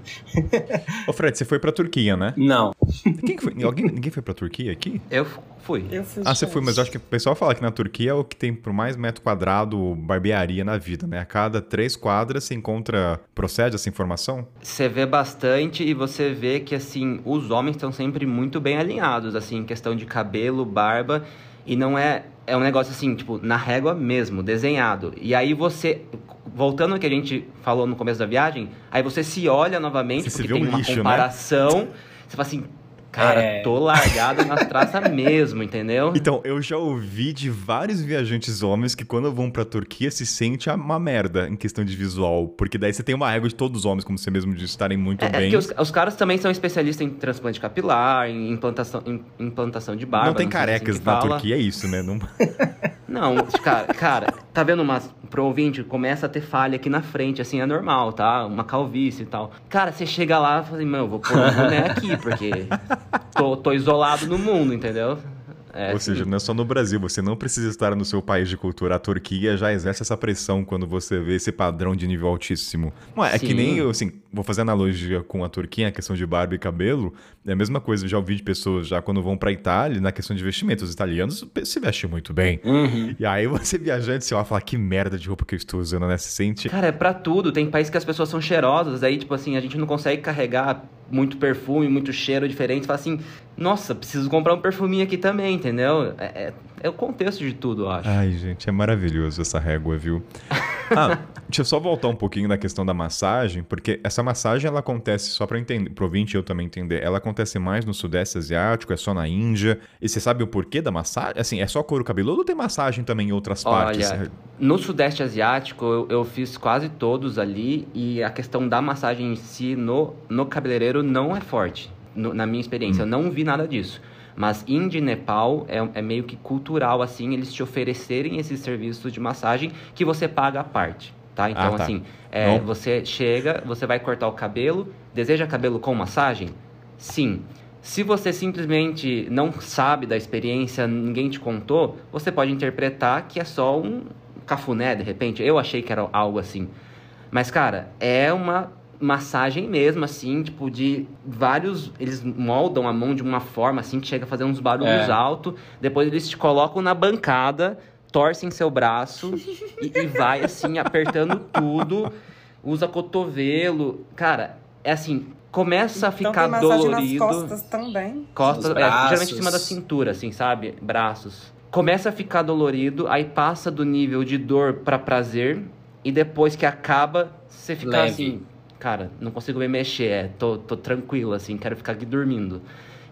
Ô Fred, você foi pra Turquia, né? Não. Quem que foi? Alguém, ninguém foi pra Turquia aqui? Eu fui. Eu fui Ah, você foi, mas eu acho que o pessoal fala que na Turquia é o que tem por mais metro quadrado barbearia na vida, né? A cada três quadras se encontra. Procede essa informação? Você vê bastante e você vê que, assim, os homens estão sempre muito bem alinhados, assim, em questão de cabelo, barba. E não é. É um negócio assim, tipo, na régua mesmo, desenhado. E aí você. Voltando ao que a gente falou no começo da viagem, aí você se olha novamente, Você se porque tem um uma lixo, né? comparação. Você fala assim, cara, É. tô largado nas traças mesmo, entendeu? Então, eu já ouvi de vários viajantes homens que quando vão pra Turquia se sente uma merda em questão de visual. Porque daí você tem uma régua de todos os homens, como você mesmo disse, estarem muito É, é bem. porque os, os caras também são especialistas em transplante capilar, em implantação, em implantação de barba. não tem se é assim carecas que na fala. Turquia, é isso, né? Não... Não, cara, cara, tá vendo umas. Pro ouvinte, começa a ter falha aqui na frente, assim, é normal, tá? Uma calvície e tal. Cara, você chega lá e fala assim, eu vou pôr um boné aqui, porque tô, tô isolado no mundo, entendeu? É, Ou seja, não é só no Brasil, você não precisa estar no seu país de cultura. A Turquia já exerce essa pressão quando você vê esse padrão de nível altíssimo. Não é, é que nem, assim, vou fazer analogia com a Turquia, a questão de barba e cabelo. É a mesma coisa, eu já ouvi de pessoas já quando vão pra Itália, na questão de vestimento. Os italianos se vestem muito bem. Uhum. E aí você viajante, você vai falar, que merda de roupa que eu estou usando, né? Se sente... Cara, é pra tudo. Tem países que as pessoas são cheirosas, aí, tipo assim, a gente não consegue carregar muito perfume, muito cheiro diferente. Fala assim, nossa, preciso comprar um perfuminho aqui também, entendeu? É, é, é o contexto de tudo, eu acho. Ai, gente, é maravilhoso essa régua, viu? Ah, deixa eu só voltar um pouquinho na questão da massagem, porque essa massagem ela acontece, só para entender, pro ouvinte eu também entender, ela acontece mais no Sudeste Asiático, é só na Índia. E você sabe o porquê da massagem? Assim, é só couro cabeludo ou tem massagem também em outras partes? Olha, no Sudeste Asiático eu, eu fiz quase todos ali e a questão da massagem em si no, no cabeleireiro não é forte, no- na minha experiência. Eu não vi nada disso. Mas Índia e Nepal é, é meio que cultural, assim, eles te oferecerem esses serviços de massagem que você paga à parte, tá? Então, Ah, tá. assim, é, você chega, você vai cortar o cabelo, deseja cabelo com massagem? Sim. Se você simplesmente não sabe da experiência, ninguém te contou, você pode interpretar que é só um cafuné, de repente. Eu achei que era algo assim. Mas, cara, é uma massagem mesmo, assim, tipo, de vários. Eles moldam a mão de uma forma, assim, que chega a fazer uns barulhos É. altos. Depois eles te colocam na bancada, torcem seu braço e, e vai, assim, apertando tudo. Usa cotovelo. Cara, é assim, começa a Então ficar tem massagem dolorido. nas costas também. Costas, Os é, geralmente em cima da cintura, assim, sabe? Braços. Começa a ficar dolorido, aí passa do nível de dor pra prazer, e depois que acaba, você fica Leve. assim, cara, não consigo me mexer, é, tô, tô tranquilo, assim, quero ficar aqui dormindo.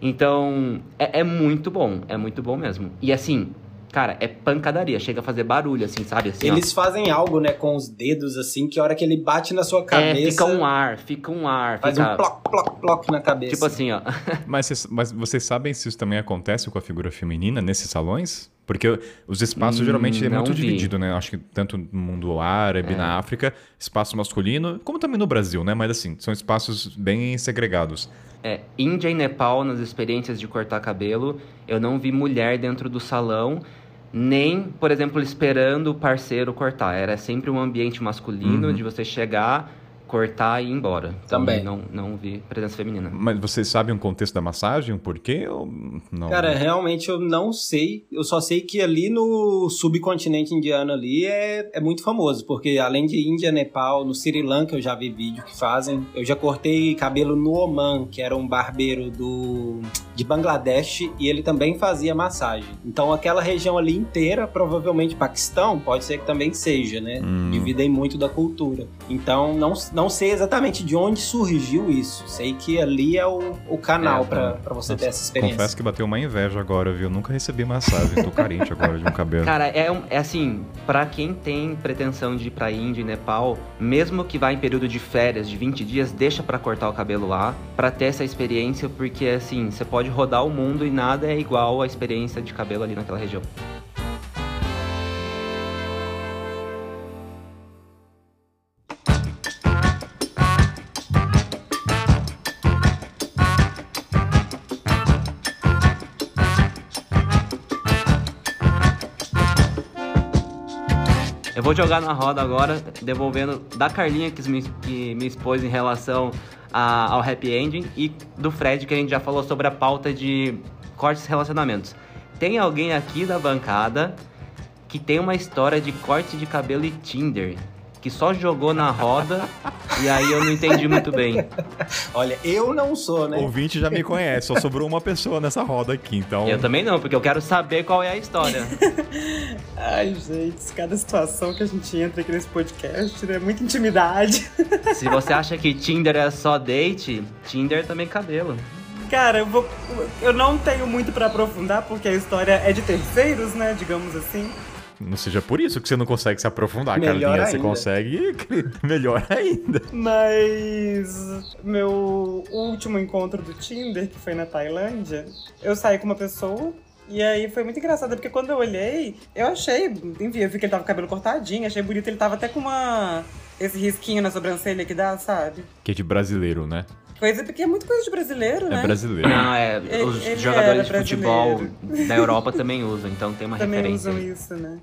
Então, é, é muito bom, é muito bom mesmo. E assim, cara, é pancadaria, chega a fazer barulho, assim, sabe? Assim, ó. Eles fazem algo, né, com os dedos, assim, que a hora que ele bate na sua É, cabeça. fica um ar, fica um ar, Faz fica... um ploc, ploc, ploc na cabeça. Tipo assim, ó. Mas, vocês- mas vocês sabem se isso também acontece com a figura feminina nesses salões? Porque os espaços Hum, geralmente é não muito vi. dividido, né? Acho que tanto no mundo árabe, na África, espaço masculino, como também no Brasil, né? Mas assim, são espaços bem segregados. É, Índia e Nepal, nas experiências de cortar cabelo, eu não vi mulher dentro do salão, nem, por exemplo, esperando o parceiro cortar. Era sempre um ambiente masculino Uhum. de você chegar, cortar e ir embora. Então, Também. Não, não vi presença feminina. Mas vocês sabem o contexto da massagem, o porquê ou não? Cara, realmente eu não sei. Eu só sei que ali no subcontinente indiano ali é, é muito famoso, porque além de Índia, Nepal, no Sri Lanka eu já vi vídeo que fazem. Eu já cortei cabelo no Oman, que era um barbeiro do de Bangladesh e ele também fazia massagem. Então aquela região ali inteira, provavelmente Paquistão, pode ser que também seja, né? Hum. Dividem muito da cultura. Então não, não sei exatamente de onde surgiu isso. Sei que ali é o, o canal É, pra pra você ter essa experiência. Confesso que bateu uma inveja agora, viu? Nunca recebi massagem. Tô carente agora de um cabelo. Cara, é, um- é assim, pra quem tem pretensão de ir pra Índia e Nepal, mesmo que vá em período de férias de 20 dias, deixa pra cortar o cabelo lá, pra ter essa experiência, porque assim, você pode rodar o mundo e nada é igual à experiência de cabelo ali naquela região. Eu vou jogar na roda agora, devolvendo da Carlinha que me, que me expôs em relação a- ao happy ending e do Fred que a gente já falou sobre a pauta de cortes e relacionamentos. Tem alguém aqui da bancada que tem uma história de corte de cabelo e Tinder, que só jogou na roda e aí eu não entendi muito bem. Olha, eu não sou, né? O ouvinte já me conhece, só sobrou uma pessoa nessa roda aqui, então. Eu também não, porque eu quero saber qual é a história. Ai, gente, cada situação que a gente entra aqui nesse podcast, né? Muita intimidade. Se você acha que Tinder é só date, Tinder também é cabelo. Cara, eu, vou, eu não tenho muito pra aprofundar, porque a história é de terceiros, né? Digamos assim. Não seja por isso que você não consegue se aprofundar, Melhor Carlinha. Você ainda. consegue. Melhor ainda. Mas meu último encontro do Tinder, que foi na Tailândia, eu saí com uma pessoa. E aí foi muito engraçado, porque quando eu olhei, eu achei, enfim, eu vi que ele tava com o cabelo cortadinho, achei bonito, ele tava até com uma. esse risquinho na sobrancelha que dá, sabe? Que é de brasileiro, né? Coisa, porque é muito coisa de brasileiro, né? É brasileiro. Não, é, Ele- os ele jogadores de futebol brasileiro. da Europa também usam, então tem uma Também referência. usam aí. isso, né?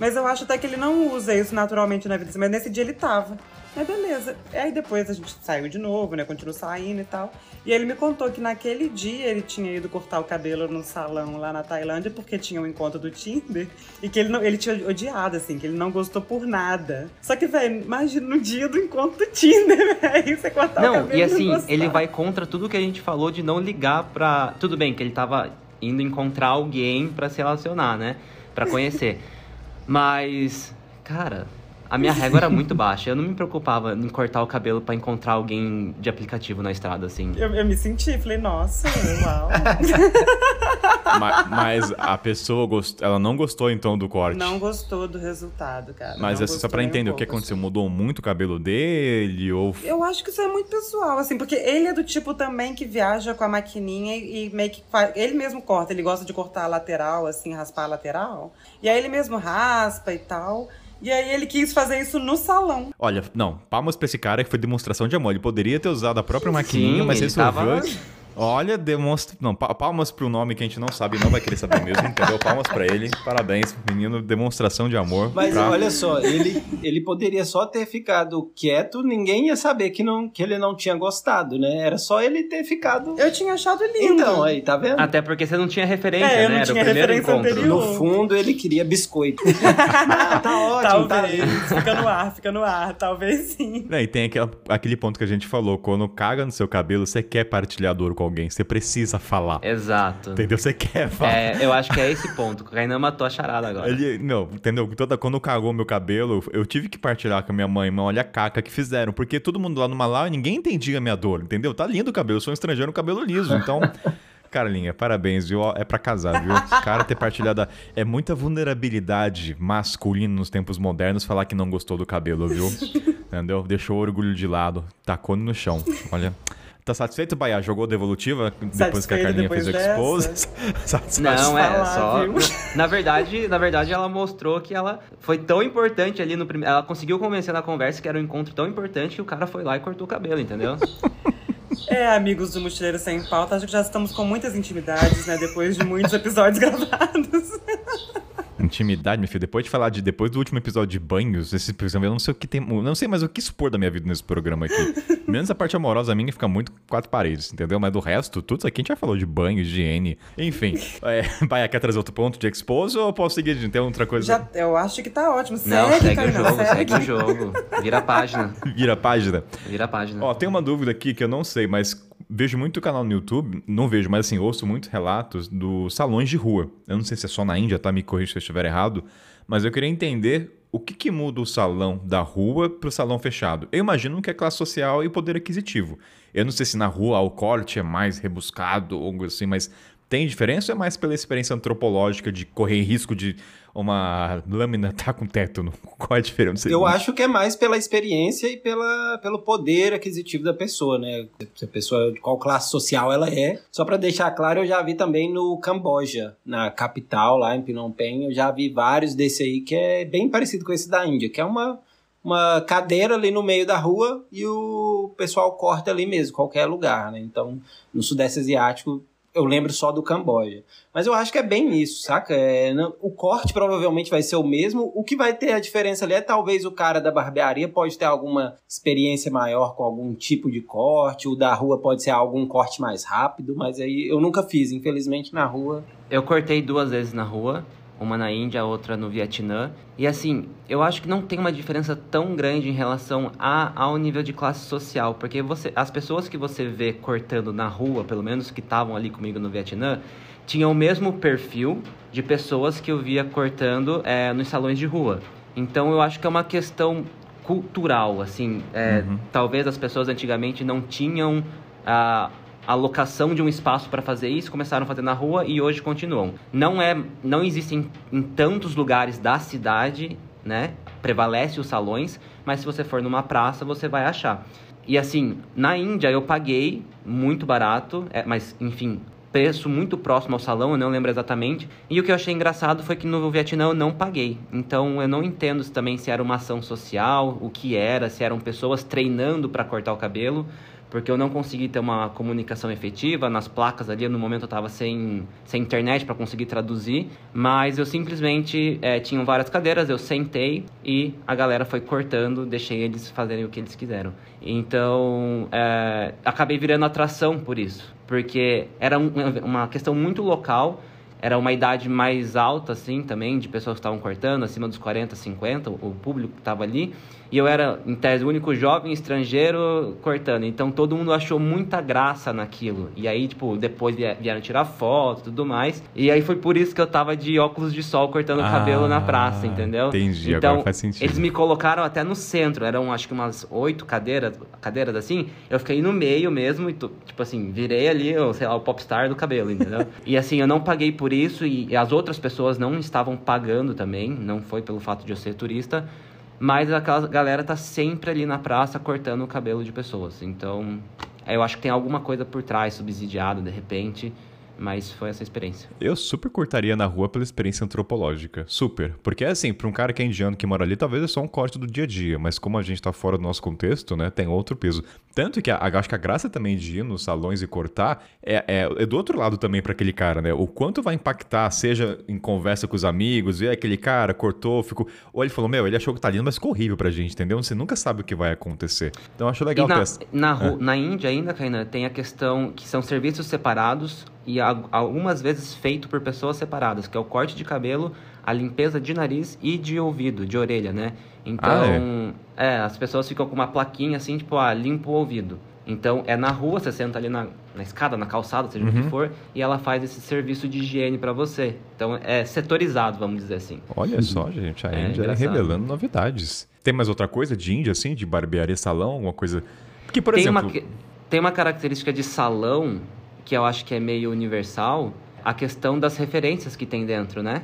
Mas eu acho até que ele não usa isso naturalmente na vida, mas nesse dia ele tava. Mas beleza. Aí depois a gente saiu de novo, né? Continuou saindo e tal. E ele me contou que naquele dia ele tinha ido cortar o cabelo num salão lá na Tailândia, porque tinha um encontro do Tinder. E que ele, não, ele tinha odiado, assim, que ele não gostou por nada. Só que, velho, imagina no dia do encontro do Tinder, velho. Você cortar o Não, cabelo e não assim, gostar. ele vai contra tudo que a gente falou de não ligar pra. Tudo bem que ele tava indo encontrar alguém pra se relacionar, né? Pra conhecer. Mas, cara, a minha régua era muito baixa. Eu não me preocupava em cortar o cabelo pra encontrar alguém de aplicativo na estrada, assim. Eu, eu me senti, falei, nossa, uau. Ma- mas, a pessoa gost... ela não gostou então do corte. Não gostou do resultado, cara. Mas assim, só um entender o que aconteceu, assim. mudou muito o cabelo dele ou Eu acho que isso é muito pessoal, assim, porque ele é do tipo também que viaja com a maquininha e, e meio que faz, ele mesmo corta, ele gosta de cortar a lateral, assim, raspar a lateral. E aí ele mesmo raspa e tal. E aí ele quis fazer isso no salão. Olha, não, palmas pra esse cara que foi demonstração de amor. Ele poderia ter usado a própria maquininha, Sim, mas ele resolveu. tava- Olha, demonstra. Não, pa- palmas pro nome que a gente não sabe e não vai querer saber mesmo, entendeu? Palmas pra ele. Parabéns, menino. Demonstração de amor. Mas pra- olha só, ele, ele poderia só ter ficado quieto, ninguém ia saber que, não, que ele não tinha gostado, né? Era só ele ter ficado. Eu tinha achado lindo. Então, aí, tá vendo? Até porque você não tinha referência, É, eu não né? Era tinha o primeiro referência encontro. anterior. No fundo, ele queria biscoito. ah, tá ótimo, tá Talvez. fica no ar, fica no ar. Talvez sim. É, e tem aquela- aquele ponto que a gente falou: quando caga no seu cabelo, você quer partilhar dor com alguém, você precisa falar. Exato. Entendeu? Você quer falar. É, eu acho que é esse ponto. O Kainan matou a charada agora. Ele, não, entendeu? Toda, quando cagou meu cabelo, eu tive que partilhar com a minha mãe, mãe, olha a caca que fizeram. Porque todo mundo lá no Malau, ninguém entendia a minha dor, entendeu? Tá lindo o cabelo, eu sou um estrangeiro cabelo liso. Então, Carlinha, parabéns, viu? É pra casar, viu? Esse cara ter partilhado. a- É muita vulnerabilidade masculina nos tempos modernos falar que não gostou do cabelo, viu? Entendeu? Deixou o orgulho de lado, tacou no chão. Olha. Tá satisfeito, Baia? Jogou devolutiva depois que a Carlinha fez o expose? Satisfeito. Não, é falar, só. Na verdade, na verdade, ela mostrou que ela foi tão importante ali no primeiro. Ela conseguiu convencer na conversa que era um encontro tão importante que o cara foi lá e cortou o cabelo, entendeu? É, amigos do Mochileiro Sem Pauta, acho que já estamos com muitas intimidades, né? Depois de muitos episódios gravados. Intimidade, meu filho. Depois de falar de depois do último episódio de banhos, esse episódio, eu não sei o que tem, não sei mais o que expor da minha vida nesse programa aqui. Menos a parte amorosa minha fica muito quatro paredes, entendeu? Mas do resto, tudo isso aqui a gente já falou de banho, higiene, enfim. É, Baia, quer trazer outro ponto de expose ou posso seguir de tem outra coisa? Já, eu acho que tá ótimo. Segue, Não, segue o jogo, segue o jogo. Vira a página. Vira a página. Vira a página. Ó, tem uma dúvida aqui que eu não sei, mas vejo muito canal no YouTube, não vejo, mas assim, ouço muitos relatos dos salões de rua. Eu não sei se é só na Índia, tá? Me corrija se eu estiver errado, mas eu queria entender o que, que muda o salão da rua para o salão fechado. Eu imagino que é classe social e poder aquisitivo. Eu não sei se na rua o corte é mais rebuscado ou algo assim, mas tem diferença ou é mais pela experiência antropológica de correr risco de uma lâmina estar tá com tétano? Qual é a diferença? Eu acho que é mais pela experiência e pela, pelo poder aquisitivo da pessoa, né? Se a pessoa, de qual classe social ela é. Só para deixar claro, eu já vi também no Camboja, na capital, lá em Phnom Penh, eu já vi vários desse aí que é bem parecido com esse da Índia, que é uma uma cadeira ali no meio da rua e o pessoal corta ali mesmo, qualquer lugar, né? Então, no Sudeste Asiático eu lembro só do Camboja. Mas eu acho que é bem isso, saca? É, não, o corte provavelmente vai ser o mesmo. O que vai ter a diferença ali é talvez o cara da barbearia pode ter alguma experiência maior com algum tipo de corte. O da rua pode ser algum corte mais rápido, mas aí eu nunca fiz, infelizmente, na rua. Eu cortei duas vezes na rua uma na Índia, outra no Vietnã. E assim, eu acho que não tem uma diferença tão grande em relação a, ao nível de classe social, porque você, as pessoas que você vê cortando na rua, pelo menos que estavam ali comigo no Vietnã, tinham o mesmo perfil de pessoas que eu via cortando é, nos salões de rua. Então eu acho que é uma questão cultural, assim, é, uhum. talvez as pessoas antigamente não tinham a a locação de um espaço para fazer isso, começaram a fazer na rua e hoje continuam. Não é, não existem em tantos lugares da cidade, né? Prevalece os salões, mas se você for numa praça, você vai achar. E assim, na Índia eu paguei muito barato, é, mas enfim, preço muito próximo ao salão, eu não lembro exatamente. E o que eu achei engraçado foi que no Vietnã eu não paguei. Então eu não entendo também se era uma ação social, o que era, se eram pessoas treinando para cortar o cabelo porque eu não consegui ter uma comunicação efetiva nas placas ali. No momento eu estava sem, sem internet para conseguir traduzir, mas eu simplesmente é, tinham várias cadeiras, eu sentei e a galera foi cortando, deixei eles fazerem o que eles quiseram. Então é, acabei virando atração por isso, porque era um, uma questão muito local era uma idade mais alta, assim, também, de pessoas que estavam cortando, acima dos 40, 50, o público que estava ali. E eu era, em tese, o único jovem estrangeiro cortando. Então todo mundo achou muita graça naquilo. E aí, tipo, depois vieram tirar foto e tudo mais. E aí foi por isso que eu tava de óculos de sol cortando o ah, cabelo na praça, entendeu? Entendi, então, agora faz sentido. Eles me colocaram até no centro. Eram, acho que umas oito cadeiras, cadeiras assim. Eu fiquei no meio mesmo e, tipo assim, virei ali, sei lá, o popstar do cabelo, entendeu? e assim, eu não paguei por isso e as outras pessoas não estavam pagando também. Não foi pelo fato de eu ser turista. Mas aquela galera tá sempre ali na praça cortando o cabelo de pessoas. Então, eu acho que tem alguma coisa por trás, subsidiada de repente. Mas foi essa experiência. Eu super cortaria na rua pela experiência antropológica. Super. Porque, assim, para um cara que é indiano que mora ali, talvez é só um corte do dia a dia. Mas como a gente tá fora do nosso contexto, né, tem outro peso. Tanto que a, acho que a graça também de ir nos salões e cortar é, é, é do outro lado também para aquele cara, né? O quanto vai impactar, seja em conversa com os amigos, e aquele cara cortou, ficou. Ou ele falou, meu, ele achou que tá lindo, mas ficou horrível pra gente, entendeu? Você nunca sabe o que vai acontecer. Então acho legal e na, ter na, é. na Índia ainda, Kainan, tem a questão que são serviços separados e algumas vezes feito por pessoas separadas, que é o corte de cabelo, a limpeza de nariz e de ouvido, de orelha, né? Então, ah, é? é? as pessoas ficam com uma plaquinha assim, tipo, ah, limpa o ouvido. Então, é na rua, você senta ali na, na escada, na calçada, seja uhum. o que uhum. for, e ela faz esse serviço de higiene para você. Então, é setorizado, vamos dizer assim. Olha só, gente, a é, Índia é revelando novidades. Tem mais outra coisa de Índia, assim, de barbearia, salão, alguma coisa... Porque, por tem exemplo... Uma, tem uma característica de salão que eu acho que é meio universal, a questão das referências que tem dentro, né?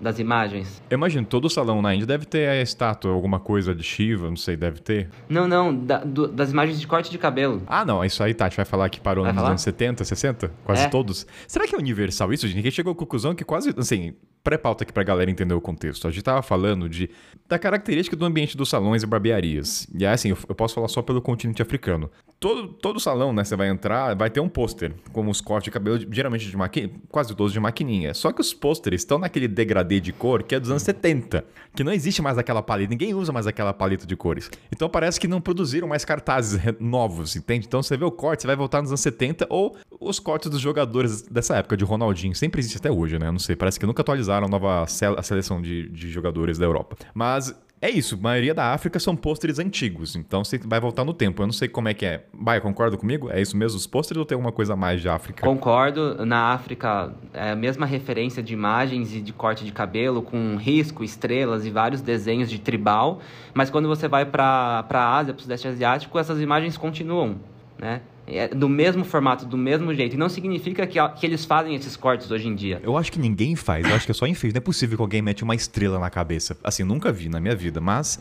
Das imagens. Eu imagino, todo salão na Índia deve ter a estátua, alguma coisa de Shiva, não sei, deve ter. Não, não, da, do, das imagens de corte de cabelo. Ah, não, isso aí, Tati, vai falar que parou vai nos falar? anos 70, 60? Quase é. todos. Será que é universal isso, gente? Ninguém chegou à conclusão que quase, assim, pré-pauta aqui pra galera entender o contexto. A gente tava falando de, da característica do ambiente dos salões e barbearias. E assim, eu, eu posso falar só pelo continente africano. Todo, todo salão, né, você vai entrar, vai ter um pôster com os cortes de cabelo, geralmente de maquininha, quase todos de maquininha. Só que os pôsteres estão naquele degradê de cor que é dos anos 70, que não existe mais aquela paleta, ninguém usa mais aquela paleta de cores. Então parece que não produziram mais cartazes novos, entende? Então você vê o corte, você vai voltar nos anos 70 ou os cortes dos jogadores dessa época, de Ronaldinho. Sempre existe até hoje, né? Não sei, parece que nunca atualizaram a nova a seleção de, de jogadores da Europa. Mas é isso, a maioria da África são pôsteres antigos, então você vai voltar no tempo. Eu não sei como é que é. Baia, concorda comigo? É isso mesmo, os pôsteres ou tem alguma coisa mais de África? Concordo. Na África, é a mesma referência de imagens e de corte de cabelo, com risco, estrelas e vários desenhos de tribal. Mas quando você vai para a Ásia, para o Sudeste Asiático, essas imagens continuam, né? É do mesmo formato, do mesmo jeito. E não significa que, que eles fazem esses cortes hoje em dia. Eu acho que ninguém faz, eu acho que é só enfeite. Não é possível que alguém mete uma estrela na cabeça. Assim, nunca vi na minha vida, mas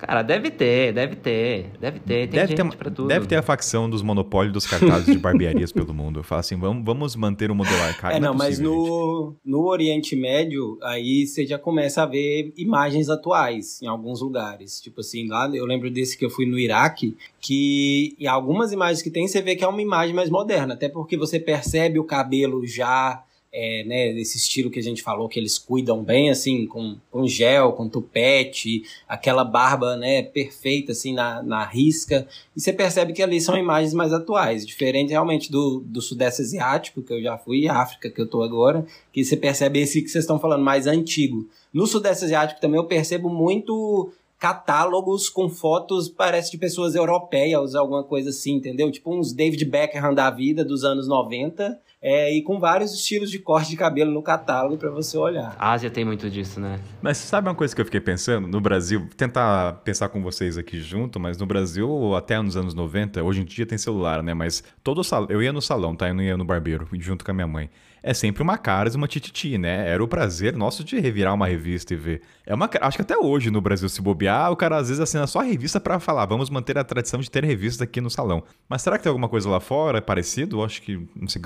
Cara, deve ter, deve ter, deve ter. Tem deve gente ter, pra tudo. Deve ter a facção dos monopólios dos cartazes de barbearias pelo mundo. Fala assim, vamos, vamos manter o modelo arcaico. É, não, é mas possível, gente. no, no Oriente Médio, aí você já começa a ver imagens atuais em alguns lugares. Tipo assim, lá eu lembro desse que eu fui no Iraque, que em algumas imagens que tem, você vê que é uma imagem mais moderna, até porque você percebe o cabelo já. É, né, desse estilo que a gente falou, que eles cuidam bem, assim, com, com gel, com tupete, aquela barba, né, perfeita, assim, na, na risca, e você percebe que ali são imagens mais atuais, diferente realmente do, do Sudeste Asiático, que eu já fui, e África, que eu tô agora, que você percebe esse que vocês estão falando, mais antigo. No Sudeste Asiático também eu percebo muito catálogos com fotos, parece de pessoas europeias, alguma coisa assim, entendeu? Tipo uns David Beckham da vida dos anos 90, é, e com vários estilos de corte de cabelo no catálogo para você olhar. A Ásia tem muito disso, né? Mas sabe uma coisa que eu fiquei pensando? No Brasil, tentar pensar com vocês aqui junto, mas no Brasil, até nos anos 90, hoje em dia tem celular, né? Mas todo salão, eu ia no salão, tá? Eu não ia no barbeiro, junto com a minha mãe. É sempre uma caras e uma tititi, né? Era o prazer nosso de revirar uma revista e ver. É uma, acho que até hoje no Brasil, se bobear, o cara às vezes assina só a revista para falar, vamos manter a tradição de ter revista aqui no salão. Mas será que tem alguma coisa lá fora é parecido? Acho que, não sei,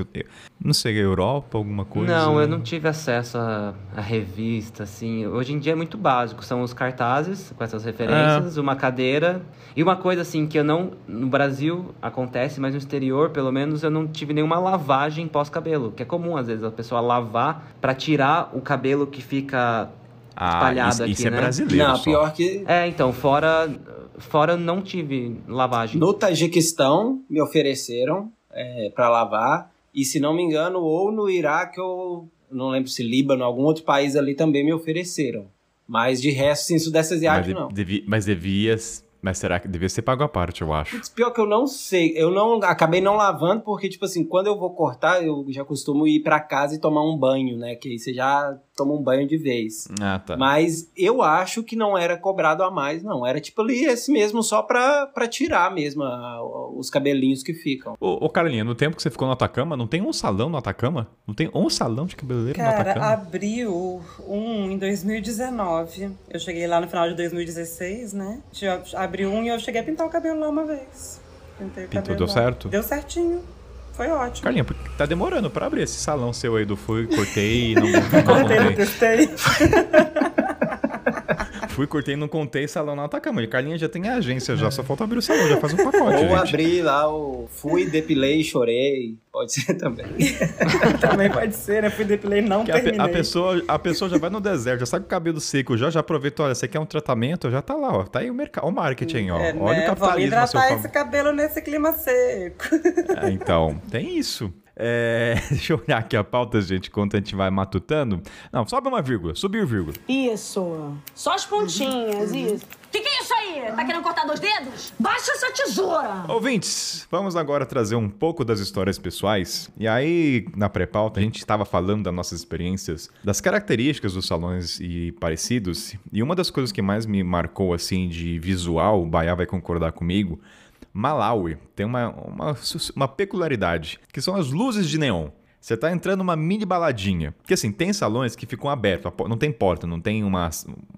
não sei, Europa, alguma coisa? Não, eu não tive acesso a, a revista, assim. Hoje em dia é muito básico. São os cartazes com essas referências, uma cadeira. E uma coisa, assim, que eu não. No Brasil acontece, mas no exterior, pelo menos, eu não tive nenhuma lavagem pós-cabelo. Que é comum, às vezes, a pessoa lavar para tirar o cabelo que fica espalhado isso, aqui, isso é né? brasileiro Não, só. pior que É, então, fora. Fora não tive lavagem. no Tajiquistão me ofereceram é, para lavar, e se não me engano, ou no Iraque ou não lembro se Líbano, algum outro país ali também me ofereceram. Mas de resto, sim, Sudeste Mas, Asiático de- não. devi- mas devia. Mas será que devia ser pago à parte, eu acho. Putz, Pior que eu não sei. Eu não acabei não lavando, porque, tipo assim, quando eu vou cortar, eu já costumo ir pra casa e tomar um banho, né? Que aí você já toma um banho de vez. Ah, tá. Mas eu acho que não era cobrado a mais, não. Era tipo ali esse mesmo, só pra, pra tirar mesmo a- os cabelinhos que ficam. Ô, ô Carolinha, no tempo que você ficou no Atacama, não tem um salão no Atacama? Não tem um salão de cabeleireiro no Cara, Atacama? abriu um em 2019. Eu cheguei lá no final de 2016, né? Tinha- Abriu um e eu cheguei a pintar o cabelo lá uma vez. Pintei o Pintou, cabelo deu lá. certo? Deu certinho. Foi ótimo. Carlinha, porque tá demorando pra abrir esse salão seu aí do fui, cortei e não, não Cortei, não testei. Fui, cortei e não contei salão no Atacama. E Carlinha já tem a agência, já só falta abrir o salão, já faz um pacote, Ou gente. abrir lá o fui, depilei, chorei. Pode ser também. Também pode ser, né? Fui depilei não Que a, terminei. a pessoa, a pessoa já vai no deserto, já sabe que o cabelo seco, já, já aproveita, olha, você quer um tratamento, já tá lá, ó. Tá aí o mercado, o marketing, ó. É, olha né? o Vamos capitalismo a seu hidratar esse cabelo nesse clima seco. É, então, tem isso. É, deixa eu olhar aqui a pauta, gente, enquanto a gente vai matutando. Não, sobe uma vírgula, subiu vírgula. Isso. Só as pontinhas, isso. Que que é isso aí? Tá querendo cortar dois dedos? Baixa essa tesoura! Ouvintes, vamos agora trazer um pouco das histórias pessoais. E aí, na pré-pauta, a gente estava falando das nossas experiências, das características dos salões e parecidos. E uma das coisas que mais me marcou, assim, de visual, o Baiá vai concordar comigo, Malawi tem uma, uma, uma peculiaridade, que são as luzes de neon. Você tá entrando numa mini baladinha. Porque assim, tem salões que ficam abertos, não tem porta, não tem uma,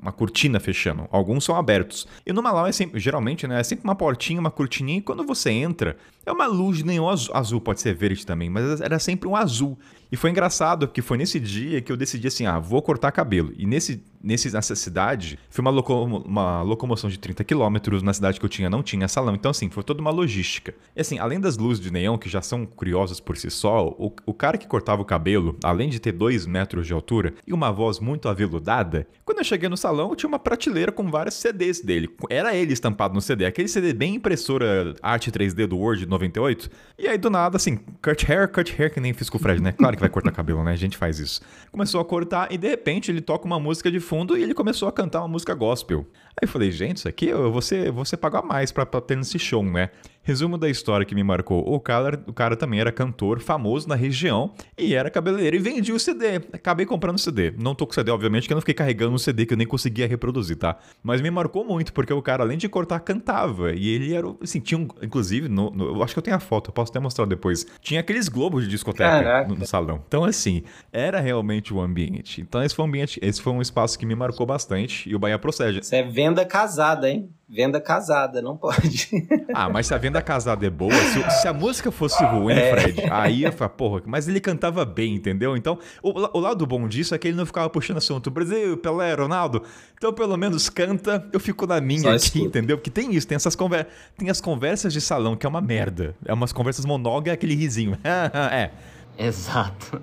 uma cortina fechando. Alguns são abertos. E no Malau é sempre, geralmente, né, é sempre uma portinha, uma cortininha, e quando você entra, é uma luz de neon azul, pode ser verde também, mas era sempre um azul. E foi engraçado, porque foi nesse dia que eu decidi assim, ah, vou cortar cabelo. E nesse, nesse, nessa cidade, foi uma, locomo- uma locomoção de 30 quilômetros, na cidade que eu tinha não tinha salão. Então assim, foi toda uma logística. E assim, além das luzes de neon, que já são curiosas por si só, o, o cara que cortava o cabelo, além de ter 2 metros de altura e uma voz muito aveludada, quando eu cheguei no salão, tinha uma prateleira com vários CDs dele. Era ele estampado no CD, aquele CD bem impressora arte 3D do Word 98. E aí, do nada, assim, cut hair, cut hair, que nem fiz com o Fred, né? Claro que vai cortar cabelo, né? A gente faz isso. Começou a cortar e de repente ele toca uma música de fundo e ele começou a cantar uma música gospel. Aí eu falei, gente, isso aqui eu vou ser pagar mais pra, pra ter nesse show, né? Resumo da história que me marcou: o cara, o cara também era cantor famoso na região e era cabeleireiro e vendia o CD. Acabei comprando o CD. Não tô com o CD, obviamente, que eu não fiquei carregando um CD que eu nem conseguia reproduzir, tá? Mas me marcou muito, porque o cara, além de cortar, cantava. E ele era, assim, tinha um, inclusive, no, no- eu acho que eu tenho a foto, eu posso até mostrar depois. Tinha aqueles globos de discoteca no, no salão. Então, assim, era realmente o ambiente. Então, esse foi um ambiente, esse foi um espaço que me marcou bastante e o Bahia procede. Isso é venda casada, hein? Venda casada, não pode. Ah, mas se a venda casada é boa, se, se a música fosse ruim, Fred, aí eu falava, porra, mas ele cantava bem, entendeu? Então, o, o lado bom disso é que ele não ficava puxando assunto Brasil, Pelé, Ronaldo. Então, pelo menos canta, eu fico na minha Só aqui, escuta. entendeu? Porque tem isso, tem essas conversas, tem as conversas de salão, que é uma merda. É umas conversas monógamas, aquele risinho. é, Exato.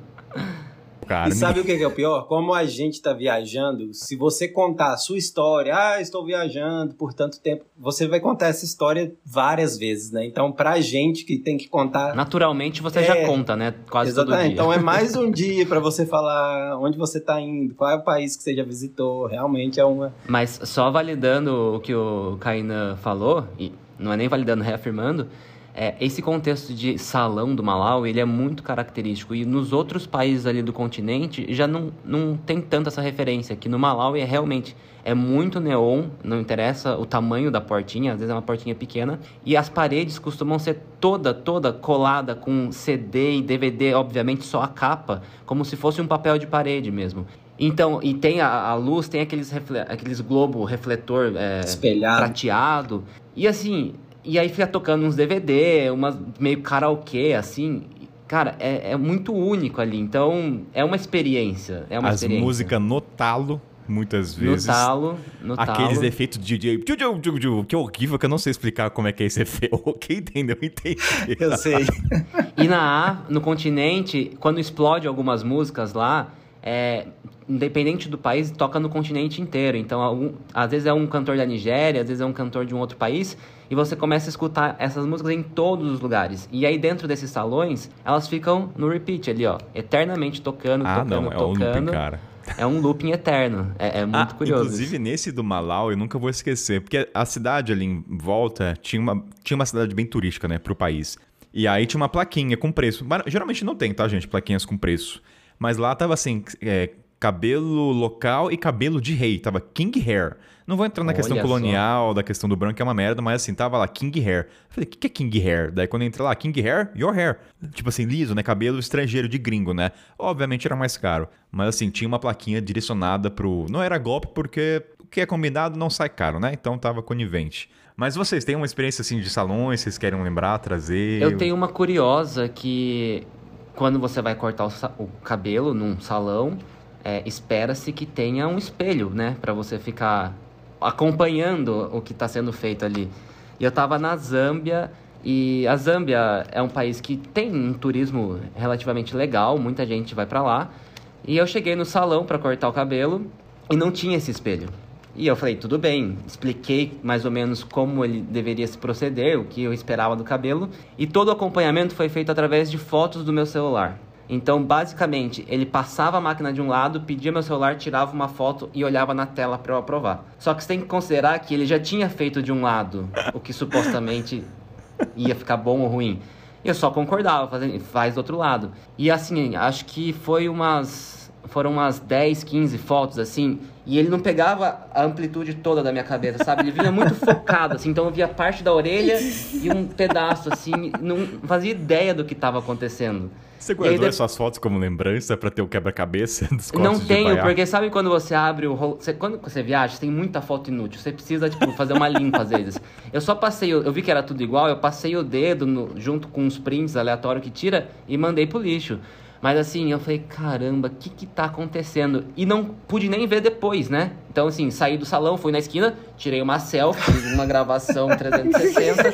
Cara. E sabe o que é o pior? Como a gente tá viajando, se você contar a sua história, ah, estou viajando por tanto tempo, você vai contar essa história várias vezes, né? Então, pra gente que tem que contar. Naturalmente você É. já conta, né? Quase todo Exatamente. dia. Então é mais um dia pra você falar onde você tá indo, qual é o país que você já visitou. Realmente é uma. Mas só validando o que o Kainan falou, e não é nem validando, reafirmando, é, esse contexto de salão do Malau, ele é muito característico. E nos outros países ali do continente, já não, não tem tanto essa referência. Que no Malau é realmente é muito neon, não interessa o tamanho da portinha, às vezes é uma portinha pequena. E as paredes costumam ser toda, toda colada com CD e DVD, obviamente só a capa, como se fosse um papel de parede mesmo. Então, e tem a, a luz, tem aqueles, aqueles globo refletor é, Espelhado. prateado. E assim, e aí fica tocando uns DVD, umas meio karaokê, assim. Cara, é, é muito único ali. Então, é uma experiência. É uma As experiência. músicas no talo, muitas no vezes. talo, no Aqueles talo. efeitos de DJ, que horrível, que eu não sei explicar como é que é esse efeito. Quem entendeu, entendi. Eu sei. E na A, no continente, quando explode algumas músicas lá, é, independente do país, toca no continente inteiro. Então, algum- às vezes é um cantor da Nigéria, às vezes é um cantor de um outro país, e você começa a escutar essas músicas em todos os lugares. E aí, dentro desses salões, elas ficam no repeat ali, ó, eternamente tocando, Ah, tocando, não, é tocando. looping, cara. É um looping eterno. É, é muito Ah, curioso. Inclusive, nesse do Malau, eu nunca vou esquecer, porque a cidade ali em volta tinha uma, tinha uma cidade bem turística, né, pro país. E aí tinha uma plaquinha com preço. Mas, geralmente não tem, tá, gente? Plaquinhas com preço. Mas lá tava assim, é, cabelo local e cabelo de rei. Tava King Hair. Não vou entrar na questão Olha só. colonial, da questão do branco, que é uma merda, mas assim, tava lá King Hair. Eu falei, o que, que é King Hair? Daí quando eu entrei lá, King Hair, your hair. Tipo assim, liso, né? Cabelo estrangeiro de gringo, né? Obviamente era mais caro. Mas assim, tinha uma plaquinha direcionada pro. Não era golpe, porque o que é combinado não sai caro, né? Então tava conivente. Mas vocês têm uma experiência assim de salões, vocês querem lembrar, trazer? Eu tenho uma curiosa que quando você vai cortar o, o cabelo num salão, é, espera-se que tenha um espelho, né? Pra você ficar acompanhando o que tá sendo feito ali. E eu tava na Zâmbia e a Zâmbia é um país que tem um turismo relativamente legal, muita gente vai pra lá. E eu cheguei no salão pra cortar o cabelo e não tinha esse espelho. E eu falei, tudo bem, expliquei mais ou menos como ele deveria se proceder, o que eu esperava do cabelo, e todo o acompanhamento foi feito através de fotos do meu celular. Então, basicamente, ele passava a máquina de um lado, pedia meu celular, tirava uma foto e olhava na tela para eu aprovar. Só que você tem que considerar que ele já tinha feito de um lado o que supostamente ia ficar bom ou ruim. Eu só concordava, fazendo, faz do outro lado. E assim, acho que foi umas. Foram umas 10, 15 fotos, assim, e ele não pegava a amplitude toda da minha cabeça, sabe? Ele vinha muito focado, assim, então eu via parte da orelha e um pedaço, assim, não fazia ideia do que estava acontecendo. Você guardou essas fotos como lembrança pra ter o quebra-cabeça dos Não tenho, porque sabe quando você abre o rolo... você- Quando você viaja, tem muita foto inútil. Você precisa, tipo, fazer uma limpa às vezes. Eu só passei, eu vi que era tudo igual, eu passei o dedo no- junto com uns prints aleatórios que tira e mandei pro lixo. Mas assim, eu falei, caramba, o que que tá acontecendo? E não pude nem ver depois, né? Então, assim, saí do salão, fui na esquina, tirei uma selfie, fiz uma gravação 360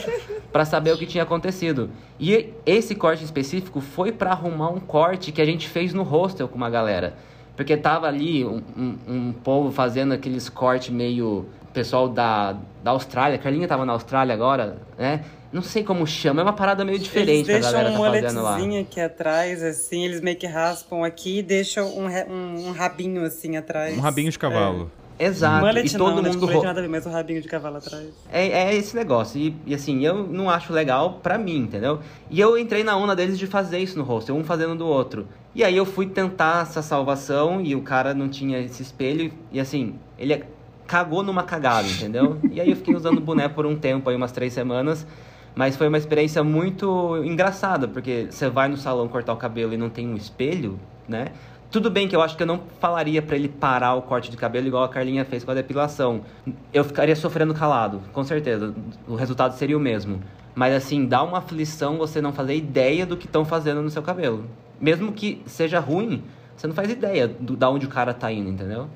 pra saber o que tinha acontecido. E esse corte específico foi pra arrumar um corte que a gente fez no hostel com uma galera. Porque tava ali um, um, um povo fazendo aqueles cortes meio. Pessoal da, da Austrália, a Carlinha tava na Austrália agora, né? Não sei como chama, é uma parada meio diferente que a eles deixam galera um tá fazendo lá. moletezinho aqui atrás, assim, eles meio que raspam aqui e deixam um, um- um rabinho assim atrás. Um rabinho de cavalo. Exato. Mullet e todo não, né? Tipo, mundo mullet ro- nada a ver, mas o rabinho de cavalo atrás. É, é esse negócio. E, e, assim, eu não acho legal pra mim, entendeu? E eu entrei na onda deles de fazer isso no hostel, um fazendo do outro. E aí eu fui tentar essa salvação e o cara não tinha esse espelho. E assim, ele cagou numa cagada, entendeu? E aí eu fiquei usando boné por um tempo, aí umas três semanas. Mas foi uma experiência muito engraçada, porque você vai no salão cortar o cabelo e não tem um espelho, né? Tudo bem que eu acho que eu não falaria pra ele parar o corte de cabelo igual a Carlinha fez com a depilação. Eu ficaria sofrendo calado, com certeza. O resultado seria o mesmo. Mas assim, dá uma aflição você não fazer ideia do que estão fazendo no seu cabelo. Mesmo que seja ruim, você não faz ideia do, da onde o cara tá indo, entendeu?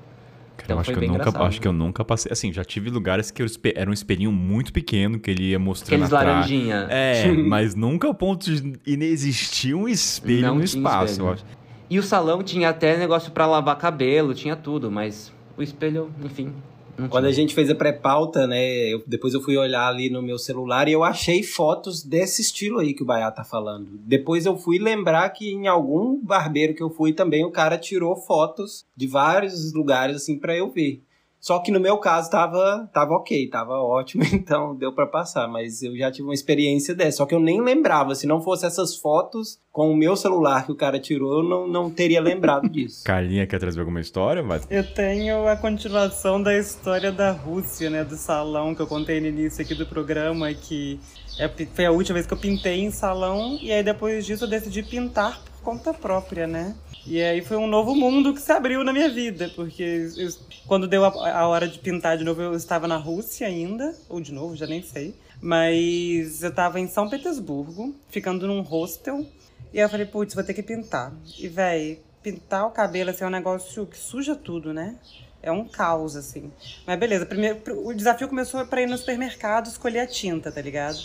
Cara, Então eu acho que eu nunca, engraçado. acho que eu nunca passei. Assim, já tive lugares que espe- era um espelhinho muito pequeno que ele ia mostrando Aqueles laranjinha. É, mas nunca ao ponto de inexistir um espelho Não no espaço. espelho. eu acho. E o salão tinha até negócio pra lavar cabelo, tinha tudo, mas o espelho, enfim. Não Quando a gente fez a pré-pauta, né? eu- depois eu fui olhar ali no meu celular e eu achei fotos desse estilo aí que o Baiá tá falando. Depois eu fui lembrar que em algum barbeiro que eu fui também o cara tirou fotos de vários lugares assim pra eu ver. Só que no meu caso tava, tava ok, tava ótimo, então deu pra passar. Mas eu já tive uma experiência dessa. Só que eu nem lembrava. Se não fosse essas fotos com o meu celular que o cara tirou, eu não, não teria lembrado disso. Carlinha quer trazer alguma história? Mas... Eu tenho a continuação da história da Rússia, né? Do salão que eu contei no início aqui do programa, que é- foi a última vez que eu pintei em salão, e aí depois disso eu decidi pintar conta própria, né? E aí foi um novo mundo que se abriu na minha vida, porque eu- quando deu a, a hora de pintar de novo, eu estava na Rússia ainda, ou de novo, já nem sei. Mas eu estava em São Petersburgo, ficando num hostel, e eu falei, putz, vou ter que pintar. E, véi, pintar o cabelo assim, é um negócio que suja tudo, né? É um caos, assim. Mas beleza, primeiro, o desafio começou pra ir no supermercado escolher a tinta, tá ligado?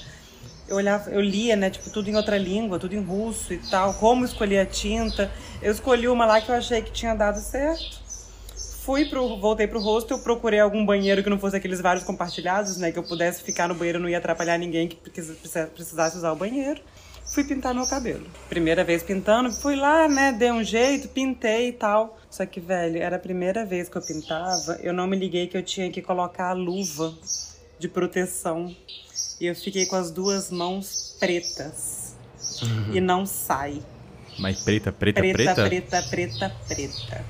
Eu olhava, eu lia, né, tipo, tudo em outra língua, tudo em russo e tal, como escolher a tinta. Eu escolhi uma lá que eu achei que tinha dado certo. Fui pro, voltei pro hostel, procurei algum banheiro que não fosse aqueles vários compartilhados, né, que eu pudesse ficar no banheiro, não ia atrapalhar ninguém que precis- precis- precisasse usar o banheiro. Fui pintar meu cabelo. Primeira vez pintando, fui lá, né, dei um jeito, pintei e tal. Só que, velho, era a primeira vez que eu pintava, eu não me liguei que eu tinha que colocar a luva de proteção. E eu fiquei com as duas mãos pretas. E não sai. Mas preta, preta, Preta, preta? preta, preta, preta.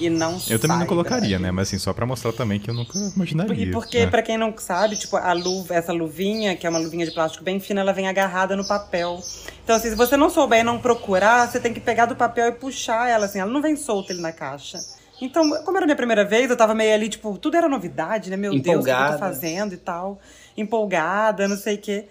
E não sai. Eu também não colocaria, né? Mas assim, só pra mostrar também que eu nunca imaginaria. E porque, né? pra quem não sabe, tipo, a luva, essa luvinha, que é uma luvinha de plástico bem fina, ela vem agarrada no papel. Então, assim, se você não souber e não procurar, você tem que pegar do papel e puxar ela, assim, ela não vem solta ali na caixa. Então, como era a minha primeira vez, eu tava meio ali, tipo, tudo era novidade, né? Meu Deus, o que eu Empolgada. tô fazendo e tal. Empolgada, não sei o quê.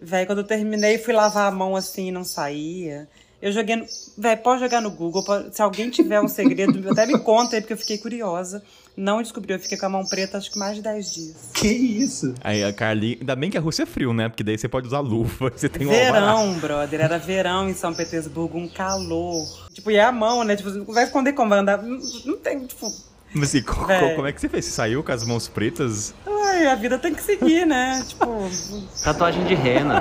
Véi, quando eu terminei, fui lavar a mão assim e não saía. Eu joguei no. Véi, pode jogar no Google. pode- Se alguém tiver um segredo, até me conta aí, porque eu fiquei curiosa. Não descobri, eu fiquei com a mão preta acho que mais de 10 dias. que isso? Aí a Carlinha. Ainda bem que a Rússia é frio, né? Porque daí você pode usar luva. Você tem um alvará. Verão, brother. Era verão em São Petersburgo, um calor. Tipo, e a mão, né? Tipo, vai esconder como? Vai andar. Não, não tem, tipo. Mas assim, co- Véi. como é que você fez? Você saiu com as mãos pretas? Ai, a vida tem que seguir, né? tipo, Tatuagem de rena.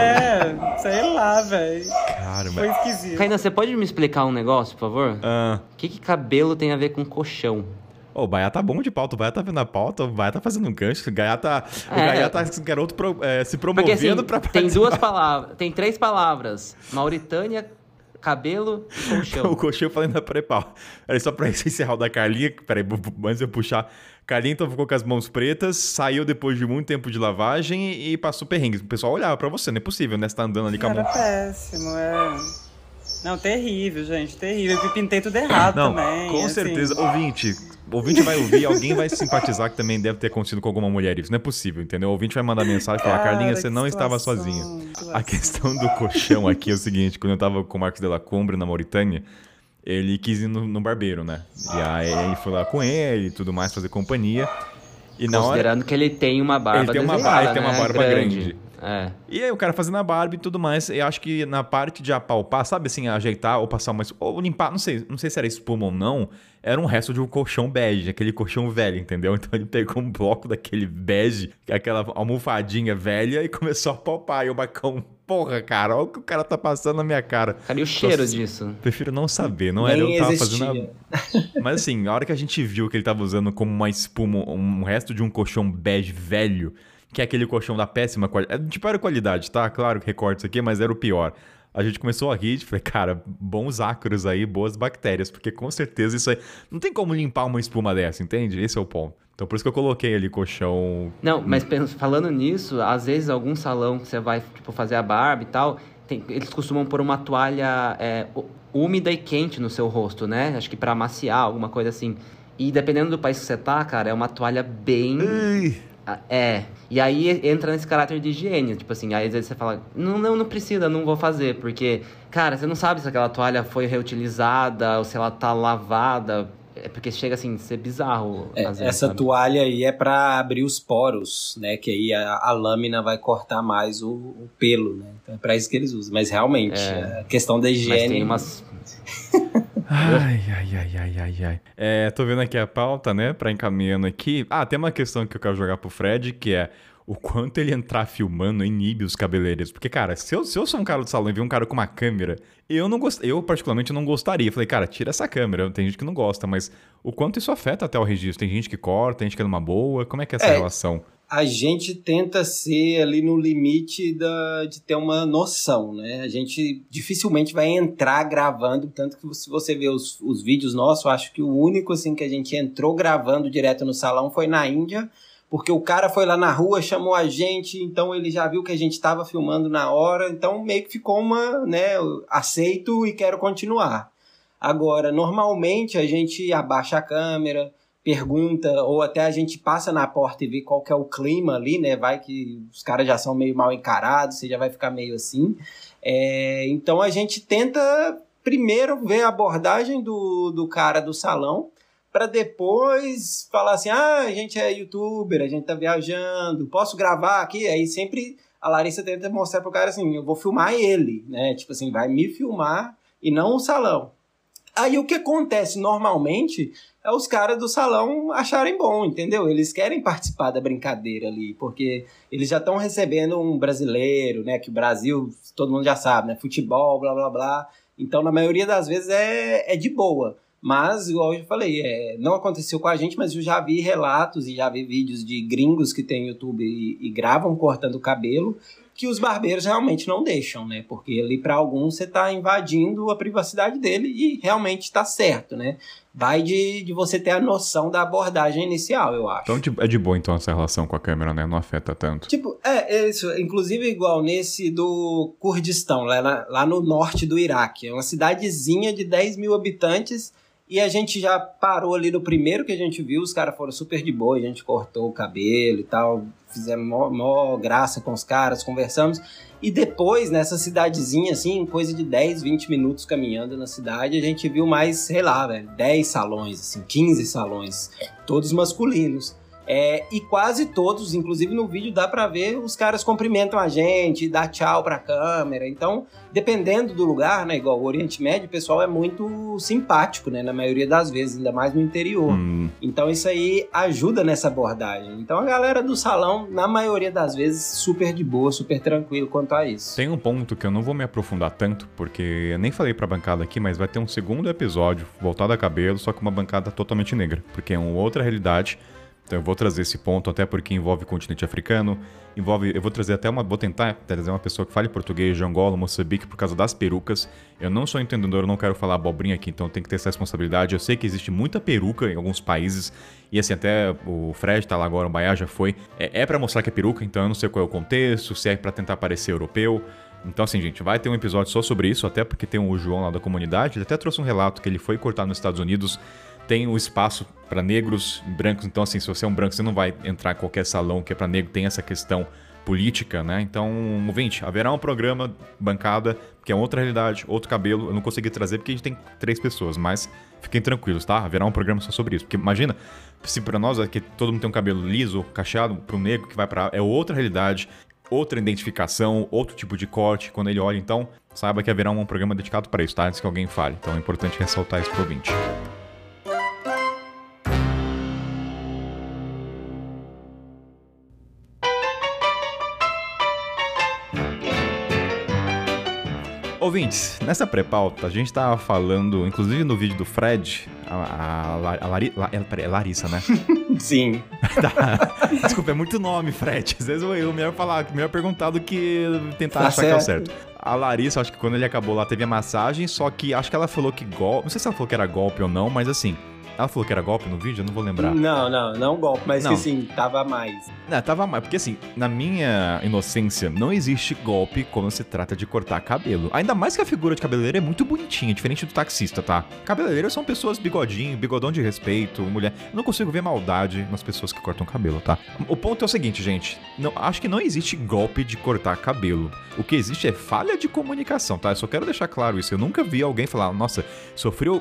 é, sei lá, velho. Caramba. Foi esquisito. Kainan, você pode me explicar um negócio, por favor? Ah. O que, que cabelo tem a ver com colchão? Ô, o Baia tá bom de pauta, o Baia tá vendo a pauta, o Baia tá fazendo um gancho, o Gaia tá. O É. Gaia tá garoto pro- é, se Porque promovendo assim, pra tem participar. duas palavras, tem três palavras. Mauritânia, cabelo e O colchão. coxinho eu falei na pré-pau. Era só pra encerrar o da Carlinha. Peraí, antes de eu puxar. Carlinha então ficou com as mãos pretas, saiu depois de muito tempo de lavagem e passou perrengues. O pessoal olhava pra você, não é possível, né? Você tá andando ali com a Era mão. péssimo, é. Não, terrível, gente, terrível. Eu pintei tudo errado Não, também. com assim. certeza. Ouvinte, o ouvinte vai ouvir, alguém vai simpatizar que também deve ter acontecido com alguma mulher isso. Não é possível, entendeu? O ouvinte vai mandar mensagem e falar, Carlinha, você não estava situação, sozinha. que A situação. questão do colchão aqui é o seguinte, quando eu tava com o Marcos de la Cumbre na Mauritânia, ele quis ir no, no barbeiro, né? E aí ele foi lá com ele e tudo mais, fazer companhia. E na hora... Considerando que ele tem uma barba Ele tem uma, desenhada, ele tem uma né? barba grande. É. E aí o cara fazendo a barba e tudo mais, eu acho que na parte de apalpar, sabe assim, ajeitar ou passar uma... Ou limpar, não sei, não sei se era espuma ou não, era um resto de um colchão bege, aquele colchão velho, entendeu? Então ele pegou um bloco daquele bege, aquela almofadinha velha e começou a apalpar. E o Bacão, porra, cara, olha o que o cara tá passando na minha cara. Cara, e o cheiro Nossa, disso? Prefiro não saber, não era eu Nem que tava existia. fazendo a... Mas assim, a hora que a gente viu que ele tava usando como uma espuma, um resto de um colchão bege velho, que é aquele colchão da péssima qualidade. Tipo, era qualidade, tá? Claro que recortes aqui, mas era o pior. A gente começou a rir, falei, cara, bons ácaros aí, boas bactérias, porque com certeza isso aí. Não tem como limpar uma espuma dessa, entende? Esse é o ponto. Então por isso que eu coloquei ali colchão. Não, mas falando nisso, às vezes algum salão que você vai tipo, fazer a barba e tal, tem- eles costumam pôr uma toalha é, úmida e quente no seu rosto, né? Acho que pra amaciar, alguma coisa assim. E dependendo do país que você tá, cara, é uma toalha bem. É. E aí entra nesse caráter de higiene. Tipo assim, aí às vezes você fala, não, não, não precisa, não vou fazer. Porque, cara, você não sabe se aquela toalha foi reutilizada ou se ela tá lavada. É porque chega assim, a ser bizarro. É, vezes, essa sabe? toalha aí é pra abrir os poros, né? Que aí a, a lâmina vai cortar mais o, o pelo, né? Então é pra isso que eles usam. Mas realmente, É. a questão da Mas higiene. tem umas. Ai, ai, ai, ai, ai, ai. É, tô vendo aqui a pauta, né? Pra encaminhando aqui. Ah, tem uma questão que eu quero jogar pro Fred, que é o quanto ele entrar filmando inibe os cabeleireiros. Porque, cara, se eu, se eu sou um cara do salão e ver um cara com uma câmera, eu não gost... eu particularmente não gostaria. Falei, cara, tira essa câmera. Tem gente que não gosta, mas o quanto isso afeta até o registro? Tem gente que corta, tem gente que é numa boa. Como é que é essa É. relação? A gente tenta ser ali no limite da, de ter uma noção, né? A gente dificilmente vai entrar gravando, tanto que se você ver os, os vídeos nossos, acho que o único assim que a gente entrou gravando direto no salão foi na Índia, porque o cara foi lá na rua, chamou a gente, então ele já viu que a gente estava filmando na hora, então meio que ficou uma, né, aceito e quero continuar. Agora, normalmente a gente abaixa a câmera, pergunta, ou até a gente passa na porta e vê qual que é o clima ali, né? Vai que os caras já são meio mal encarados, você já vai ficar meio assim. É, então a gente tenta primeiro ver a abordagem do, do cara do salão, para depois falar assim: ah, a gente é youtuber, a gente tá viajando, posso gravar aqui? Aí sempre a Larissa tenta mostrar pro cara assim: eu vou filmar ele, né? Tipo assim, vai me filmar e não o salão. Aí o que acontece normalmente os caras do salão acharem bom, entendeu? Eles querem participar da brincadeira ali, porque eles já estão recebendo um brasileiro, né? Que o Brasil, todo mundo já sabe, né? Futebol, blá blá blá. Então, na maioria das vezes é, é de boa. Mas, igual eu falei, é, não aconteceu com a gente, mas eu já vi relatos e já vi vídeos de gringos que tem YouTube e, e gravam cortando o cabelo, que os barbeiros realmente não deixam, né? Porque ali para alguns você tá invadindo a privacidade dele e realmente tá certo, né? Vai de, de você ter a noção da abordagem inicial, eu acho. Então é de boa, então, essa relação com a câmera, né? Não afeta tanto. Tipo, é, é isso. Inclusive, igual nesse do Kurdistão, lá, lá no norte do Iraque. É uma cidadezinha de 10 mil habitantes. E a gente já parou ali no primeiro que a gente viu. Os caras foram super de boa. A gente cortou o cabelo e tal. Fizemos mó, mó graça com os caras, conversamos. E depois, nessa cidadezinha, assim, coisa de 10, 20 minutos caminhando na cidade, a gente viu mais, sei lá, velho, 10 salões, assim, 15 salões. Todos masculinos. É, e quase todos, inclusive no vídeo dá pra ver, os caras cumprimentam a gente, dá tchau pra câmera. Então, dependendo do lugar, né, igual o Oriente Médio, o pessoal é muito simpático, né, na maioria das vezes, ainda mais no interior. Hum, Então isso aí ajuda nessa abordagem. Então a galera do salão, na maioria das vezes, super de boa, super tranquilo quanto a isso. Tem um ponto que eu não vou me aprofundar tanto, porque eu nem falei pra bancada aqui, mas vai ter um segundo episódio voltado a cabelo, só que uma bancada totalmente negra, porque é uma outra realidade. Então eu vou trazer esse ponto até porque envolve o continente africano, envolve, eu vou trazer até uma, vou tentar trazer uma pessoa que fale português de Angola, Moçambique por causa das perucas. Eu não sou entendedor, eu não quero falar abobrinha aqui, então tem que ter essa responsabilidade. Eu sei que existe muita peruca em alguns países e assim até o Fred tá lá agora, o Baiá já foi. É, é para mostrar que é peruca, então eu não sei qual é o contexto, se é pra tentar parecer europeu. Então, assim, gente, vai ter um episódio só sobre isso, até porque tem o João lá da comunidade. Ele até trouxe um relato que ele foi cortar nos Estados Unidos. Tem o espaço para negros brancos. Então, assim, se você é um branco, você não vai entrar em qualquer salão que é para negro. Tem essa questão política, né? Então, ouvinte, haverá um programa bancada, que é outra realidade, outro cabelo. Eu não consegui trazer porque a gente tem três pessoas, mas fiquem tranquilos, tá? Haverá um programa só sobre isso. Porque imagina, se para nós aqui todo mundo tem um cabelo liso, cacheado, para um negro que vai para é outra realidade. outra identificação, outro tipo de corte quando ele olha, então saiba que haverá um programa dedicado para isso, tá? Antes que alguém fale. Então é importante ressaltar isso pro ouvinte. Ouvintes, nessa pré-pauta a gente tava falando, inclusive no vídeo do Fred, a, a, a Lari- La- é, peraí, é Larissa, né? Sim. Tá. Desculpa, é muito nome, Fred. Às vezes eu, eu melhor falar, melhor perguntar do que tentar Tá achar que é o certo. certo. A Larissa, acho que quando ele acabou lá, teve a massagem, só que acho que ela falou que golpe. Não sei se ela falou que era golpe ou não, mas assim. Ela falou que era golpe no vídeo, eu não vou lembrar. Não, não, não golpe, mas Não. que sim, tava mais. Não, tava mais. Porque assim, na minha inocência, não existe golpe quando se trata de cortar cabelo. Ainda mais que a figura de cabeleireiro é muito bonitinha, diferente do taxista, tá? Cabeleireiros são pessoas bigodinho, bigodão de respeito, mulher. Eu não consigo ver maldade nas pessoas que cortam cabelo, tá? O ponto é o seguinte, gente. Não, acho que não existe golpe de cortar cabelo. O que existe é falha de comunicação, tá? Eu só quero deixar claro isso. Eu nunca vi alguém falar, nossa, sofreu.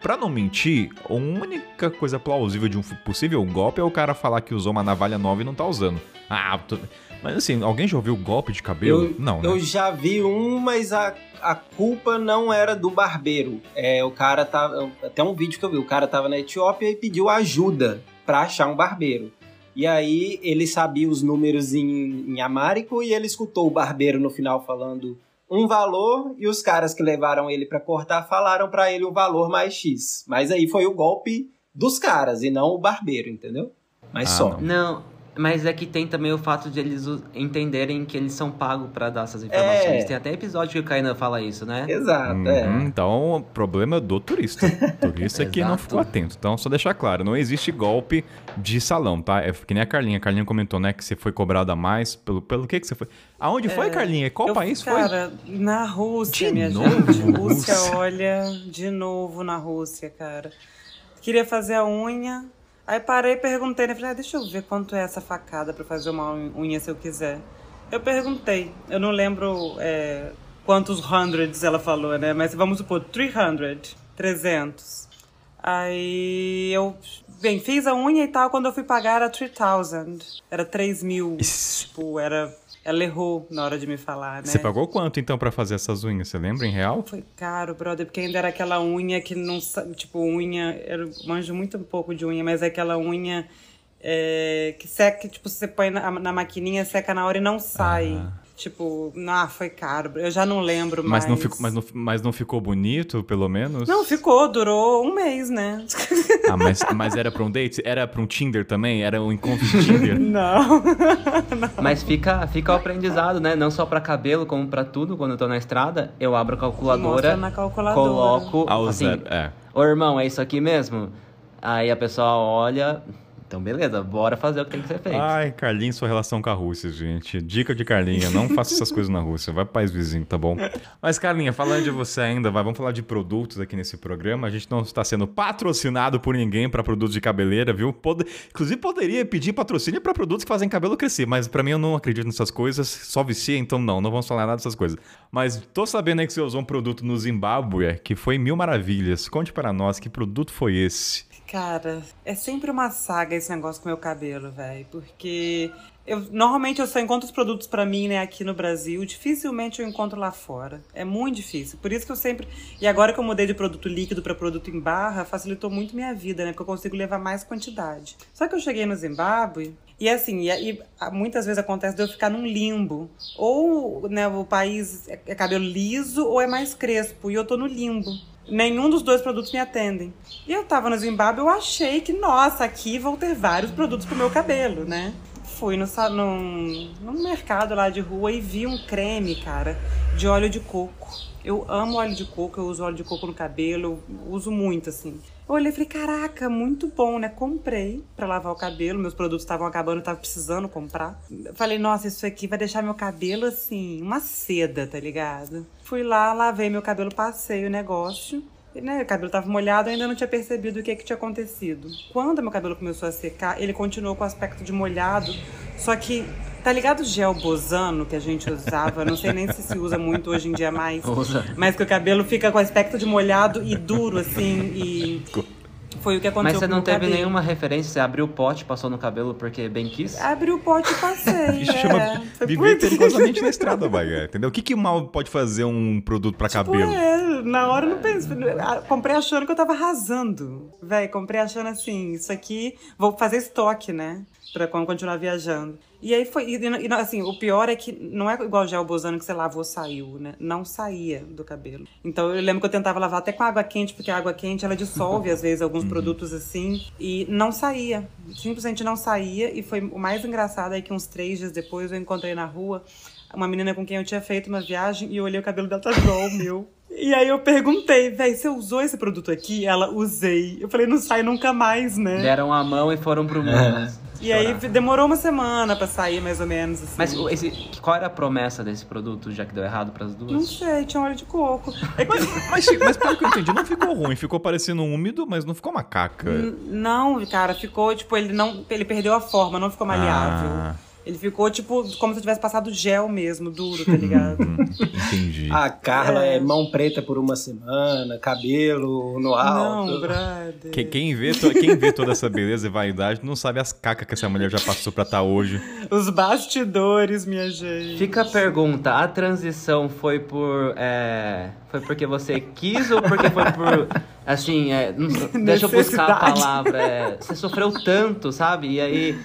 Pra não mentir, a única coisa plausível de um possível golpe é o cara falar que usou uma navalha nova e não tá usando. Ah, tô- mas assim, alguém já ouviu golpe de cabelo? Eu, não, né? eu já vi um, mas a, a culpa não era do barbeiro. É, o cara tava. Até um vídeo que eu vi, o cara tava na Etiópia e pediu ajuda pra achar um barbeiro. E aí ele sabia os números em, em amárico e ele escutou o barbeiro no final falando um valor e os caras que levaram ele pra cortar falaram pra ele um valor mais X. Mas aí foi o golpe dos caras e não o barbeiro, entendeu? Mas Ah, só. não. Não, mas é que tem também o fato de eles entenderem que eles são pagos pra dar essas informações. É. Tem até episódio que o Kainan fala isso, né? Exato, Uhum, é. Então, o problema é do turista. turista que não ficou atento. Então, só deixar claro, não existe golpe de salão, tá? É que nem a Carlinha. A Carlinha comentou, né, que você foi cobrado a mais. Pelo, pelo que que você foi? Aonde foi, Carlinha? Qual Eu- país foi? Cara, na Rússia, De minha novo? gente. Rússia, Rússia. olha, de novo na Rússia, cara. Queria fazer a unha. Aí parei e perguntei, né? Falei, ah, deixa eu ver quanto é essa facada pra fazer uma unha se eu quiser. Eu perguntei. Eu não lembro é, quantos hundreds ela falou, né? Mas vamos supor, 300, 300. Aí eu, bem, fiz a unha e tal. Quando eu fui pagar era 3,000. Era 3 mil. Tipo, era... Ela errou na hora de me falar, né? Você pagou quanto, então, pra fazer essas unhas? Você lembra em real? Foi caro, brother, porque ainda era aquela unha que não. Tipo, unha. Eu manjo muito pouco de unha, mas é aquela unha é, que seca, tipo, você põe na, na maquininha, seca na hora e não sai. Tipo, ah, foi caro. Eu já não lembro Mas mais. não, ficou, mas, não, mas não ficou bonito, pelo menos? Não, ficou, durou um mês, né? Ah, mas, mas era pra um date? Era pra um Tinder também? Era um encontro de Tinder? Não. Mas fica, fica o aprendizado, né? Não só pra cabelo, como pra tudo. Quando eu tô na estrada, eu abro a calculadora, na calculadora. coloco, Ao assim, zero, é. ô irmão, é isso aqui mesmo? Aí a pessoa olha, então beleza, bora fazer o que tem que ser feito. Ai, Carlinhos, sua relação com a Rússia, gente. Dica de Carlinha, não faça essas coisas na Rússia. Vai pro país vizinho, tá bom? Mas, Carlinha, falando de você ainda, vai, vamos falar de produtos aqui nesse programa. A gente não está sendo patrocinado por ninguém para produtos de cabeleira, viu? Pode- Inclusive, poderia pedir patrocínio para produtos que fazem cabelo crescer, mas pra mim eu não acredito nessas coisas. Só vicia, então não, não vamos falar nada dessas coisas. Mas tô sabendo aí que você usou um produto no Zimbábue que foi mil maravilhas. Conte para nós, que produto foi esse? Cara, é sempre uma saga esse negócio com meu cabelo, velho. Porque eu normalmente eu só encontro os produtos pra mim, né, aqui no Brasil. Dificilmente eu encontro lá fora. É muito difícil. Por isso que eu sempre. E agora que eu mudei de produto líquido pra produto em barra, facilitou muito minha vida, né? Porque eu consigo levar mais quantidade. Só que eu cheguei no Zimbábue. E assim, e, e muitas vezes acontece de eu ficar num limbo. Ou né, o país é é cabelo liso ou é mais crespo. E eu tô no limbo. Nenhum dos dois produtos me atendem. E eu tava no Zimbábue, eu achei que, nossa, aqui vão ter vários produtos pro meu cabelo, né? Fui no, num, mercado lá de rua e vi um creme, cara, de óleo de coco. Eu amo óleo de coco, eu uso óleo de coco no cabelo, uso muito, assim. Olhei e falei, caraca, muito bom, né? Comprei pra lavar o cabelo, meus produtos estavam acabando, eu tava precisando comprar. Falei, nossa, isso aqui vai deixar meu cabelo, assim, uma seda, tá ligado? Fui lá, lavei meu cabelo, passei o negócio. E, né, o cabelo tava molhado, ainda não tinha percebido o que, que tinha acontecido. Quando meu cabelo começou a secar, ele continuou com o aspecto de molhado, só que, tá ligado o gel bozano que a gente usava? Não sei nem se se usa muito hoje em dia mais. Usa. Mas que o cabelo fica com aspecto de molhado e duro, assim, e... foi o que aconteceu Mas você não teve cabelo. nenhuma referência? Você abriu o pote, passou no cabelo porque bem quis? Abri o pote e passei. Isso é. chama Foi viver perigosamente na estrada, Baia. Entendeu? O que, que mal pode fazer um produto pra Tipo, cabelo? é, na hora eu não pensei. Ah, Comprei achando que eu tava arrasando. Véi, comprei achando assim, isso aqui, vou fazer estoque, né? Pra quando continuar viajando. E aí foi. E, e, assim, o pior é que não é igual gel bosano que você lavou, saiu, né? Não saía do cabelo. Então eu lembro que eu tentava lavar até com água quente, porque a água quente ela dissolve, às vezes, alguns produtos assim. E não saía. Simplesmente não saía. E foi o mais engraçado é que uns três dias depois eu encontrei na rua uma menina com quem eu tinha feito uma viagem e eu olhei o cabelo dela tá igual o meu. E aí eu perguntei, véi, você usou esse produto aqui? Ela, usei. Eu falei, não sai nunca mais, né? Deram a mão e foram pro mundo. E aí demorou uma semana pra sair, mais ou menos, assim. Mas esse, qual era a promessa desse produto, já que deu errado pras Não duas? sei, tinha óleo de coco. É que- Mas, mas pelo que eu entendi, não ficou ruim. Ficou parecendo úmido, mas não ficou uma caca. N- Não, cara, ficou, tipo, ele não. Ele perdeu a forma, não ficou maleável. Ah. Ele ficou, tipo, como se eu tivesse passado gel mesmo, duro, tá ligado? Hum, entendi. A Carla é. É. mão preta por uma semana, cabelo no alto. não, brother. Que- Quem vê, to- quem vê toda essa beleza e vaidade não sabe as cacas que essa mulher já passou pra estar hoje. Os bastidores, minha gente. Fica a pergunta, a transição foi por. é, foi porque você quis ou porque foi por. Assim, é, deixa eu buscar a palavra. é, você sofreu tanto, sabe? E aí.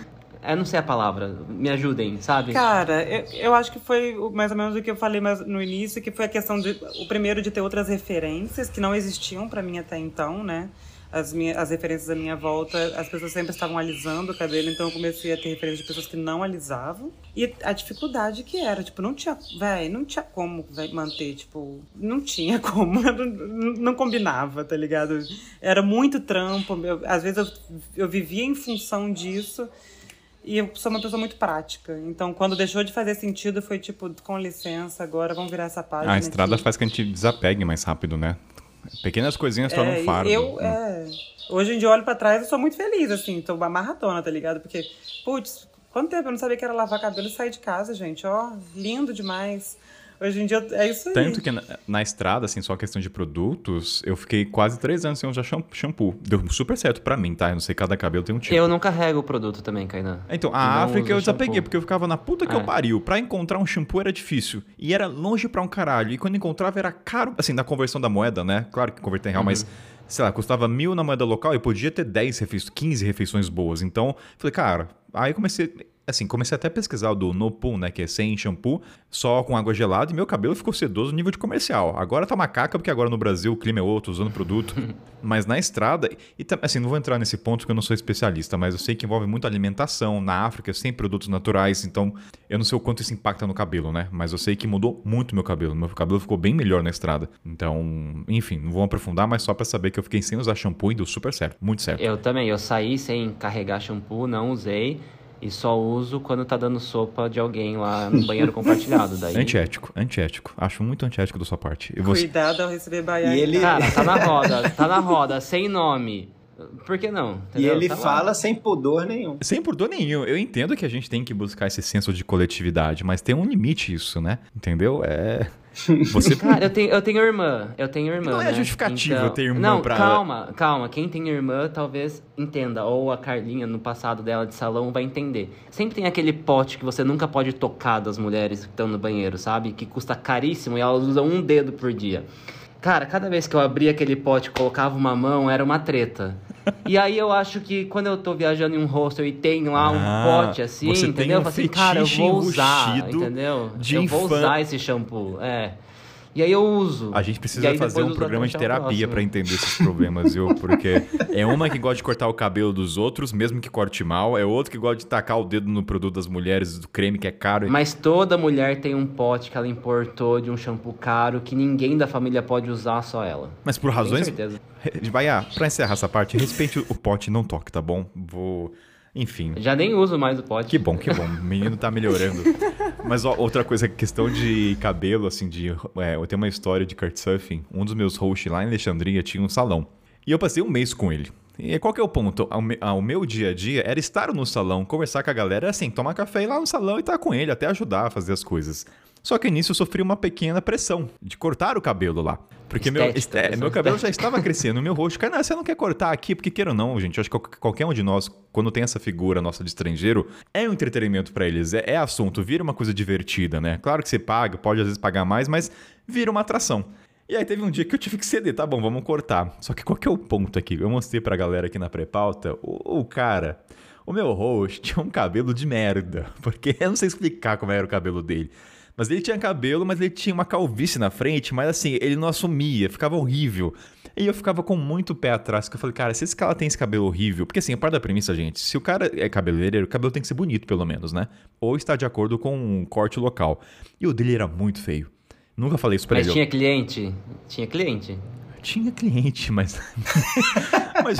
É, não sei a palavra, me ajudem, sabe? Cara, eu, eu acho que foi mais ou menos o que eu falei no início, que foi a questão de. O primeiro de ter outras referências que não existiam pra mim até então, né? As, minhas, as referências à minha volta, as pessoas sempre estavam alisando o cabelo, então eu comecei a ter referências de pessoas que não alisavam. E a dificuldade que era, tipo, não tinha, véi, não tinha como manter, tipo, não tinha como, não, não combinava, tá ligado? Era muito trampo, eu- às vezes eu, eu vivia em função disso. E eu sou uma pessoa muito prática. Então, quando deixou de fazer sentido, foi tipo, com licença, agora vamos virar essa página. A estrada aqui. faz que a gente desapegue mais rápido, né? Pequenas coisinhas tornam É, um fardo. eu, é, hoje em dia, eu olho pra trás e sou muito feliz, assim, tô uma maratona, tá ligado? Porque, putz, quanto tempo eu não sabia que era lavar cabelo e sair de casa, gente, ó, lindo demais. Hoje em dia, é isso aí. Tanto que na, na estrada, assim, só questão de produtos, eu fiquei quase três anos sem usar sham- shampoo. Deu super certo pra mim, tá? Eu não sei, cada cabelo tem um tipo. Eu não carrego o produto também, Kainan. Então, Não a África eu desapeguei, shampoo. porque eu ficava na puta que É. eu pariu. Pra encontrar um shampoo era difícil. E era longe pra um caralho. E quando encontrava era caro, assim, na conversão da moeda, né? Claro que converter em real, mas, sei lá, custava mil na moeda local e podia ter 10 refeições, 15 refeições boas. Então, falei, cara, aí comecei. Assim, comecei até a pesquisar o do No Poo, né? Que é sem shampoo, só com água gelada, e meu cabelo ficou sedoso no nível de comercial. Agora tá uma caca, porque agora no Brasil o clima é outro, usando produto. mas na estrada, e assim, não vou entrar nesse ponto porque eu não sou especialista, mas eu sei que envolve muito alimentação. Na África, sem produtos naturais, então eu não sei o quanto isso impacta no cabelo, né? Mas eu sei que mudou muito meu cabelo. Meu cabelo ficou bem melhor na estrada. Então, enfim, não vou aprofundar, mas só pra saber que eu fiquei sem usar shampoo e deu super certo. Muito certo. Eu também, eu saí sem carregar shampoo, não usei. E só uso quando tá dando sopa de alguém lá no banheiro compartilhado. Daí... Antiético, antiético. Acho muito antiético da sua parte. E você... Cuidado ao receber baiana. Ele- Cara, tá na roda, tá na roda, sem nome. Por que não? E Entendeu? ele Tá lá. fala sem pudor nenhum. Sem pudor nenhum. Eu entendo que a gente tem que buscar esse senso de coletividade, mas tem um limite isso, né? Entendeu? É. Você. Cara, eu tenho, eu tenho irmã. Eu tenho irmã. Não é né? justificativa Então- ter irmã Não, pra- calma, calma. Quem tem irmã talvez entenda. Ou a Carlinha, no passado dela de salão, vai entender. Sempre tem aquele pote que você nunca pode tocar das mulheres que estão no banheiro, sabe? Que custa caríssimo e elas usam um dedo por dia. Cara, cada vez que eu abria aquele pote e colocava uma mão, era uma treta. E aí eu acho que quando eu tô viajando em um hostel e tem lá um Ah, pote assim, você tem entendeu? um eu falo assim, cara, eu vou usar, entendeu? de eu vou usar esse shampoo, é. E aí eu uso. A gente precisa fazer um programa de terapia próximo. pra entender esses problemas, viu? Porque é uma que gosta de cortar o cabelo dos outros, mesmo que corte mal. É outro que gosta de tacar o dedo no produto das mulheres, do creme que é caro. Mas toda mulher tem um pote que ela importou de um shampoo caro que ninguém da família pode usar, só ela. Mas por razões. certeza. Vai, ah, pra encerrar essa parte, respeite o pote e não toque, tá bom? Vou. Enfim. Já nem uso mais o pote. Que bom, que bom. O menino tá melhorando. Mas ó, outra coisa, questão de cabelo, assim, de. é, eu tenho uma história de kitesurfing. Um dos meus hosts lá em Alexandria tinha um salão. E eu passei um mês com ele. E qual que é o ponto? Ao me- ao meu dia a dia era estar no salão, conversar com a galera, assim, tomar café ir lá no salão e estar com ele, até ajudar a fazer as coisas. Só que nisso eu sofri uma pequena pressão de cortar o cabelo lá. Porque meu, Estética, é, pressão meu cabelo já estava crescendo meu rosto. Cara, não, você não quer cortar aqui? Porque queira ou não, gente. Eu acho que qual- qualquer um de nós, quando tem essa figura nossa de estrangeiro, é um entretenimento pra eles. É, é assunto, vira uma coisa divertida, né? Claro que você paga, pode às vezes pagar mais, mas vira uma atração. E aí teve um dia que eu tive que ceder, tá bom, vamos cortar. Só que qual que é o ponto aqui? Eu mostrei pra galera aqui na pré-pauta, o, o cara, o meu host tinha um cabelo de merda. Porque eu não sei explicar como era o cabelo dele. Mas ele tinha cabelo, mas ele tinha uma calvície na frente, mas assim, ele não assumia, ficava horrível. E eu ficava com muito pé atrás, que eu falei, cara, se esse cara tem esse cabelo horrível, porque assim, a parte da premissa, gente, se o cara é cabeleireiro, o cabelo tem que ser bonito, pelo menos, né? Ou está de acordo com um corte local. E o dele era muito feio. Nunca falei isso pra Mas ele. tinha cliente? Tinha cliente. Tinha cliente, mas. mas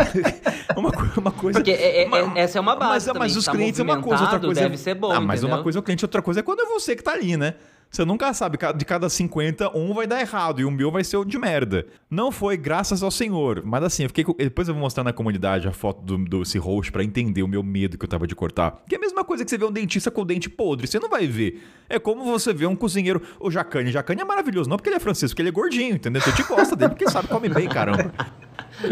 uma, uma coisa. Porque é- é- uma- essa é uma base Mas, também, mas os tá clientes é uma coisa, outra coisa. é- deve ser bom, Ah, mas entendeu? uma coisa é o cliente, outra coisa é quando é você que tá ali, né? Você nunca sabe, de cada 50, um vai dar errado e o meu vai ser o de merda. Não foi graças ao senhor, mas assim, eu fiquei com- depois eu vou mostrar na comunidade a foto do, do esse host pra entender o meu medo que eu tava de cortar. Que é a mesma coisa que você vê um dentista com o dente podre, você não vai ver. É como você vê um cozinheiro, o Jacane, Jacane é maravilhoso, não porque ele é francês, porque ele é gordinho, entendeu? Você te gosta dele porque sabe come bem, caramba.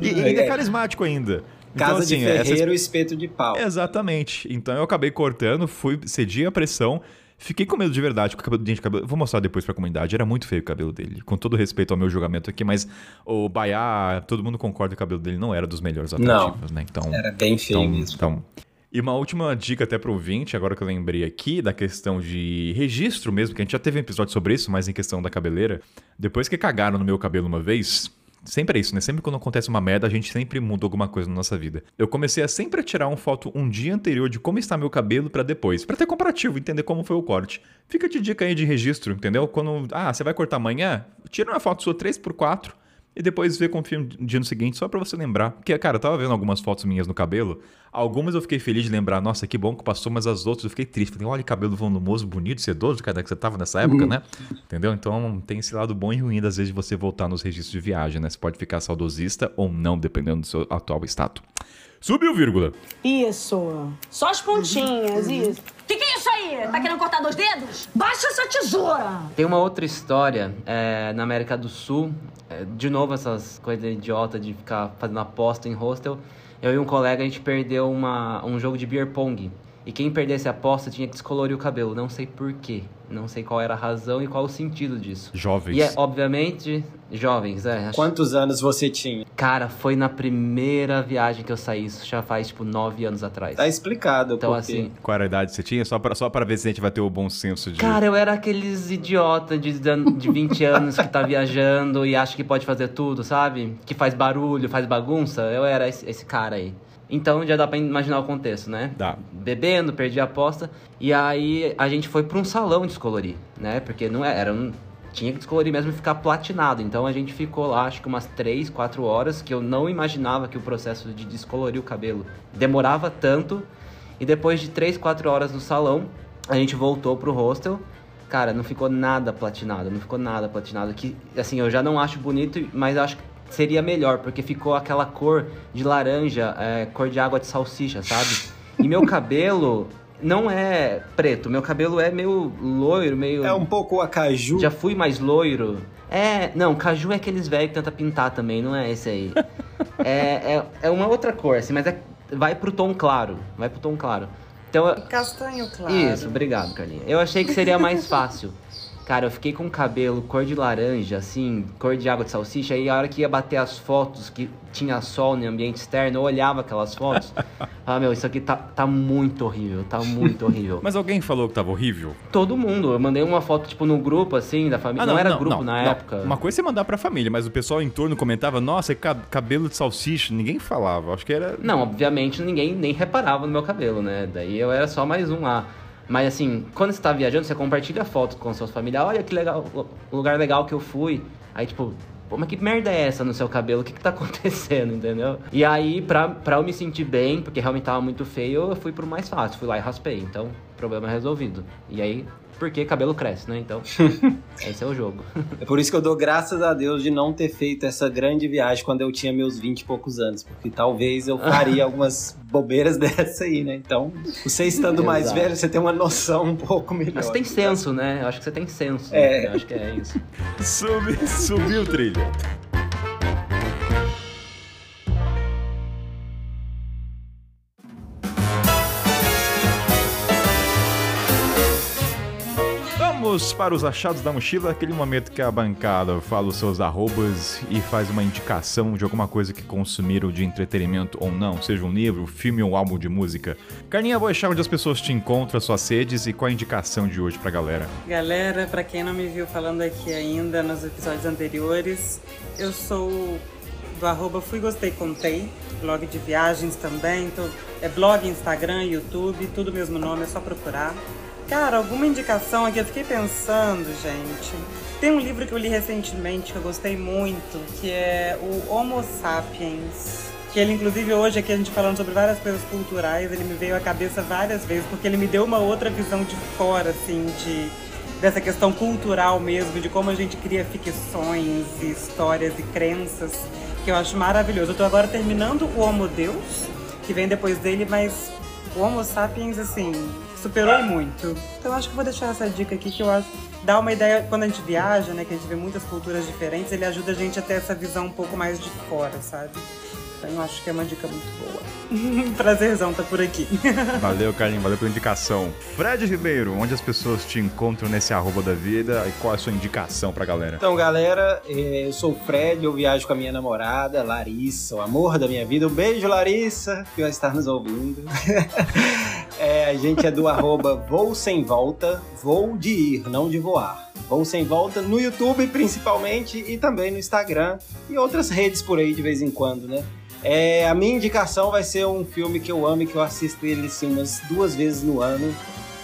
E, e ainda é carismático ainda. Então, Casa assim, de essa- ferreiro, espeto de pau. Exatamente. Então eu acabei cortando, fui, cedi a pressão. Fiquei com medo de verdade com o cabelo, dente, cabelo. Vou mostrar depois pra comunidade. Era muito feio o cabelo dele. Com todo respeito ao meu julgamento aqui, mas o Baiá, todo mundo concorda que o cabelo dele não era dos melhores atrativos, né? Então. Era bem feio então, mesmo. então. E uma última dica até pro ouvinte, agora que eu lembrei aqui, da questão de registro mesmo, que a gente já teve um episódio sobre isso, mas em questão da cabeleira. Depois que cagaram no meu cabelo uma vez, sempre é isso, né? Sempre quando acontece uma merda, a gente sempre muda alguma coisa na nossa vida. Eu comecei a sempre tirar uma foto um dia anterior de como está meu cabelo pra depois, Pra ter comparativo, entender como foi o corte. Fica de dica aí de registro, entendeu? Quando, ah, você vai cortar amanhã, tira uma foto sua 3x4 e depois vê com o filme no dia no seguinte, só pra você lembrar. Porque, cara, eu tava vendo algumas fotos minhas no cabelo. Algumas eu fiquei feliz de lembrar, nossa, que bom que passou, mas as outras eu fiquei triste. Falei, olha, cabelo volumoso, bonito, sedoso, cara, que você tava nessa época, né? Entendeu? Então tem esse lado bom e ruim, às vezes, de você voltar nos registros de viagem, né? Você pode ficar saudosista ou não, dependendo do seu atual status. Subiu, vírgula. Isso. Só as pontinhas, isso. Que que é isso aí? Tá querendo cortar dois dedos? Baixa essa tesoura! Tem uma outra história é, na América do Sul. é, de novo, essas coisas idiota de ficar fazendo aposta em hostel. Eu e um colega, a gente perdeu uma, um jogo de beer pong. E quem perdesse a aposta tinha que descolorir o cabelo. Não sei porquê. Não sei qual era a razão e qual o sentido disso. Jovens. E é, obviamente, jovens, é. acho- Quantos anos você tinha? Cara, foi na primeira viagem que eu saí. Isso já faz, tipo, nove anos atrás. Tá explicado. Então, porque assim, Qual era a idade que você tinha? Só pra, só pra ver se a gente vai ter o bom senso de. Cara, eu era aqueles idiota de, de 20 anos que tá viajando e acha que pode fazer tudo, sabe? Que faz barulho, faz bagunça. Eu era esse, esse cara aí. Então já dá pra imaginar o contexto, né? Dá. Bebendo, perdi a aposta. E aí a gente foi pra um salão descolorir, né? Porque não é- era um. Tinha que descolorir mesmo e ficar platinado. Então a gente ficou lá, acho que umas 3, 4 horas, que eu não imaginava que o processo de descolorir o cabelo demorava tanto. E depois de 3, 4 horas no salão, a gente voltou pro hostel. Cara, não ficou nada platinado, não ficou nada platinado. Que, assim, eu já não acho bonito, mas acho que seria melhor, porque ficou aquela cor de laranja, é, cor de água de salsicha, sabe? E meu cabelo não é preto, meu cabelo é meio loiro, meio. É um pouco acaju. Já fui mais loiro. É, não, caju é aqueles velhos que tenta pintar também, não é esse aí. é, é, é uma outra cor, assim, mas é, vai pro tom claro. Vai pro tom claro. Então, Castanho claro. isso, obrigado, Carlinha. Eu achei que seria mais fácil. Cara, eu fiquei com o cabelo cor de laranja, assim, cor de água de salsicha, e a hora que ia bater as fotos, que tinha sol no ambiente externo, eu olhava aquelas fotos. Ah, meu, isso aqui tá, tá muito horrível, tá muito horrível. Mas alguém falou que tava horrível? Todo mundo, eu mandei uma foto, tipo, no grupo, assim, da família. Ah, não, era grupo na não. época. Uma coisa é você mandar pra família, mas o pessoal em torno comentava, nossa, ca- cabelo de salsicha. Ninguém falava. Acho que era. Não, obviamente ninguém nem reparava no meu cabelo, né? Daí eu era só mais um lá. Mas assim, quando você tá viajando, você compartilha foto com seus familiares. Olha que legal, lugar legal que eu fui. Aí tipo, pô, mas que merda é essa no seu cabelo? O que que tá acontecendo, entendeu? E aí, pra, pra eu me sentir bem, porque realmente tava muito feio, eu fui pro mais fácil. Fui lá e raspei. Então, problema resolvido. E aí, porque cabelo cresce, né? Então, esse é o jogo. É por isso que eu dou graças a Deus de não ter feito essa grande viagem quando eu tinha meus 20 e poucos anos, porque talvez eu faria algumas bobeiras dessa aí, né? Então, você estando mais velho, você tem uma noção um pouco melhor. Mas você tem senso, né? Eu acho que você tem senso. É. Eu acho que é isso. Subi, subiu trilha. Vamos para os achados da mochila, aquele momento que a bancada fala os seus arrobas e faz uma indicação de alguma coisa que consumiram de entretenimento ou não, seja um livro, filme ou álbum de música. Carninha, vou achar onde as pessoas te encontram, suas sedes e qual a indicação de hoje pra galera. Galera, pra quem não me viu falando aqui ainda nos episódios anteriores, eu sou do arroba Fui Gostei Contei, blog de viagens também, então é blog, Instagram, YouTube, tudo mesmo nome, é só procurar. Cara, alguma indicação aqui? Eu fiquei pensando, gente. Tem um livro que eu li recentemente que eu gostei muito, que é o Homo Sapiens. Que ele, inclusive, hoje aqui a gente falando sobre várias coisas culturais, ele me veio à cabeça várias vezes, porque ele me deu uma outra visão de fora, assim, de dessa questão cultural mesmo, de como a gente cria ficções e histórias e crenças, que eu acho maravilhoso. Eu tô agora terminando o Homo Deus, que vem depois dele, mas o Homo Sapiens, assim, superou muito. Então acho que vou deixar essa dica aqui, que eu acho dá uma ideia, quando a gente viaja, né, que a gente vê muitas culturas diferentes, ele ajuda a gente a ter essa visão um pouco mais de fora, sabe? Então eu acho que é uma dica muito boa. Prazerzão tá por aqui. Valeu, Carlinhos, valeu pela indicação. Fred Ribeiro, onde as pessoas te encontram nesse arroba da vida e qual é a sua indicação pra galera? Então, galera, eh, eu sou o Fred, eu viajo com a minha namorada, Larissa, o amor da minha vida. Um beijo, Larissa, que vai estar nos ouvindo. É, a gente é do arroba Voo Sem Volta, voo de ir, não de voar. Voo Sem Volta no YouTube, principalmente, e também no Instagram e outras redes por aí de vez em quando, né? É, a minha indicação vai ser um filme que eu amo e que eu assisto ele assim, umas duas vezes no ano,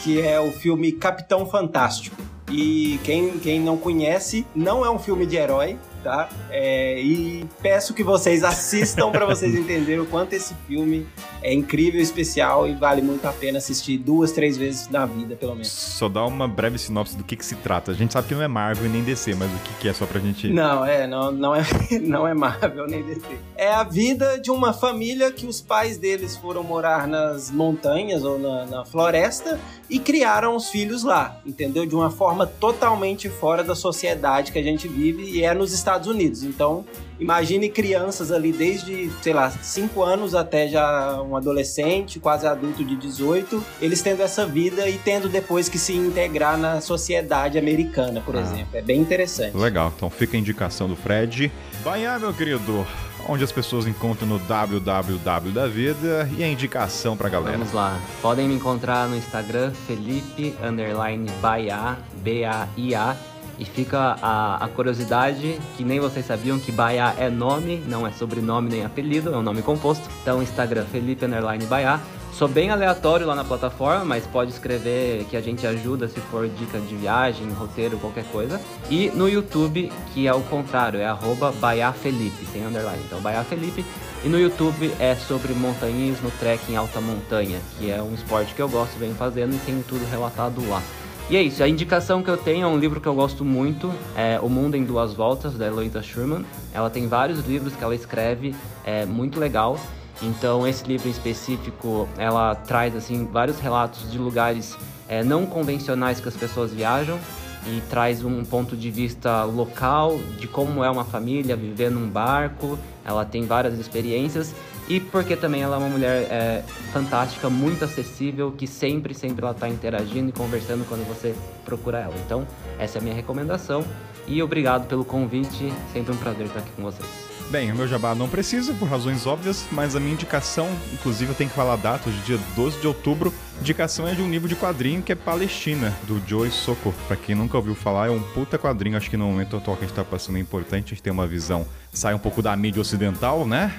que é o filme Capitão Fantástico. E quem, quem não conhece, não é um filme de herói, tá? É, e peço que vocês assistam para vocês entenderem o quanto esse filme é incrível, especial e vale muito a pena assistir duas, três vezes na vida, pelo menos. Só dá uma breve sinopse do que, que se trata. A gente sabe que não é Marvel e nem DC, mas o que, que é só pra gente. Não, é, não, não é, não é Marvel nem DC. É a vida de uma família que os pais deles foram morar nas montanhas ou na, na floresta e criaram os filhos lá, entendeu? De uma forma totalmente fora da sociedade que a gente vive e é nos Estados Unidos. Então, imagine crianças ali desde, sei lá, 5 anos até já um adolescente, quase adulto de 18, eles tendo essa vida e tendo depois que se integrar na sociedade americana, por Ah. exemplo. É bem interessante. Legal, então fica a indicação do Fred. Lá, meu querido, onde as pessoas encontram no www da vida e a indicação pra galera. Vamos lá. Podem me encontrar no Instagram, Felipe underline Baia, B-A-I-A. E fica a, a curiosidade que nem vocês sabiam que Baia é nome, não é sobrenome nem apelido, é um nome composto. Então, Instagram, Felipe underline Baia. Sou bem aleatório lá na plataforma, mas pode escrever que a gente ajuda se for dica de viagem, roteiro, qualquer coisa. E no YouTube, que é o contrário, é arroba Baia Felipe, sem underline. Então, Baia Felipe. E no YouTube é sobre montanhismo, trekking alta montanha, que é um esporte que eu gosto, venho fazendo e tenho tudo relatado lá. E é isso, a indicação que eu tenho é um livro que eu gosto muito, é O Mundo em Duas Voltas, da Eloita Sherman. Ela tem vários livros que ela escreve, é muito legal. Então esse livro em específico, ela traz assim vários relatos de lugares é, não convencionais que as pessoas viajam e traz um ponto de vista local de como é uma família viver num barco. Ela tem várias experiências e porque também ela é uma mulher é, fantástica, muito acessível, que sempre, sempre ela está interagindo e conversando quando você procura ela. Então, essa é a minha recomendação e obrigado pelo convite, sempre um prazer estar aqui com vocês. Bem, o meu jabá não precisa, por razões óbvias, mas a minha indicação, inclusive eu tenho que falar a data, hoje é dia 12 de outubro, indicação é de um livro de quadrinho que é Palestina, do Joe Socko. Pra quem nunca ouviu falar, é um puta quadrinho, acho que no momento atual que a gente tá passando é importante a gente ter uma visão, sai um pouco da mídia ocidental, né,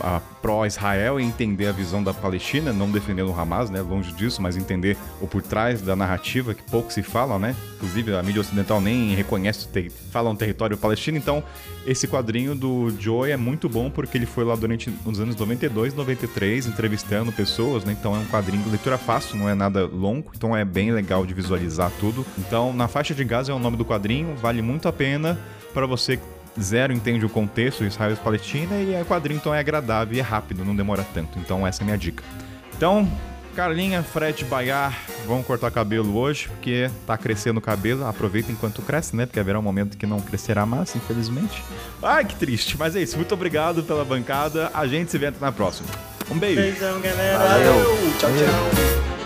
a, a pró-Israel e entender a visão da Palestina, não defendendo o Hamas, né, longe disso, mas entender o por trás da narrativa, que pouco se fala, né, inclusive a mídia ocidental nem reconhece, ter, fala um território palestino, então esse quadrinho do Joe é muito bom porque ele foi lá durante os anos 92, 93, entrevistando pessoas, né? Então é um quadrinho de leitura fácil. Fácil, não é nada longo, então é bem legal de visualizar tudo. Então, na faixa de Gaza é o nome do quadrinho, vale muito a pena para você zero entende o contexto Israel e Palestina e o quadrinho então é agradável e é rápido, não demora tanto. Então essa é a minha dica. Então, Carlinha, Fred, Baiar, vão cortar cabelo hoje, porque tá crescendo o cabelo. Aproveita enquanto cresce, né? Porque haverá um momento que não crescerá mais, infelizmente. Ai, que triste. Mas é isso. Muito obrigado pela bancada. A gente se vê na próxima. Um beijo. Beijão, galera. Valeu. Tchau, tchau.